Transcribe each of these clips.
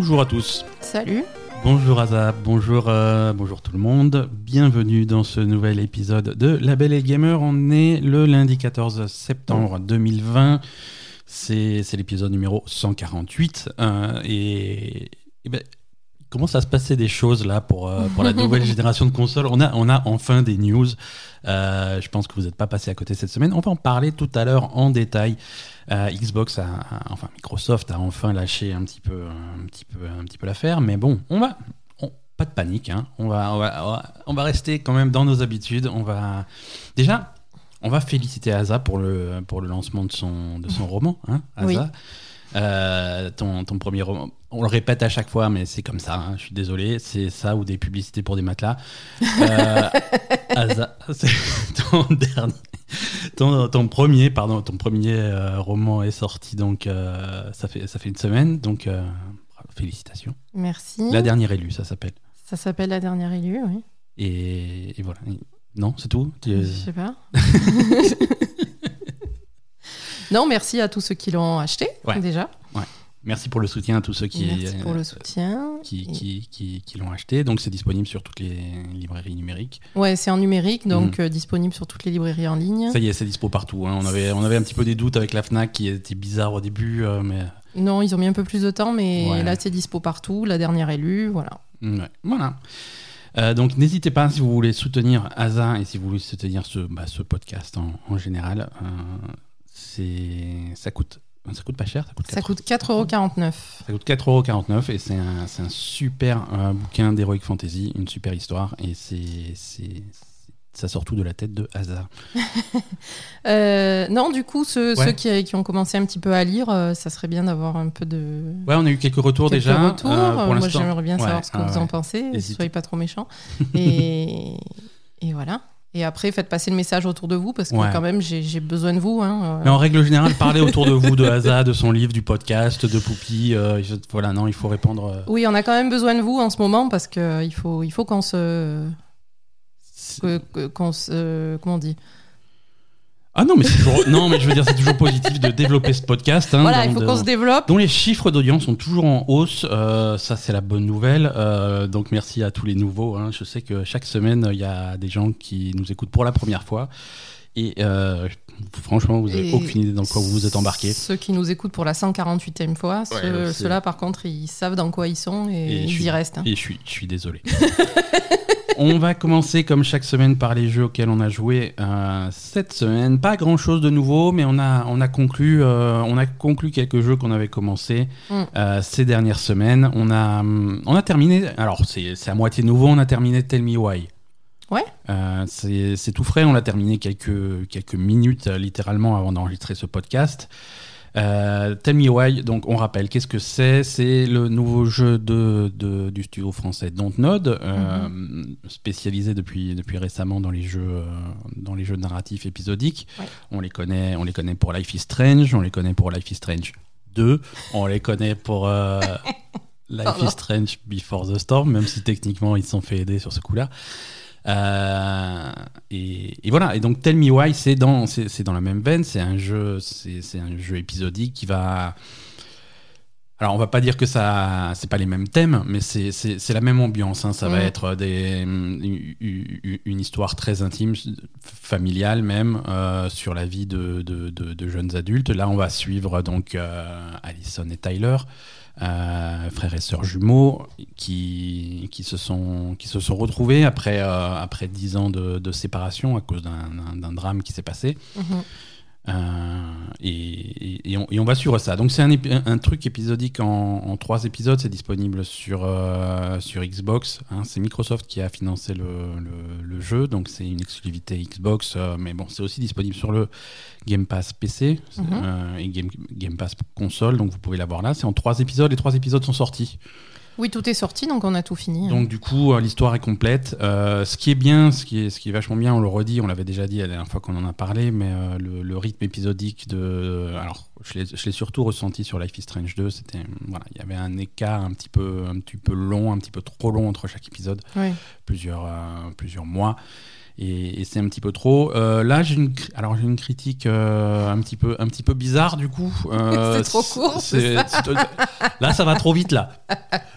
Bonjour à tous. Salut. Bonjour Azap, bonjour, euh, bonjour tout le monde. Bienvenue dans ce nouvel épisode de La Belle et Gamer. On est le lundi 14 septembre 2020. C'est c'est l'épisode numéro 148. euh, et, et ben, il commence à se passer des choses là pour, euh, pour la nouvelle génération de consoles? On a, on a enfin des news. Euh, je pense que vous n'êtes pas passé à côté cette semaine. On va en parler tout à l'heure en détail. Euh, Xbox, a, a- enfin Microsoft a enfin lâché un petit peu, un petit peu, un petit peu l'affaire. Mais bon, on va, on- pas de panique. hein. On va, on va, on va- on va rester quand même dans nos habitudes. On va déjà, on va féliciter Asa pour le, pour le lancement de son, de son roman. Hein, Asa. Oui. Euh, ton, ton premier roman. On le répète à chaque fois, mais c'est comme ça. hein, je suis désolé. C'est ça ou des publicités pour des matelas. Euh, Asa, c'est ton dernier. Ton, ton premier, pardon, ton premier euh, roman est sorti donc euh, ça fait ça fait une semaine donc félicitations. Merci. La dernière élue, ça s'appelle. Ça s'appelle La dernière élue, oui. Et, et voilà. Non, c'est tout? Je sais pas. non, merci à tous ceux qui l'ont acheté, Ouais. déjà. Merci pour le soutien à tous ceux qui merci pour euh, le soutien. qui, qui, qui, qui l'ont acheté. Donc c'est disponible sur toutes les librairies numériques. Ouais, c'est en numérique, donc euh, disponible sur toutes les librairies en ligne. Mhm. Ça y est, c'est dispo partout. hein. On, avait, on avait un petit peu des doutes avec la Fnac qui était bizarre au début, euh, mais Non, ils ont mis un peu plus de temps, mais Ouais. là, c'est dispo partout. La dernière élue, voilà. Ouais, voilà. Euh, donc n'hésitez pas si vous voulez soutenir Asa et si vous voulez soutenir ce, bah, ce podcast en, en général. c'est ça coûte ça coûte pas cher, ça coûte Ça 4 coûte 4,49€. ça coûte 4,49€ et c'est un, un super euh, bouquin d'Heroic Fantasy, une super histoire et c'est ça sort tout de la tête de Asa. Euh, non, du coup, ceux, Ouais. ceux qui, qui ont commencé un petit peu à lire, euh, ça serait bien d'avoir un peu de. Ouais, on a eu quelques retours quelques déjà. retours. euh, pour Moi, j'aimerais bien Ouais, savoir ce que vous en pensez. Soyez pas trop méchants. Et, et voilà. Et après, faites passer le message autour de vous parce que Ouais. quand même, j'ai besoin de vous. hein. Mais en règle générale, parlez autour de vous de Asa, de son livre, du podcast, de Poupie. euh, voilà, non, il faut répondre. euh, Oui, on a quand même besoin de vous en ce moment parce que il faut, il faut qu'on se, qu'on se, comment on dit? Ah non, mais c'est toujours... non, mais je veux dire, c'est toujours positif de développer ce podcast. hein, Voilà, il faut de- qu'on se développe. dont les chiffres d'audience sont toujours en hausse. euh, ça, c'est la bonne nouvelle. Euh, donc, merci à tous les nouveaux. hein. Je sais que chaque semaine, il y a des gens qui nous écoutent pour la première fois. Et euh, franchement, vous n'avez aucune idée dans quoi vous vous êtes embarqués. Ceux qui nous écoutent pour la 148e fois, Ouais, ceux-là, par contre, ils savent dans quoi ils sont et, Et je ils suis- y restent. hein. Et je suis, je suis désolé. on va commencer comme chaque semaine par les jeux auxquels on a joué euh, cette semaine. Pas grand chose de nouveau, mais on a, on a, conclu, euh, on a conclu quelques jeux qu'on avait commencé Mm. euh, ces dernières semaines. On a, hum, on a terminé, alors c'est c'est à moitié nouveau, on a terminé Tell Me Why. Ouais. Euh, c'est tout frais, on l'a terminé quelques, quelques minutes euh, littéralement avant d'enregistrer ce podcast. Euh, Tell Me Why, donc on rappelle, qu'est-ce que c'est? C'est le nouveau jeu de, de- du studio français Dontnod, euh, spécialisé depuis, depuis récemment dans les jeux, euh, dans les jeux narratifs épisodiques. Ouais. On, les connaît, on les connaît pour Life is Strange, on les connaît pour Life is Strange 2, on les connaît pour euh, Life is Strange Before the Storm, même si techniquement ils se sont fait aider sur ce coup-là. Euh, et, et voilà. Et donc Tell Me Why, c'est dans, c'est, dans la même veine. C'est un jeu, c'est, un jeu épisodique qui va. Alors on va pas dire que ça, c'est pas les mêmes thèmes, mais c'est, la même ambiance. hein. Ça va Mhm. être des, une, histoire très intime, familiale même, euh, sur la vie de, de, de- de jeunes adultes. Là, on va suivre donc euh, Alison et Tyler. Euh, frères et sœurs jumeaux qui, se sont, retrouvés après, euh, après 10 ans de, séparation à cause d'un drame qui s'est passé. Mhm. Euh, et, et- et on, et on va suivre ça. Donc c'est un, truc épisodique en, en trois épisodes. C'est disponible sur, euh, sur Xbox. hein. C'est Microsoft qui a financé le, le- le jeu, donc c'est une exclusivité Xbox. euh, mais bon, c'est aussi disponible sur le Game Pass PC Mhm. et Game, Game Pass console. Donc vous pouvez l'avoir là. C'est en trois épisodes. Les trois épisodes sont sortis. Oui, tout est sorti, donc on a tout fini. hein. Donc du coup, euh, l'histoire est complète. Euh, ce qui est bien, ce qui est, ce qui est vachement bien, on le redit, on l'avait déjà dit la dernière fois qu'on en a parlé, mais euh, le, le rythme épisodique de... Alors, je l'ai surtout ressenti sur Life is Strange 2, c'était... Voilà, il y avait un écart un petit, peu, un petit peu long, un petit peu trop long entre chaque épisode, euh, plusieurs mois. Et, c'est un petit peu trop. Euh, là, j'ai une, alors j'ai une critique euh, un petit peu, un petit peu bizarre du coup. c'est trop court. là, ça va trop vite là.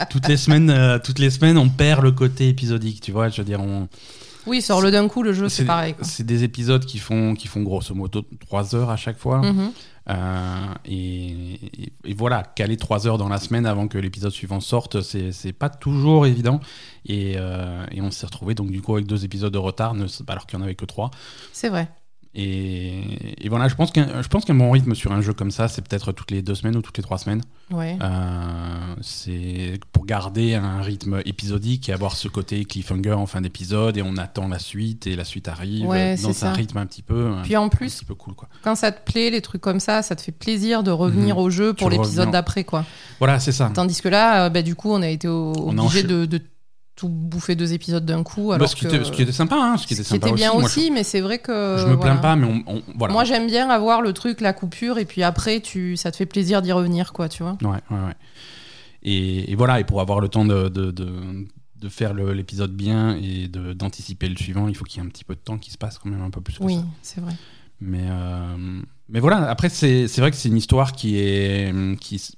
Toutes les semaines, toutes les semaines, on perd le côté épisodique, tu vois. Je veux dire, on. Oui, sur le d'un coup, le jeu, c'est pareil. C'est des épisodes qui font, qui font grosso modo 3 heures à chaque fois. Mm-hmm. Euh, et, voilà, caler trois heures dans la semaine avant que l'épisode suivant sorte, c'est pas toujours évident. Et, euh, et on s'est retrouvé donc du coup avec deux épisodes de retard, alors qu'il n'y en avait que trois. C'est vrai. Et, voilà, je pense qu'un bon rythme sur un jeu comme ça, c'est peut-être toutes les deux semaines ou toutes les trois semaines. Ouais. Euh, c'est pour garder un rythme épisodique et avoir ce côté cliffhanger en fin d'épisode et on attend la suite et la suite arrive dans un rythme un petit peu. Puis en plus, peu cool, quoi. quand ça te plaît, les trucs comme ça, ça te fait plaisir de revenir mhm. au jeu pour l'épisode d'après. quoi. Voilà, c'est ça. Tandis que là, euh, bah, du coup, on a été obligé de, de tout bouffer deux épisodes d'un coup. Bah, alors ce, qui était, ce, qui était, sympa, hein, ce qui était, sympa bien aussi, mais c'est vrai que. Je me plains pas, mais on, voilà. Moi, j'aime bien avoir le truc, la coupure, et puis après, tu, ça te fait plaisir d'y revenir, quoi, tu vois. Ouais, ouais, ouais. Et, voilà, et pour avoir le temps de, de, de, faire l'épisode bien et d'anticiper le suivant, il faut qu'il y ait un petit peu de temps qui se passe quand même un peu plus que oui, ça. Oui, c'est vrai. Mais, euh, mais voilà, après, c'est vrai que c'est une histoire qui est, qui,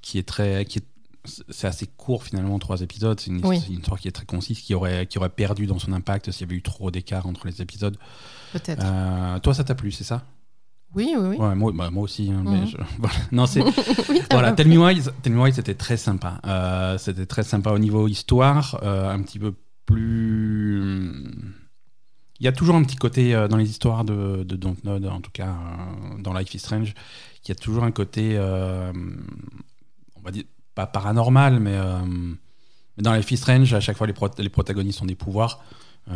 qui est très. Qui est c'est assez court finalement, trois épisodes. C'est une, histoire qui est très concise, qui aurait, qui aurait perdu dans son impact s'il y avait eu trop d'écart entre les épisodes. Peut-être. Euh, toi, ça t'a plu, c'est ça? Oui, oui, oui. Ouais, moi, bah, moi, aussi. Hein, mais mhm. voilà. Non, c'est. voilà, Tell Me Why, Tell Me Why c'était très sympa. Euh, c'était très sympa au niveau histoire, euh, un petit peu plus. Il y a toujours un petit côté dans les histoires de, de Dontnod, en tout cas dans Life is Strange, il y a toujours un côté, on va dire, pas paranormal, mais, euh, dans les Fist Range, à chaque fois, les, les protagonistes ont des pouvoirs. Euh,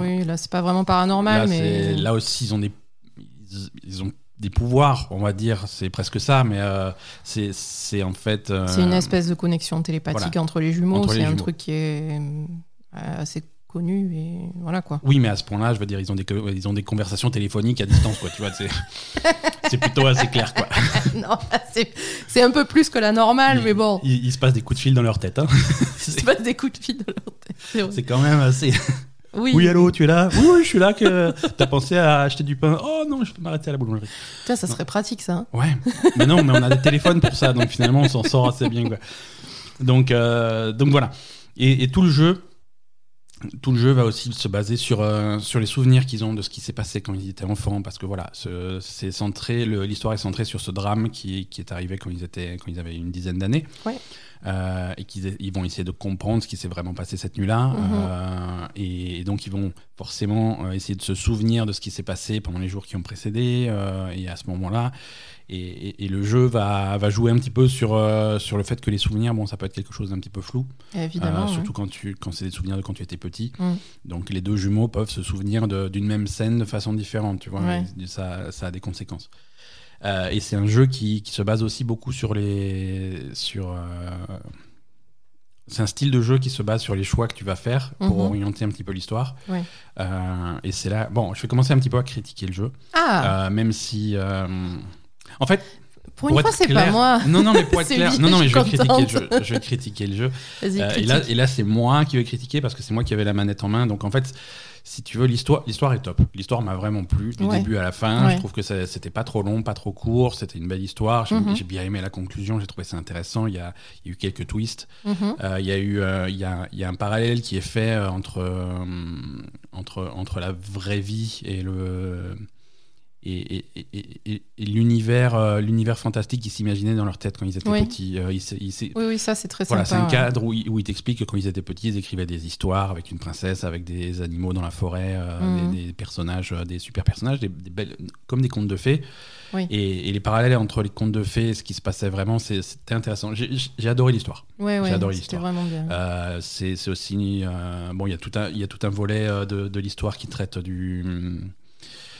oui, là, c'est pas vraiment paranormal, là, mais. Là aussi, ils ont des. Ils, ont des pouvoirs, on va dire, c'est presque ça, mais euh, c'est en fait. c'est une espèce de connexion télépathique entre les jumeaux, c'est un truc qui est assez connu et voilà quoi. Oui, mais à ce point-là, je veux dire, ils ont des, ils ont des conversations téléphoniques à distance, quoi, tu vois, c'est plutôt assez clair, quoi. non, c'est un peu plus que la normale, mais bon. Il, se passe des coups de fil dans leur tête, hein. il se passe des coups de fil dans leur tête. C'est quand même assez. Oui. oui, allô, tu es là? Oui, oui, je suis là. Que t'as pensé à acheter du pain Oh non, je peux m'arrêter à la boulangerie. Ça, ça serait pratique, ça. Hein. ouais, mais non, mais on a des téléphones pour ça, donc finalement, on s'en sort assez bien. Quoi. Donc, euh, donc voilà. Et, et, tout le jeu, tout le jeu va aussi se baser sur, euh, sur les souvenirs qu'ils ont de ce qui s'est passé quand ils étaient enfants, parce que voilà, c'est centré, l'histoire est centrée sur ce drame qui, qui, est arrivé quand ils, étaient, quand ils avaient une dizaine d'années. Euh, et qu'ils ils vont essayer de comprendre ce qui s'est vraiment passé cette nuit-là. Mhm. Euh, et, donc, ils vont forcément essayer de se souvenir de ce qui s'est passé pendant les jours qui ont précédé. et à ce moment-là, et, le jeu va, va, jouer un petit peu sur, euh, sur le fait que les souvenirs, bon, ça peut être quelque chose d'un petit peu flou. Évidemment. Euh, surtout quand, tu, quand c'est des souvenirs de quand tu étais petit. Mm. Donc les deux jumeaux peuvent se souvenir d'une même scène de façon différente, tu vois. Ça, ça, a des conséquences. Euh, et c'est un jeu qui, qui, se base aussi beaucoup sur les. Sur, c'est un style de jeu qui se base sur les choix que tu vas faire pour mm-hmm. orienter un petit peu l'histoire. et c'est là. Bon, je vais commencer un petit peu à critiquer le jeu. Ah. même si. En fait, pour, une fois, c'est pas moi. Non, non, mais pour être clair, non, non, mais je vais, critiquer le jeu. je vais critiquer le jeu. Euh, et là, et là c'est moi qui vais critiquer parce que c'est moi qui avais la manette en main. Donc en fait, si tu veux, l'histoire, l'histoire est top. L'histoire m'a vraiment plu du début à la fin. Je trouve que c'était pas trop long, pas trop court. C'était une belle histoire. J'ai mhm. bien aimé la conclusion. J'ai trouvé ça intéressant. Il y a, il y a eu quelques twists. Mhm. Euh, il y a eu, euh, il, y a, il y a un parallèle qui est fait entre entre entre la vraie vie et le et, l'univers euh, l'univers fantastique qu'ils s'imaginaient dans leur tête quand ils étaient petits. Euh, oui, oui, ça c'est très voilà, C'est un cadre où, où ils t'expliquent que quand ils étaient petits, ils écrivaient des histoires avec une princesse, avec des animaux dans la forêt, euh, mhm. des, personnages, des super personnages, des, belles, comme des contes de fées. Et, les parallèles entre les contes de fées et ce qui se passait vraiment, c'était intéressant. J'ai adoré l'histoire. Oui, J'ai adoré l'histoire. vraiment bien. c'est aussi. bon, il y, a tout un, y a tout un volet de, de l'histoire qui traite du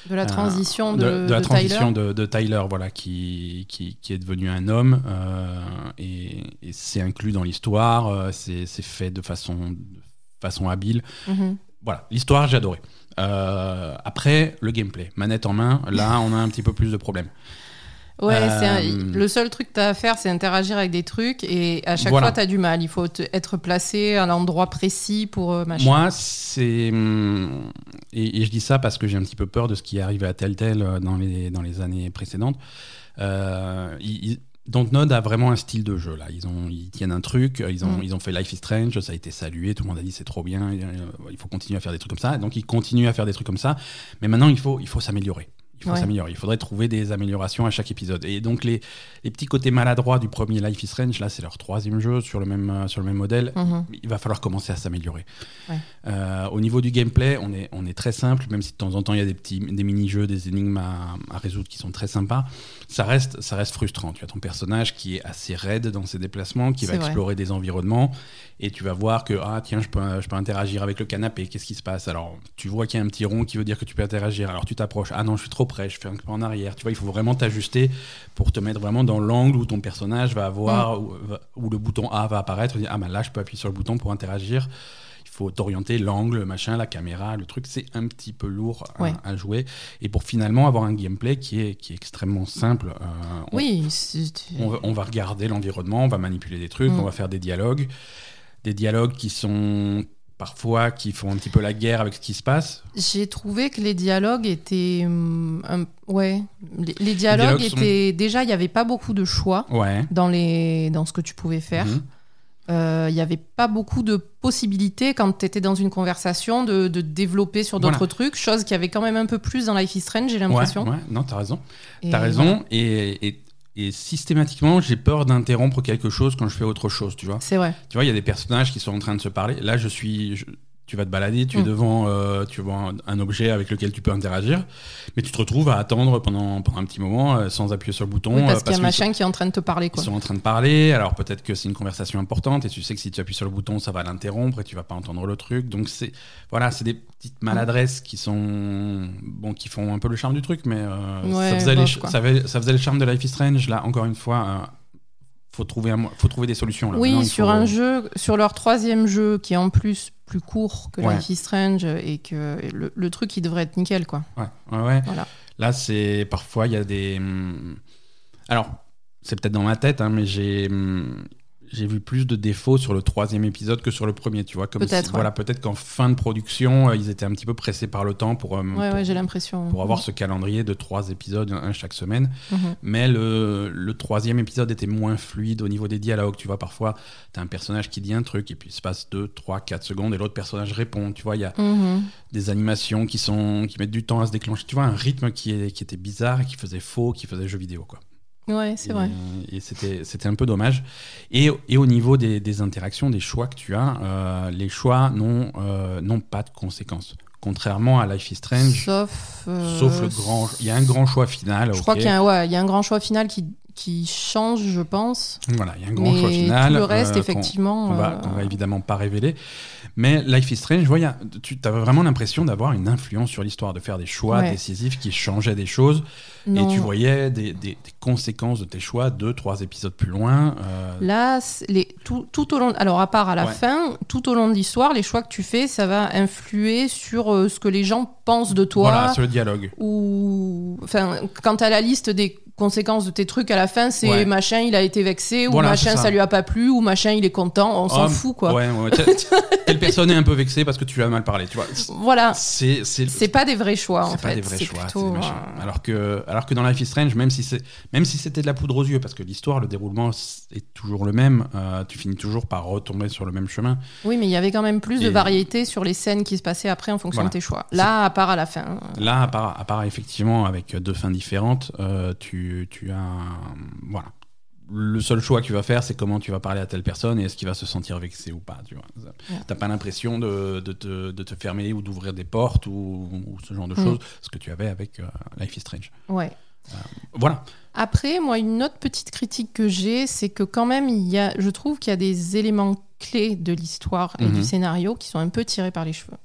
de la transition de, de, la transition Tyler. De, Tyler, voilà, qui, qui, qui, est devenu un homme euh, et, c'est inclus dans l'histoire, euh, c'est fait de façon, de façon habile. Mhm. Voilà, l'histoire, j'ai adoré. Euh, après, le gameplay, manette en main, là, on a un petit peu plus de problèmes. Ouais, c'est un- Euh, le seul truc que tu as à faire, c'est interagir avec des trucs et à chaque Voilà. fois, tu as du mal. Il faut être placé à l'endroit précis pour euh, machin. Moi, c'est. hum, Et, et je dis ça parce que j'ai un petit peu peur de ce qui est arrivé à Telltale euh, dans les, dans les années précédentes. Euh, ils- Dontnod a vraiment un style de jeu là. Ils, ont, ils tiennent un truc, ils ont, Mm. ils ont fait Life is Strange, ça a été salué, tout le monde a dit c'est trop bien, il faut continuer à faire des trucs comme ça. Donc ils continuent à faire des trucs comme ça. Mais maintenant, il faut, il faut s'améliorer. Il faut Ouais. s'améliorer. Il faudrait trouver des améliorations à chaque épisode. Et donc les, les petits côtés maladroits du premier Life is Strange, là c'est leur troisième jeu sur le même, euh, sur le même modèle Mhm. il va falloir commencer à s'améliorer. Ouais. Euh, au niveau du gameplay, on est, on est très simple, même si de temps en temps il y a des petits des mini-jeux, des énigmes à, à résoudre qui sont très sympas. Ça reste, ça reste frustrant. Tu as ton personnage qui est assez raide dans ses déplacements, qui va vrai. explorer des environnements, et tu vas voir que ah tiens je peux, je peux interagir avec le canapé. Qu'est-ce qui se passe? Alors tu vois qu'il y a un petit rond qui veut dire que tu peux interagir. Alors tu t'approches. Ah non je suis trop près. Je fais un peu en arrière. Tu vois il faut vraiment t'ajuster pour te mettre vraiment dans l'angle où ton personnage va avoir où, va- où le bouton A va apparaître. Ah ben là je peux appuyer sur le bouton pour interagir. Il faut t'orienter l'angle, machin, la caméra, le truc, c'est un petit peu lourd à, Ouais. à jouer. Et pour finalement avoir un gameplay qui est, qui est extrêmement simple, euh, on, Oui, c'est- on va, on va regarder l'environnement, on va manipuler des trucs, Mm. on va faire des dialogues. Des dialogues qui sont parfois qui font un petit peu la guerre avec ce qui se passe. j'ai trouvé que les dialogues étaient. hum, ouais, les, les dialogues, dialogues sont- étaient. Déjà, il n'y avait pas beaucoup de choix Ouais. dans, les... dans ce que tu pouvais faire. Mhm. Euh, Il n'y avait pas beaucoup de possibilités quand tu étais dans une conversation de, de développer sur d'autres Voilà. trucs, chose qu'il y avait quand même un peu plus dans Life is Strange, j'ai Ouais, l'impression. ouais, non, t'as raison. T'as raison. voilà. Et, et, et systématiquement, j'ai peur d'interrompre quelque chose quand je fais autre chose, tu vois. C'est vrai. Tu vois, il y a des personnages qui sont en train de se parler. Là, je suis. je- tu vas te balader, tu es Mm. devant, euh, tu vois un, un objet avec lequel tu peux interagir, mais tu te retrouves à attendre pendant, pendant un petit moment euh, sans appuyer sur le bouton. Oui, euh, parce qu'il y a un machin qui est en train de te parler. Ils sont en train de parler, alors peut-être que c'est une conversation importante et tu sais que si tu appuies sur le bouton, ça va l'interrompre et tu vas pas entendre le truc. Donc c'est voilà, c'est des petites maladresses qui sont bon, qui font un peu le charme du truc, mais euh, Ouais, ça, faisait bof, ça, avait- ça faisait le charme de Life is Strange. Là, encore une fois, euh, faut trouver un faut trouver des solutions. Là. Oui, sur faut- un jeu, sur leur troisième jeu, qui est en plus plus court que Ouais. Life is Strange, et que le, le truc, il devrait être nickel, quoi. Ouais, ouais, ouais. Voilà. Là, c'est parfois il y a des. hum, Alors, c'est peut-être dans ma tête, hein, mais j'ai hum, j'ai vu plus de défauts sur le troisième épisode que sur le premier. Tu vois, comme Peut-être, si- ouais. voilà, peut-être qu'en fin de production, euh, ils étaient un petit peu pressés par le temps pour. euh, Ouais, pour- ouais, j'ai l'impression. pour avoir ce calendrier de trois épisodes, un chaque semaine. Mhm. Mais le, le troisième épisode était moins fluide au niveau des dialogues. Tu vois, parfois, tu as un personnage qui dit un truc et puis il se passe 2, 3, 4 secondes et l'autre personnage répond. Tu vois, il y a Mhm. des animations qui, sont, qui mettent du temps à se déclencher. Tu vois, un rythme qui, est, qui était bizarre et qui faisait faux, qui faisait jeu vidéo. Quoi. Ouais, c'est vrai. Et c'était un peu dommage. Et, et au niveau des, des interactions, des choix que tu as, euh, les choix n'ont euh, pas de conséquences. Contrairement à Life is Strange, Sauf. euh, sauf le grand. Il y a un grand choix final. Je crois qu'il y, ouais, y a un grand choix final qui, qui change, je pense. Voilà, il y a un grand Mais choix final. tout le reste, euh, effectivement. qu'on va, euh, qu'on va évidemment pas révéler. Mais Life is Strange, vois, a- tu as vraiment l'impression d'avoir une influence sur l'histoire, de faire des choix Ouais. décisifs qui changeaient des choses. non. Et tu voyais des, des- des conséquences de tes choix deux, trois épisodes plus loin. euh, Là, les, tout, tout au long, alors à part à la Ouais. fin, tout au long de l'histoire, les choix que tu fais, ça va influer sur euh, ce que les gens pensent de toi. voilà, sur le dialogue. Ou, enfin, quand tu as la liste des conséquences de tes trucs à la fin, c'est Ouais. machin, il a été vexé, ou Voilà, machin, ça. ça. lui a pas plu, ou machin, il est content, on s'en fout, quoi. Ouais, ouais, telle, personne est un peu vexée parce que tu lui as mal parlé, tu vois? Voilà. C'est pas des vrais choix, en c'est pas fait. des vrais choix, plutôt, des euh, Alors que, alors que dans Life is Strange, même si même si c'était de la poudre aux yeux, parce que l'histoire, le déroulement est toujours le même, euh, tu finis toujours par retomber sur le même chemin. Oui, mais il y avait quand même plus de variété sur les scènes qui se passaient après en fonction Voilà. de tes choix. Là, à part à la fin. Là, à part, à part effectivement avec deux fins différentes, euh, tu, tu as, un- voilà. Le seul choix que tu vas faire, c'est comment tu vas parler à telle personne et est-ce qu'il va se sentir vexé ou pas. Tu vois. Ouais. T'as pas l'impression de, de te, de te fermer ou d'ouvrir des portes ou, ou ce genre de Mm. choses, ce que tu avais avec euh, Life is Strange. Ouais. Voilà. Après, moi, une autre petite critique que j'ai, c'est que quand même, il y a, je trouve qu'il y a des éléments clés de l'histoire et du scénario qui sont un peu tirés par les cheveux.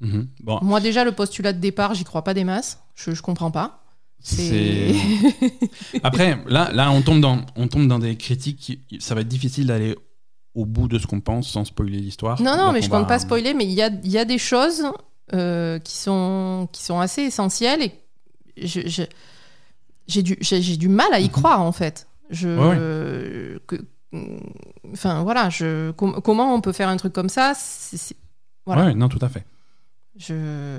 Mhm. Bon, Moi, déjà, le postulat de départ, j'y crois pas des masses. Je, je comprends pas. C'est. Après, là, là, on tombe dans, on tombe dans des critiques. qui- Ça va être difficile d'aller au bout de ce qu'on pense sans spoiler l'histoire. non, non, Donc, mais je va- compte pas spoiler, mais il y a, il y a des choses euh, qui, sont, qui sont assez essentielles et j'ai du, j'ai, du mal à y Mhm. croire en fait. Je, Ouais, que- enfin voilà, je, com- comment on peut faire un truc comme ça? C'est- Voilà. Ouais, non, tout à fait. je,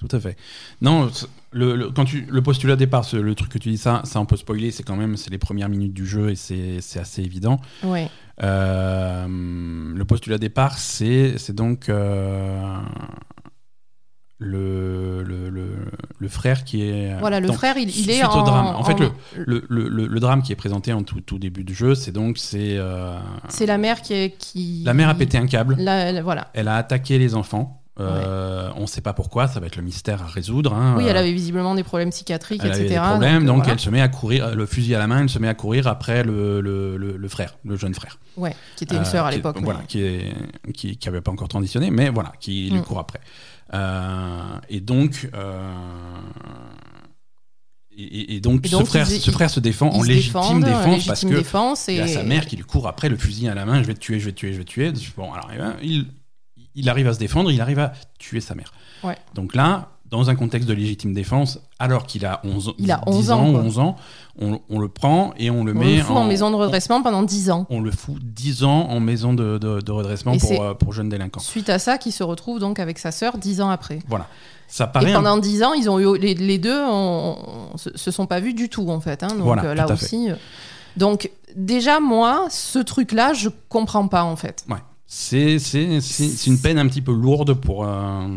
Tout à fait. Non, le, le- quand tu, le postulat départ, ce- le truc que tu dis, ça, ça on peut spoiler, c'est quand même c'est les premières minutes du jeu et c'est assez évident. ouais, Euh, le postulat départ, c'est donc euh, le, le, le, frère qui est. voilà, le frère, il, il est en, au drame. En fait, en- le, le, le, le drame qui est présenté en tout, tout début du jeu, c'est donc c'est euh, la mère qui, est, qui, la mère a pété un câble. La- la- voilà. Elle a attaqué les enfants. Euh, On ne sait pas pourquoi, ça va être le mystère à résoudre. hein. Oui, elle Euh, avait visiblement des problèmes psychiatriques, elle avait etc. des problèmes, donc, voilà. elle se met à courir, le fusil à la main, elle se met à courir après le, le, le, le frère, le jeune frère. Ouais, qui était une Euh, sœur à l'époque. Voilà, mais- qui est qui, qui avait pas encore transitionné, mais voilà, qui lui Mm. court après. Euh, et donc. euh, et, donc, Et donc, ce, frère, ce frère se défend en se légitime défense légitime parce que défense et y a sa mère qui lui court après, le fusil à la main, je vais te tuer, je vais te tuer, je vais te tuer. Bon, alors eh ben, il, il arrive à se défendre, il arrive à tuer sa mère. Ouais. Donc là, dans un contexte de légitime défense, alors qu'il a 11, Il a 10 11 ans, quoi. 11 ans, on, on le prend et on le on met le fout en, maison de redressement pendant 10 ans. on le fout 10 ans en maison de, de- de redressement Et pour, euh, pour jeunes délinquants. Suite à ça, qui se retrouve donc avec sa sœur 10 ans après. Voilà. Ça paraît Et un- pendant 10 ans, ils ont eu les, les deux ont- se, sont pas vus du tout en fait. hein. donc Voilà, euh, là fait. aussi. euh, Donc déjà moi, ce truc-là, je comprends pas en fait. Ouais. C'est une peine un petit peu lourde pour. euh,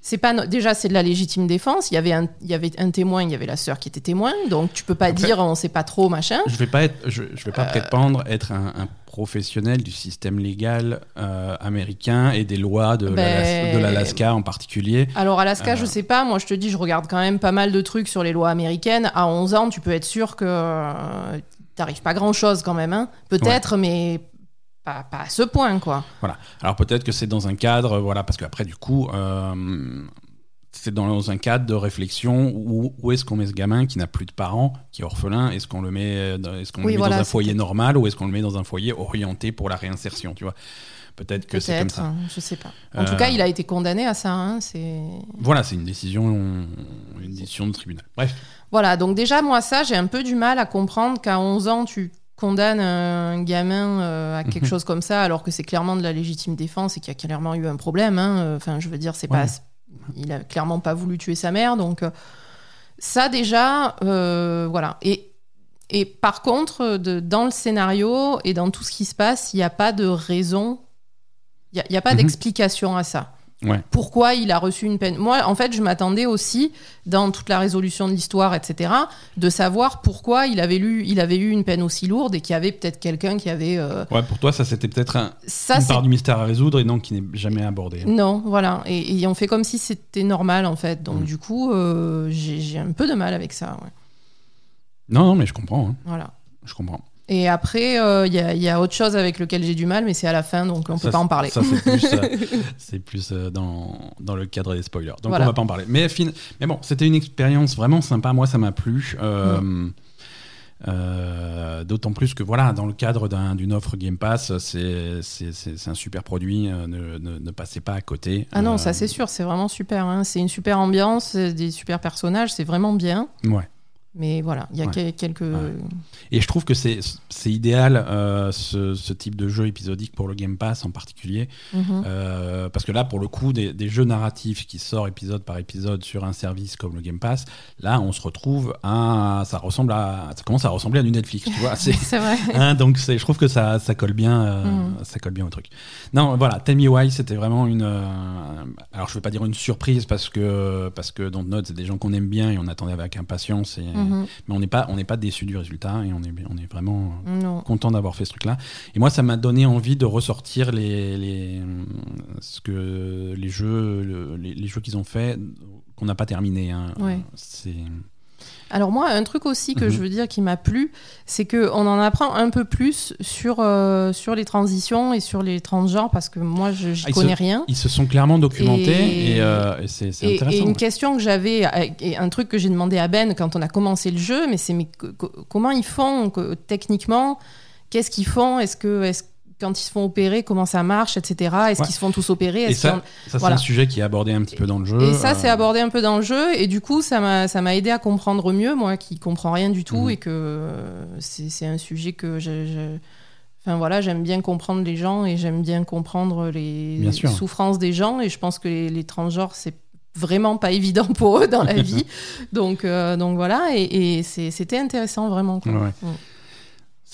C'est pas no- déjà c'est de la légitime défense. Il y avait un il y avait un témoin, il y avait la sœur qui était témoin. Donc tu peux pas Après- dire on sait pas trop machin. Je vais pas être, je, je vais Euh. pas prétendre être un, un professionnel du système légal euh, américain et des lois de Ben- de l'Alaska en particulier. Alors Alaska, Euh. je sais pas, moi je te dis, je regarde quand même pas mal de trucs sur les lois américaines. À 11 ans, tu peux être sûr que euh, t'arrives pas grand chose quand même, hein. Peut-être, mais pas, pas à ce point, quoi. Voilà. Alors peut-être que c'est dans un cadre, voilà, parce qu'après du coup, euh, c'est dans un cadre de réflexion où, où est-ce qu'on met ce gamin qui n'a plus de parents, qui est orphelin, est-ce qu'on le met, dans- est-ce qu'on Oui, le met voilà, dans un foyer normal ou est-ce qu'on le met dans un foyer orienté pour la réinsertion, tu vois? Peut-être que c'est comme ça. hein, je sais pas. En Euh. tout cas, il a été condamné à ça. hein, c'est Voilà, c'est une décision, une décision de tribunal. Bref, Voilà, donc déjà, moi, ça, j'ai un peu du mal à comprendre qu'à 11 ans, tu condamnes un gamin euh, à quelque Mhm. chose comme ça, alors que c'est clairement de la légitime défense et qu'il y a clairement eu un problème. hein. Enfin, je veux dire, c'est Ouais. pas. Il a clairement pas voulu tuer sa mère, donc euh, ça, déjà, euh, voilà. Et, et par contre, de, dans le scénario et dans tout ce qui se passe, il n'y a pas de raison, il n'y a pas Mhm. d'explication à ça ouais. pourquoi il a reçu une peine? Moi, en fait, je m'attendais aussi, dans toute la résolution de l'histoire, etc., de savoir pourquoi il avait, lu, il avait eu une peine aussi lourde et qu'il y avait peut-être quelqu'un qui avait... euh, Ouais, pour toi, ça c'était peut-être un- Ça, une part du mystère à résoudre et non qui n'est jamais abordé. Non, voilà. Et, et on fait comme si c'était normal, en fait. Donc, Mm. du coup, euh, j'ai, j'ai un peu de mal avec ça. ouais. Non, non, mais je comprends. hein. Voilà. Je comprends. Et après, euh, il y, a, il y a autre chose avec lequel j'ai du mal, mais c'est à la fin, donc on peut Ça, pas en parler. Ça, c'est plus, euh, plus euh, dans, dans le cadre des spoilers. Donc, Voilà. on va pas en parler. Mais, fin- mais bon, c'était une expérience vraiment sympa. Moi, ça m'a plu. Euh, Mm. euh, D'autant plus que, voilà, dans le cadre d'un- d'une offre Game Pass, c'est un super produit. euh, ne, ne, ne passez pas à côté. Ah non, Euh, ça c'est sûr, c'est vraiment super. hein. C'est une super ambiance, c'est des super personnages, c'est vraiment bien. Ouais. Mais voilà, il y a Ouais. quelques... Ouais. Et je trouve que c'est idéal, euh, ce, ce type de jeu épisodique pour le Game Pass en particulier. Mhm. Euh, parce que là, pour le coup, des, des jeux narratifs qui sortent épisode par épisode sur un service comme le Game Pass, là, on se retrouve à. Ça ressemble à. Ça commence à ressembler à du Netflix, tu vois. C'est. Vrai. Hein, donc je trouve que ça, ça colle bien, euh, Mhm. ça colle bien au truc. Non, voilà, Tell Me Why, c'était vraiment une. alors je vais pas dire une surprise parce que parce que Dontnod, c'est des gens qu'on aime bien et on attendait avec impatience. Et, Mhm. Mais on n'est pas on n'est pas déçu du résultat et on est on est vraiment Non. content d'avoir fait ce truc-là. Et moi, ça m'a donné envie de ressortir les, les, ce que, les jeux, le- les, les jeux qu'ils ont fait qu'on n'a pas terminé. hein. Ouais. C'est Alors moi, un truc aussi que Mhm. je veux dire qui m'a plu, c'est que on en apprend un peu plus sur euh, sur les transitions et sur les transgenres parce que moi, je j'y Ah, connais se- rien. ils se sont clairement documentés et, Et- euh, et c'est c'est Et, intéressant. une question que j'avais, et un truc que j'ai demandé à Ben quand on a commencé le jeu, mais c'est mais comment ils font que- techniquement? Qu'est-ce qu'ils font? Est-ce que quand ils se font opérer, comment ça marche, etc. Est-ce Ouais. qu'ils se font tous opérer? Et ça, ça c'est voilà. un sujet qui est abordé un petit peu dans le jeu. Et ça, c'est euh, abordé un peu dans le jeu, et du coup, ça m'a ça m'a aidé à comprendre mieux, moi qui comprends rien du tout, Mhm. et que euh, c'est c'est un sujet que je. je- Enfin voilà, j'aime bien comprendre les gens et j'aime bien comprendre les Bien souffrances des gens, et je pense que les, les transgenres, c'est vraiment pas évident pour eux dans la vie. donc, euh, donc voilà, et, et c'est- c'était intéressant vraiment. quoi. Ouais. Mm.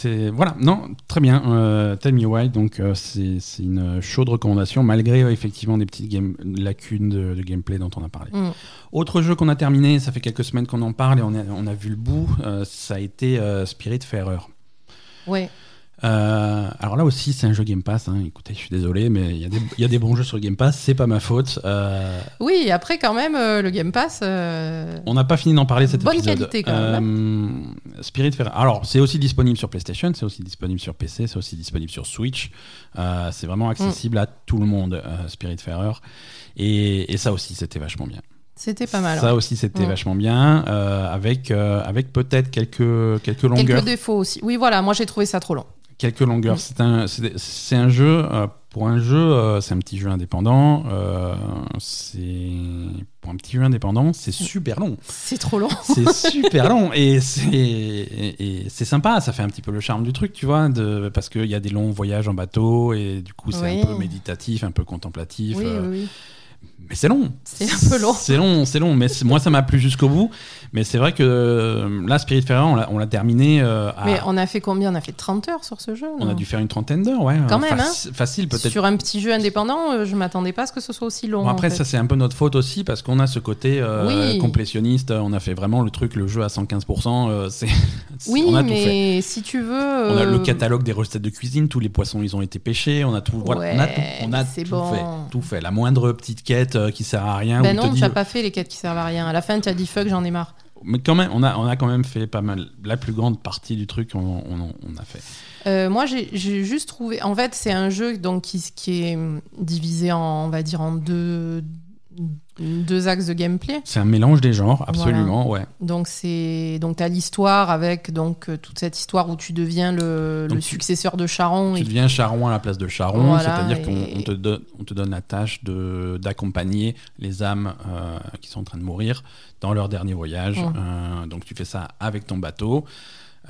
C'est voilà, non, très bien. Euh, Tell Me Why, donc euh, c'est une chaude recommandation malgré euh, effectivement des petites game- lacunes de, de gameplay dont on a parlé. Mm. Autre jeu qu'on a terminé, ça fait quelques semaines qu'on en parle et on a, on a vu le bout, ça a été euh, Spiritfarer. Ouais. Euh, alors là aussi, c'est un jeu Game Pass. hein. Écoutez, je suis désolé, mais il y, a des- il y a des bons jeux sur le Game Pass, c'est pas ma faute. Euh, Oui, après quand même, euh, le Game Pass. on n'a pas fini d'en parler cet Bonne épisode. qualité, quand même, Euh, Spiritfarer. Alors, c'est aussi disponible sur PlayStation, c'est aussi disponible sur PC, c'est aussi disponible sur Switch. C'est vraiment accessible à tout le monde, Spiritfarer. Et, et ça aussi, c'était vachement bien. C'était pas mal. Ça ouais. aussi, c'était Mm. vachement bien, euh, avec, euh, avec peut-être quelques, quelques longueurs. Quelques défauts aussi. Oui, voilà, moi j'ai trouvé ça trop long. Quelques longueurs. C'est un, c'est un jeu, euh, pour un jeu, euh, c'est un petit jeu indépendant. euh, c'est pour un petit jeu indépendant, c'est super long. C'est trop long. C'est super long et c'est et, et c'est sympa. Ça fait un petit peu le charme du truc, tu vois, de, parce qu'il y a des longs voyages en bateau et du coup c'est Oui. un peu méditatif, un peu contemplatif. Oui. Mais c'est long. C'est un peu long. C'est long, c'est long. Mais moi, ça m'a plu jusqu'au bout. Mais c'est vrai que euh, là, Spiritfarer, on l'a- on l'a terminé. euh, à- Mais on a fait combien? On a fait 30 heures sur ce jeu on a dû faire une trentaine d'heures, ouais. Quand même, faci- Facile, peut-être. Sur un petit jeu indépendant, euh, je m'attendais pas à ce que ce soit aussi long. Bon, après, en fait. ça, c'est un peu notre faute aussi parce qu'on a ce côté euh, Oui. complétionniste. On a fait vraiment le truc, le jeu à 115%. euh, c'est, Oui, on a tout fait. mais si tu veux. On a le catalogue des recettes de cuisine, tous les poissons ils ont été pêchés, on a tout, voilà, on a Ouais, tout, on a tout bon. fait, tout fait. La moindre petite quête euh, qui sert à rien. Ben non, tu n'as pas fait les quêtes qui servent à rien. À la fin, tu as dit fuck, j'en ai marre. Mais quand même, on a, on a quand même fait pas mal. La plus grande partie du truc, on, on- on a fait. Euh, moi, j'ai juste trouvé. En fait, c'est un jeu donc, qui, qui est divisé en, on va dire, en deux, deux axes de gameplay. C'est un mélange des genres, absolument, ouais. Donc, c'est donc tu as l'histoire avec donc, euh, toute cette histoire où tu deviens le, successeur de Charon. Tu et- deviens Charon à la place de Charon, Voilà, c'est-à-dire qu'on on te, donne, on te donne la tâche de- d'accompagner les âmes euh, qui sont en train de mourir dans leur dernier voyage. Euh, donc tu fais ça avec ton bateau.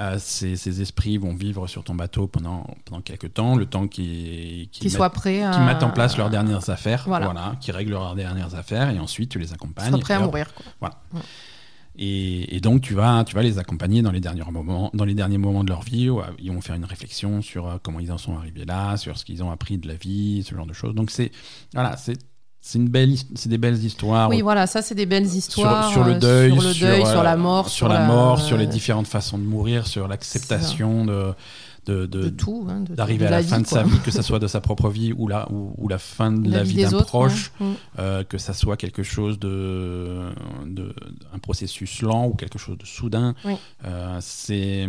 Euh, ces, ces esprits vont vivre sur ton bateau pendant, pendant quelques temps, le temps qu'ils Qu'ils mettent- soient prêts à, qu'ils mettent en place leurs dernières affaires, Voilà. voilà. qui règlent leurs dernières affaires, et ensuite tu les accompagnes. soient prêts à mourir. quoi. et, et donc tu vas, tu vas les accompagner dans les derniers moments, dans les derniers moments de leur vie. Où, euh, ils vont faire une réflexion sur euh, comment ils en sont arrivés là, sur ce qu'ils ont appris de la vie, ce genre de choses. Donc c'est voilà, c'est c'est une belle, c'est des belles histoires. Oui, voilà, ça, c'est des belles histoires. sur le euh, deuil, sur, le deuil, euh, sur la mort, sur, la mort, sur les différentes façons de mourir, sur l'acceptation de, de, de- de tout. hein, d'arriver à la, vie, fin de sa vie, que ça soit de sa propre vie ou la, ou, ou la fin de la, vie, d'un proche, hein. Mm. euh, que ça soit quelque chose de, de un processus lent ou quelque chose de soudain. Oui. Euh, c'est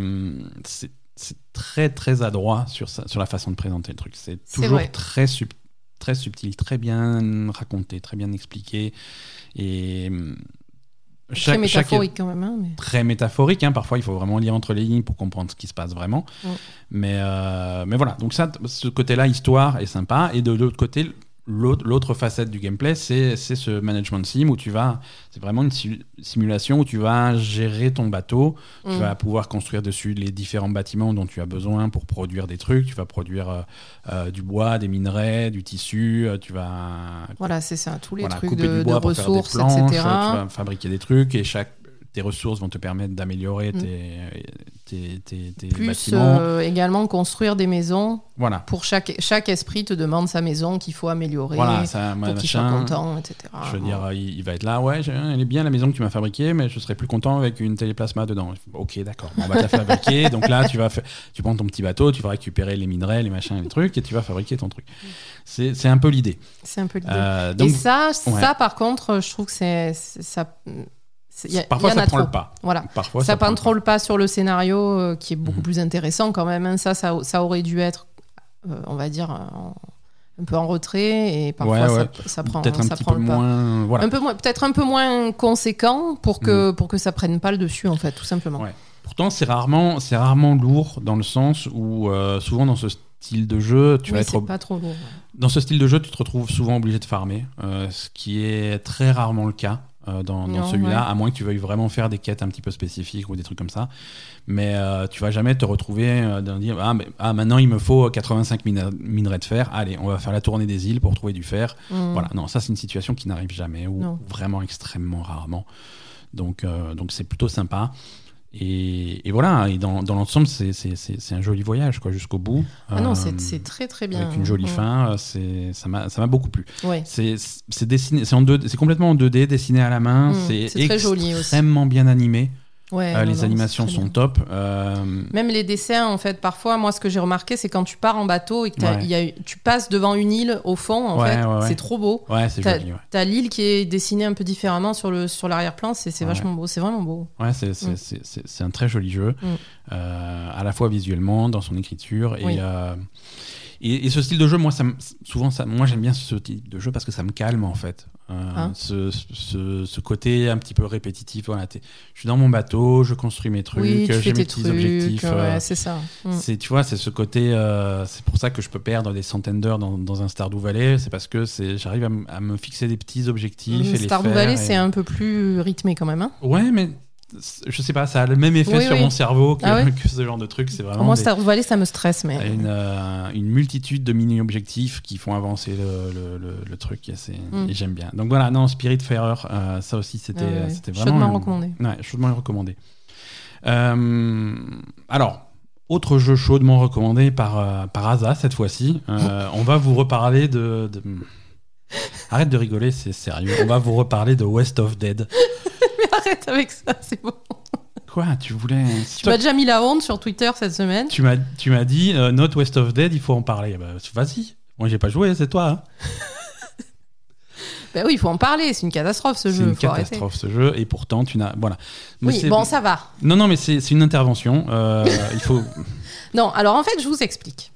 c'est très très adroit sur sa- sur la façon de présenter le truc. C'est toujours très sub- très subtil, très bien raconté, très bien expliqué et hum, Très chaque- métaphorique quand même. hein, mais... très métaphorique. hein. Parfois, il faut vraiment lire entre les lignes pour comprendre ce qui se passe vraiment. Mais, euh, mais voilà, donc ça, ce côté-là, histoire est sympa. Et de l'autre côté, l'autre facette du gameplay, c'est ce management sim où tu vas, c'est vraiment une si- simulation où tu vas gérer ton bateau. Tu Mm. vas pouvoir construire dessus les différents bâtiments dont tu as besoin pour produire des trucs. Tu vas produire euh, euh, du bois, des minerais, du tissu. euh, tu vas Voilà, c'est ça, tous les voilà, trucs de, bois ressources, planches, etc. Tu vas fabriquer des trucs et chaque tes ressources vont te permettre d'améliorer Mm. tes, tes, tes- tes Plus bâtiments. euh, également construire des maisons. Voilà. Pour chaque, chaque esprit te demande sa maison qu'il faut améliorer Voilà, ça, pour qu'il soit content, etc. Je veux dire, il, il va être là, ouais, j'ai- elle est bien la maison que tu m'as fabriquée, mais je serais plus content avec une téléplasma dedans. Ok, d'accord, on va te la fabriquer. Donc là, tu vas tu prends ton petit bateau, tu vas récupérer les minerais, les machins, les trucs, et tu vas fabriquer ton truc. C'est un peu l'idée. C'est un peu l'idée. Euh, Et ça, ouais. ça, par contre, je trouve que c'est c'est- ça. C'est- y a- parfois, y en ça a prend trop. le pas. Voilà. Parfois, ça prend prend trop le pas sur le scénario, euh, qui est beaucoup Mhm. plus intéressant quand même. hein. Ça, ça, ça aurait dû être, euh, on va dire, en- un peu en retrait, et parfois Ouais, ça, ouais. ça prend, Peut-être un ça petit prend peu le pas. moins. Voilà. Un peu moins, peut-être un peu moins conséquent pour que pour que ça prenne pas le dessus en fait, tout simplement. Ouais. Pourtant, c'est rarement, c'est rarement lourd dans le sens où euh, souvent dans ce style de jeu, tu Oui, vas pas trop lourd. dans ce style de jeu, tu te retrouves souvent obligé de farmer, euh, ce qui est très rarement le cas euh, dans, celui-là, ouais. à moins que tu veuilles vraiment faire des quêtes un petit peu spécifiques ou des trucs comme ça. Mais euh, tu vas jamais te retrouver euh, dans dire ah, mais, ah, maintenant il me faut 85 mina- minerais de fer, allez, on va faire la tournée des îles pour trouver du fer. Mm. Voilà, non, ça c'est une situation qui n'arrive jamais ou Non. vraiment extrêmement rarement. Donc euh, donc c'est plutôt sympa. Et, et voilà, et dans, dans l'ensemble, c'est un joli voyage quoi, jusqu'au bout. Ah non, Euh, c'est c'est très très bien. avec une jolie fin, euh, c'est ça m'a beaucoup plu. Ouais. C'est complètement en 2D, dessiné à la main. Mm, c'est très joli aussi. extrêmement bien animé. Ouais, Euh, non, les non, animations sont bien. top. Euh, Même les dessins, en fait, parfois, moi, ce que j'ai remarqué, c'est quand tu pars en bateau et que t'as- Ouais. il y a- tu passes devant une île au fond, en Ouais, fait, ouais, ouais. c'est trop beau. ouais, c'est T'as joli. Ouais, t'as l'île qui est dessinée un peu différemment sur le sur l'arrière-plan, c'est c'est Ouais. vachement beau, c'est vraiment beau. ouais c'est c'est- Mm. c'est- c'est- c'est un très joli jeu, Mm. euh, à la fois visuellement, dans son écriture et. Oui. Et, et ce style de jeu, moi, ça, me- souvent, ça, moi, j'aime bien ce type de jeu parce que ça me calme en fait. Euh, Hein ce, ce, ce côté un petit peu répétitif. Voilà, je suis dans mon bateau, je construis mes trucs, oui, j'ai mes petits trucs, objectifs. ouais, euh, c'est ça. Mm. Tu vois, c'est ce côté. euh, c'est pour ça que je peux perdre des centaines d'heures dans, dans un Stardew Valley. C'est parce que j'arrive à, me fixer des petits objectifs et les Stardew faire. Valley, et- c'est un peu plus rythmé quand même. Hein. Ouais, mais je sais pas, ça a le même effet Oui, sur oui. mon cerveau que, Ah ouais que ce genre de truc. C'est vraiment Moi, des- Valley, ça me stresse, mais. une, euh, une multitude de mini-objectifs qui font avancer le, le- le- le truc et, c'est- Mm. et j'aime bien. Donc voilà, non, Spiritfarer, euh, ça aussi c'était Ah ouais, c'était vraiment. chaudement recommandé. Ouais, chaudement recommandé. Euh, alors, autre jeu chaudement recommandé par, euh, par Asa cette fois-ci. Euh, on va vous reparler de, de- Arrête de rigoler, c'est sérieux. On va vous reparler de West of Dead. Mais arrête avec ça, c'est bon. Quoi Tu voulais. Tu m'as déjà mis la honte sur Twitter cette semaine. Tu m'as, tu m'as dit, euh, Not West of Dead, il faut en parler. Bah, vas-y. Moi, j'ai pas joué, c'est toi. hein. Ben oui, il faut en parler, c'est une catastrophe ce C'est jeu. une faut arrêter. catastrophe ce jeu, et pourtant, tu n'as. Voilà. Mais Oui, c'est- bon, ça va. Non, non, mais c'est, c'est une intervention. euh, il faut. Non, alors en fait, je vous explique.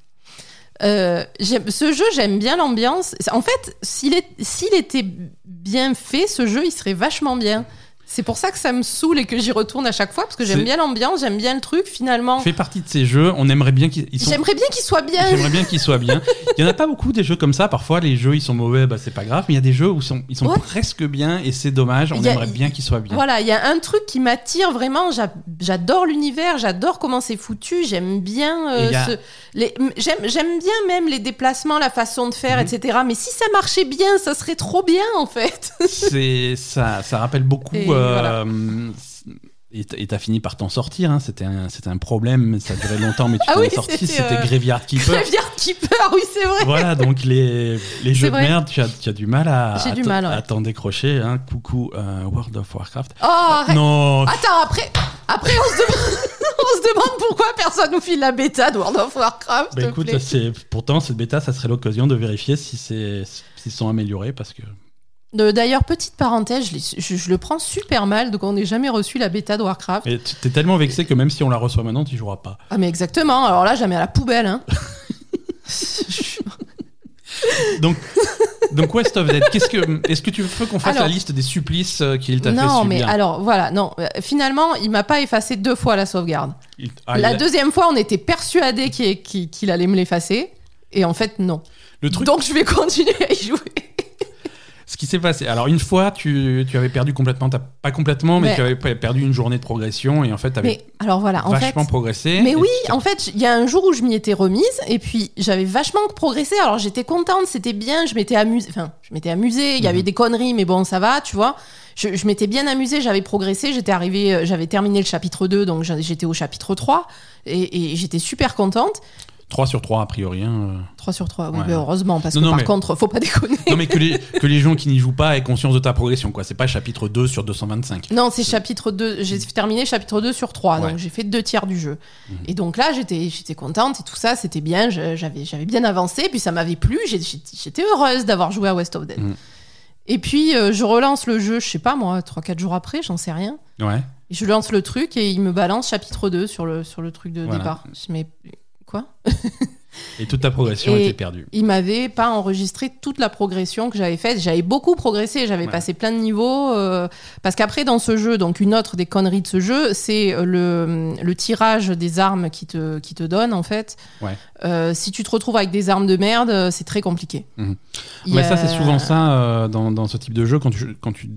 Euh, ce jeu, j'aime bien l'ambiance. En fait, s'il est- s'il était bien fait, ce jeu, il serait vachement bien. C'est pour ça que ça me saoule et que j'y retourne à chaque fois, parce que j'aime bien l'ambiance, j'aime bien le truc. Finalement, fait partie de ces jeux, on aimerait bien qu'ils ils sont- j'aimerais bien qu'il soit bien. J'aimerais bien qu'ils soient bien. Il y en a pas beaucoup des jeux comme ça. Parfois, les jeux ils sont mauvais, bah, c'est pas grave. Mais il y a des jeux où ils sont, ils sont Ouais. presque bien et c'est dommage. On a- aimerait bien qu'ils soient bien. Voilà, il y a un truc qui m'attire vraiment. j'a- J'adore l'univers, j'adore comment c'est foutu. J'aime bien euh, a- ce- les- j'aime bien même les déplacements, la façon de faire, Mhm. etc. Mais si ça marchait bien, ça serait trop bien en fait. C'est ça, ça rappelle beaucoup. Et euh, Et t'as fini par t'en sortir. hein. C'était un, un problème, mais ça a duré longtemps, mais tu Ah t'en oui, sorti. c'était, euh, Graveyard Keeper. Graveyard Keeper, oui c'est vrai. voilà, donc les, les jeux de merde, tu as, tu as du mal à, ouais. t'en décrocher. Hein. Coucou euh, World of Warcraft. Oh, arrête. Non, Attends, après, après on, se demande, on se demande pourquoi personne nous file la bêta de World of Warcraft. bah écoute, plaît. ça, c'est pourtant cette bêta, ça serait l'occasion de vérifier si c'est s'ils sont améliorés parce que D'ailleurs, petite parenthèse, je, l'ai- je- je le prends super mal, donc on n'ait jamais reçu la bêta de Warcraft. Et tu t'es tellement vexé que même si on la reçoit maintenant, tu joueras pas. Ah mais exactement, alors là, jamais à la poubelle. Hein. Donc, donc West of Dead, qu'est-ce que, est-ce que tu veux qu'on fasse Alors- la liste des supplices euh, qu'il t'a fait non, subir? mais alors voilà, non. euh, Finalement, il m'a pas effacé deux fois la sauvegarde. Il- ah, la il a- deuxième fois, on était persuadé qu'il allait me l'effacer. Et en fait, non. Le truc, Donc je vais continuer à y jouer. Ce qui s'est passé. Alors une fois, tu, tu avais perdu complètement, pas complètement, mais, Mais- tu avais pe- perdu une journée de progression et en fait, tu avais Mais alors voilà, en fait. vachement progressé. Mais oui, en fait, il y a un jour où je m'y étais remise et puis j'avais vachement progressé. Alors j'étais contente, c'était bien, je m'étais amusée. Enfin, je m'étais amusée. Il y avait Mhm. des conneries, mais bon, ça va, tu vois. Je, je m'étais bien amusée, j'avais progressé, j'étais arrivée, euh, j'avais terminé le chapitre 2, donc j'étais au chapitre 3 et, et j'étais super contente. 3 sur 3 a priori. hein. 3 sur 3, oui, Ouais. mais heureusement, parce Non, que non, par mais- contre, faut pas déconner. Non mais que les, que les gens qui n'y jouent pas aient conscience de ta progression, quoi. C'est pas chapitre 2 sur 225. Non, c'est chapitre 2. J'ai terminé chapitre 2 sur 3, Ouais. donc j'ai fait deux tiers du jeu. Mhm. Et donc là, j'étais contente et tout ça, c'était bien. J'avais bien avancé, puis ça m'avait plu. J'étais heureuse d'avoir joué à West of Dead. Mhm. Et puis, euh, je relance le jeu, je sais pas moi, 3-4 jours après, j'en sais rien. Ouais. Et je lance le truc et il me balance chapitre 2 sur le, sur le truc de Voilà. départ. Mais quoi Et toute ta progression Et- était perdue. il m'avait pas enregistré toute la progression que j'avais faite. J'avais beaucoup progressé, j'avais Ouais. passé plein de niveaux. euh, parce qu'après, dans ce jeu, donc une autre des conneries de ce jeu, c'est euh, le, le tirage des armes qui te, qui te donne, en fait. Ouais. Euh, si tu te retrouves avec des armes de merde, c'est très compliqué. Mhm. Mais a- ça, c'est souvent ça euh, dans, dans ce type de jeu quand tu quand tu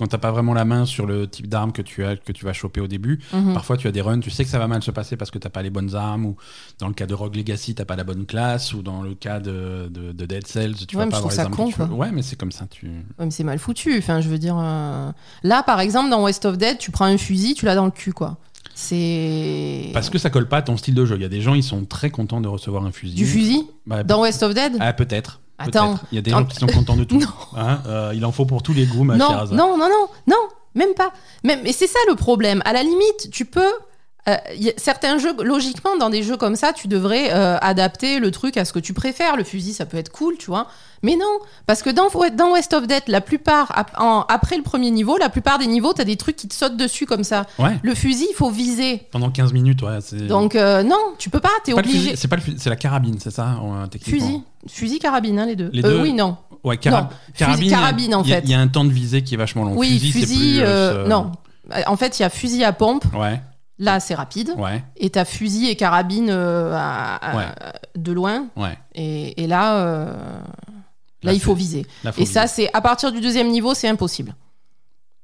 quand t'as pas vraiment la main sur le type d'arme que tu as que tu vas choper au début. Mhm. Parfois, tu as des runs, tu sais que ça va mal se passer parce que t'as pas les bonnes armes, ou dans le cas de Rogue Legacy, t'as pas la bonne classe, ou dans le cas de, de, de Dead Cells, tu Ouais, vas pas avoir les armes con, que tu veux. quoi. Ouais, mais c'est comme ça. Tu... Ouais, mais c'est mal foutu. Enfin, je veux dire. euh, Là, par exemple, dans West of Dead, tu prends un fusil, tu l'as dans le cul, quoi. C'est. Parce que ça colle pas à ton style de jeu. Il y a des gens, ils sont très contents de recevoir un fusil. Du fusil Bah, Dans West of Dead? Ah, peut-être. Attends. Il y a des gens qui sont contents de tout. Hein, euh, il en faut pour tous les goûts, ma non, non, non, non, non, même pas. Même, et c'est ça le problème. À la limite, tu peux. Euh, y a certains jeux, logiquement, dans des jeux comme ça, tu devrais euh, adapter le truc à ce que tu préfères. Le fusil, ça peut être cool, tu vois. Mais non, parce que dans, dans West of Dead, la plupart, ap- en- après le premier niveau, la plupart des niveaux, t'as des trucs qui te sautent dessus comme ça. Ouais, Le fusil, il faut viser. pendant 15 minutes, ouais. Donc, euh, non, tu peux pas, t'es obligé. c'est pas le fusil, c'est la carabine, c'est ça, techniquement. Fusil, fusil, carabine, hein, les deux. Les deux oui, non. Ouais, cara- Non, carabine. fusil- carabine, en fait. Il y a un temps de visée qui est vachement long. Oui, fusil, plus, non. En fait, il y a fusil à pompe. Ouais, Là, c'est rapide. ouais, Et t'as fusil et carabine euh, à- à- Ouais. de loin. ouais. Et, et là, euh, là, Là, il faut viser. Là, faut Et ça, c'est à partir du deuxième niveau, c'est impossible.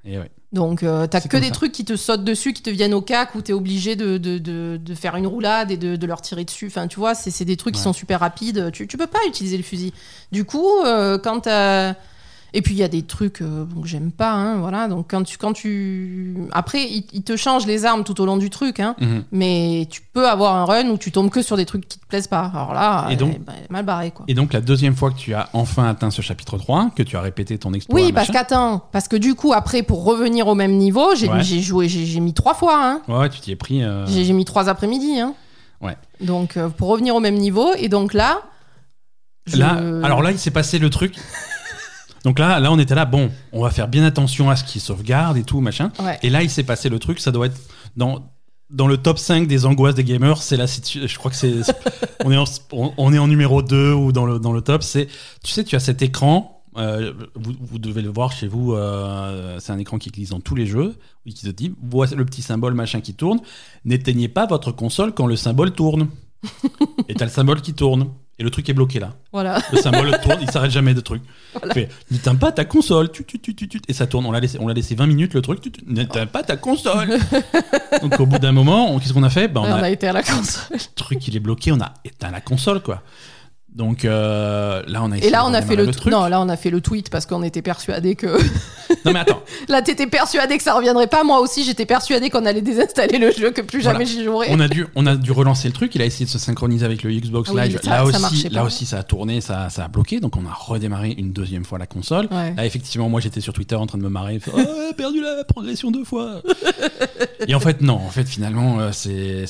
Et. Donc, euh, t'as que des ça. trucs qui te sautent dessus, qui te viennent au cac, où t'es obligé de, de, de, de faire une roulade et de, leur tirer dessus. Enfin, tu vois, c'est des trucs qui sont super rapides. Tu, tu peux pas utiliser le fusil. Du coup, euh, quand t'as. Et puis il y a des trucs euh, bon, que j'aime pas, hein, voilà. Donc quand tu, quand tu, après ils il te changent les armes tout au long du truc, hein. Mhm. Mais tu peux avoir un run où tu tombes que sur des trucs qui te plaisent pas. Alors là, Et donc- eh ben, mal barré quoi. Et donc, la deuxième fois que tu as enfin atteint ce chapitre 3, que tu as répété ton exploit. Oui, parce qu'attends, parce que du coup après pour revenir au même niveau, j'ai Ouais. joué, j'ai mis trois fois, hein. Ouais, tu t'y es pris. euh, J'ai j'ai mis trois après-midi, hein. Ouais. Donc euh, pour revenir au même niveau et donc là. je- Là, alors là, il s'est passé le truc. Donc là, là, on était là, bon, on va faire bien attention à ce qui sauvegarde et tout, machin. Ouais. Et là, il s'est passé le truc, ça doit être dans, dans le top 5 des angoisses des gamers. C'est situ- Je crois que c'est. on, est en, on- on est en numéro 2 ou dans le, dans le top. C'est, tu sais, tu as cet écran. euh, vous, vous devez le voir chez vous. euh, c'est un écran qui glisse dans tous les jeux. Qui te dit voici le petit symbole machin qui tourne. N'éteignez pas votre console quand le symbole tourne. Et t'as le symbole qui tourne. Et le truc est bloqué là. Voilà. Le symbole tourne, il s'arrête jamais de truc. Fait, N'éteins pas ta console, tu, tu, tu, tu, tu. et ça tourne. On l'a laissé, on l'a laissé 20 minutes le truc. tu. N'éteins pas ta console. Donc au bout d'un moment, on- qu'est-ce qu'on a fait? Ben, on, a été à la console. le truc, il est bloqué, on a éteint la console quoi. Donc euh, là, on a Et là, on a fait le, truc. Non, là, on a fait le tweet parce qu'on était persuadé que. Non mais attends, là, t'étais persuadé que ça reviendrait pas. Moi aussi, j'étais persuadé qu'on allait désinstaller le jeu, que plus Voilà. jamais j'y jouerais. on a dû, on a dû relancer le truc. Il a essayé de se synchroniser avec le Xbox Ah oui, Live. ça- là ça aussi, là aussi, ça a tourné, ça, ça a bloqué. Donc on a redémarré une deuxième fois la console. Ouais. Là, effectivement, moi j'étais sur Twitter en train de me marrer. Oh, perdu la progression deux fois. Et en fait, non. En fait, finalement, euh, c'est.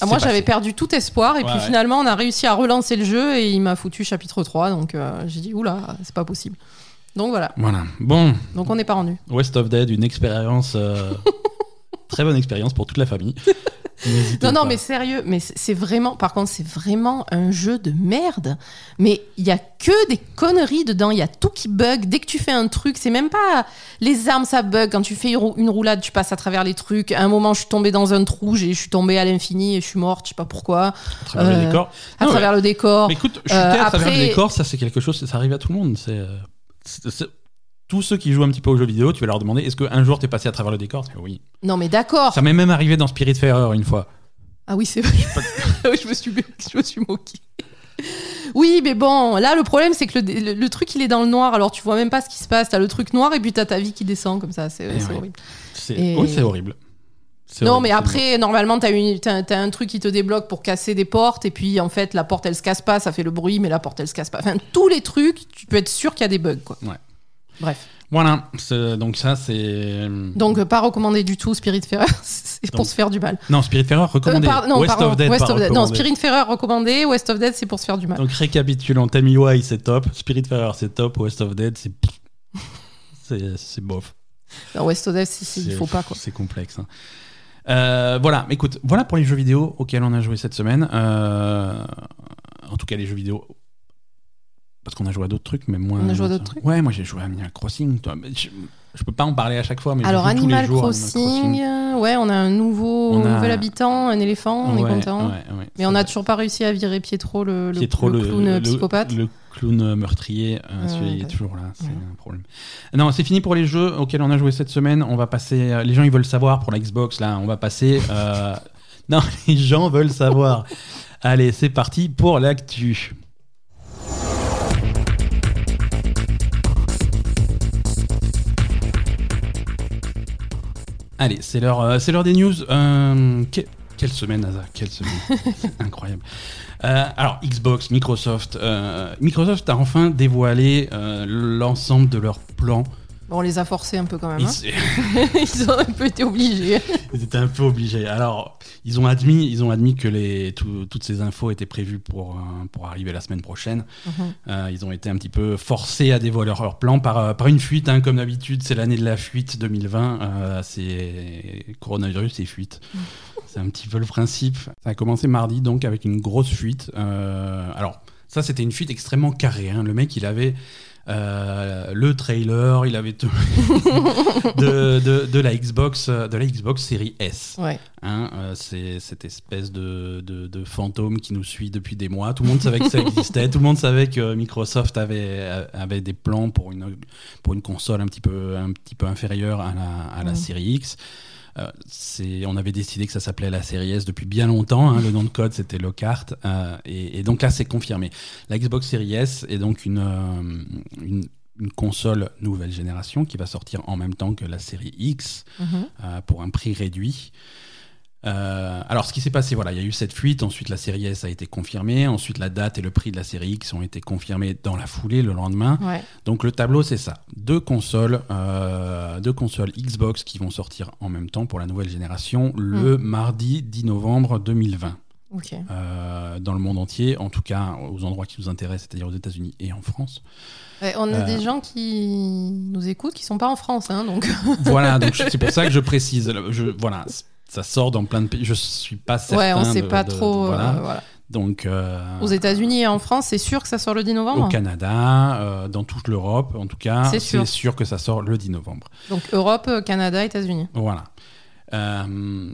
Ah, moi, j'avais perdu tout espoir, et Ouais, puis ouais. finalement, on a réussi à relancer le jeu, et il m'a foutu chapitre 3, donc euh, j'ai dit, oula, c'est pas possible. Donc voilà, Voilà. Bon, donc on n'est pas rendu. West of Dead, une expérience. euh, très bonne expérience pour toute la famille. Non, non, pas. mais sérieux, mais c'est vraiment, par contre, c'est vraiment un jeu de merde. Mais il y a que des conneries dedans, il y a tout qui bug. Dès que tu fais un truc, c'est même pas les armes, ça bug. Quand tu fais une rou- une roulade, tu passes à travers les trucs. À un moment, je suis tombée dans un trou, j'ai- je suis tombée à l'infini et je suis morte, je sais pas pourquoi, À travers le euh, décor. à Non, travers le décor. Mais écoute, chuter Euh, à travers après- le décor, ça c'est quelque chose, ça arrive à tout le monde. Euh, c'est- tous ceux qui jouent un petit peu aux jeux vidéo, tu vas leur demander est-ce qu'un jour t'es passé à travers le décor? Que Oui. Non, mais d'accord. Ça m'est même arrivé dans Spirit une fois. Ah oui, c'est vrai. Oui, je, me suis, je me suis moquée. Oui, mais bon, là, le problème, c'est que le, le- le truc, il est dans le noir, alors tu vois même pas ce qui se passe. T'as le truc noir et puis t'as ta vie qui descend comme ça. C'est Eh ouais. horrible. Et- Oui, c'est horrible. Non, horrible, mais après, normalement, t'as un truc qui te débloque pour casser des portes, et puis en fait, la porte, elle se casse pas, ça fait le bruit, mais la porte, elle se casse pas. Enfin, tous les trucs, tu peux être sûr qu'il y a des bugs, quoi. Ouais. Bref. Voilà, donc ça c'est. Donc, euh, pas recommandé du tout Spiritfarer, c'est pour Donc, se faire du mal. Non, Spiritfarer recommandé. Euh, par- non, West pardon, of Dead, West pas of Dead. Non, recommandé. Spiritfarer recommandé, West of Dead, c'est pour se faire du mal. Donc récapitulons, Tamiwai c'est top, Spiritfarer c'est top, West of Dead c'est. c'est, bof. Non, West of Dead, il faut pas, quoi. C'est complexe. hein. Euh, voilà, écoute, voilà pour les jeux vidéo auxquels on a joué cette semaine. Euh, en tout cas, les jeux vidéo. Parce qu'on a joué à d'autres trucs, mais moins. On a joué à d'autres trucs Ouais, moi j'ai joué à Animal Crossing. Toi, je, je peux pas en parler à chaque fois, mais Alors, joue tous les Animal jours Crossing, euh, ouais, on a un nouveau, On a- nouvel habitant, un éléphant, on Ouais, est content. ouais, ouais. Mais on n'a toujours pas réussi à virer Pietro, le, le, Pietro, le clown le- psychopathe. Le clown meurtrier, euh, celui il est toujours là, c'est un problème. Non, c'est fini pour les jeux auxquels on a joué cette semaine. On va passer. euh, les gens, ils veulent savoir pour la Xbox, là. On va passer. euh, Non, les gens veulent savoir. Allez, c'est parti pour l'actu. Allez, c'est l'heure, euh, c'est l'heure des news. Euh, que- Quelle semaine, Asa Quelle semaine incroyable. Euh, alors, Xbox, Microsoft. euh, Microsoft a enfin dévoilé euh, l'ensemble de leurs plans. Bon, on les a forcés un peu quand même. Ils, hein. Ils ont un peu été obligés. ils étaient un peu obligés. Alors, ils ont admis, ils ont admis que les, tout- toutes ces infos étaient prévues pour, pour arriver la semaine prochaine. Mhm. Euh, ils ont été un petit peu forcés à dévoiler leur plan par, euh, par une fuite, hein, comme d'habitude. C'est l'année de la fuite 2020. euh, c'est coronavirus et fuite. C'est un petit peu le principe. Ça a commencé mardi, donc, avec une grosse fuite. Euh, alors, ça, c'était une fuite extrêmement carrée. hein. Le mec, il avait le trailer, il avait tout de, de, de la Xbox, euh, de la Xbox série S. Ouais. Hein, euh, c'est cette espèce de, de- de fantôme qui nous suit depuis des mois. Tout le monde savait que ça existait. Tout le monde savait que Microsoft avait, avait des plans pour une, pour une console un petit peu, un petit peu inférieure à la, à la série X. Euh, c'est- on avait décidé que ça s'appelait la série S depuis bien longtemps. hein. le nom de code, c'était Lockhart. euh, et, et donc là, c'est confirmé. La Xbox Series S est donc une, euh, une, une console nouvelle génération qui va sortir en même temps que la série X Mhm. pour un prix réduit. Euh, alors, ce qui s'est passé, voilà, il y a eu cette fuite. Ensuite, la série S a été confirmée. Ensuite, la date et le prix de la série X ont été confirmés dans la foulée le lendemain. Ouais. Donc, le tableau, c'est ça deux consoles, euh, deux consoles Xbox qui vont sortir en même temps pour la nouvelle génération le mardi 10 novembre 2020 Ok. euh, dans le monde entier, en tout cas aux endroits qui nous intéressent, c'est-à-dire aux États-Unis et en France. Ouais, on a Euh. des gens qui nous écoutent qui sont pas en France, hein, donc. voilà, donc c'est pour ça que je précise. Je, voilà, ça sort dans plein de pays. Je suis pas certain. ouais, on sait de- pas de- de- trop. voilà. euh, voilà. Donc, euh, Aux États-Unis et en France, c'est sûr que ça sort le 10 novembre. au Canada, euh, dans toute l'Europe, en tout cas, C'est sûr. sûr. que ça sort le 10 novembre. Donc Europe, euh, Canada, États-Unis. Voilà. Euh,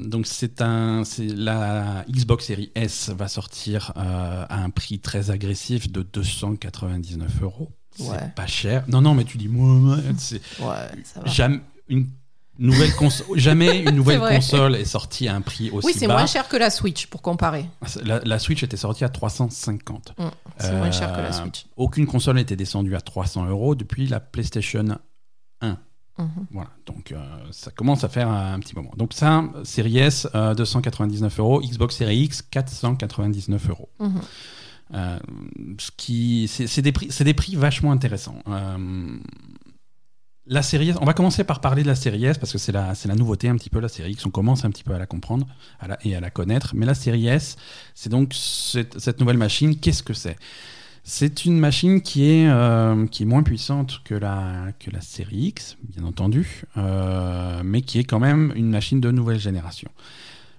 donc c'est un, la Xbox Series S va sortir à un prix très agressif de 299 euros. C'est Ouais. pas cher. Non non mais tu dis moi, ouais, ça va. jamais une nouvelle console, jamais une nouvelle console est sortie à un prix aussi Oui, c'est bas. moins cher que la Switch pour comparer. La, la Switch était sortie à 350. Mm, C'est moins cher que la Euh, Switch. Aucune console n'était descendue à 300 euros depuis la PlayStation 1. Mhm. Voilà, donc euh, ça commence à faire un petit moment. Donc ça, Series S, euh, 299 euros, Xbox Series X, 499 euros. Mhm. Euh, ce qui, c'est des prix, c'est des prix vachement intéressants. La série on va commencer par parler de la série S parce que c'est la, la nouveauté un petit peu la série X. On commence un petit peu à la comprendre et à la connaître. Mais la série S, c'est donc cette, nouvelle machine. Qu'est-ce que c'est? C'est une machine qui est, euh, qui est moins puissante que la, que la série X, bien entendu, euh, mais qui est quand même une machine de nouvelle génération.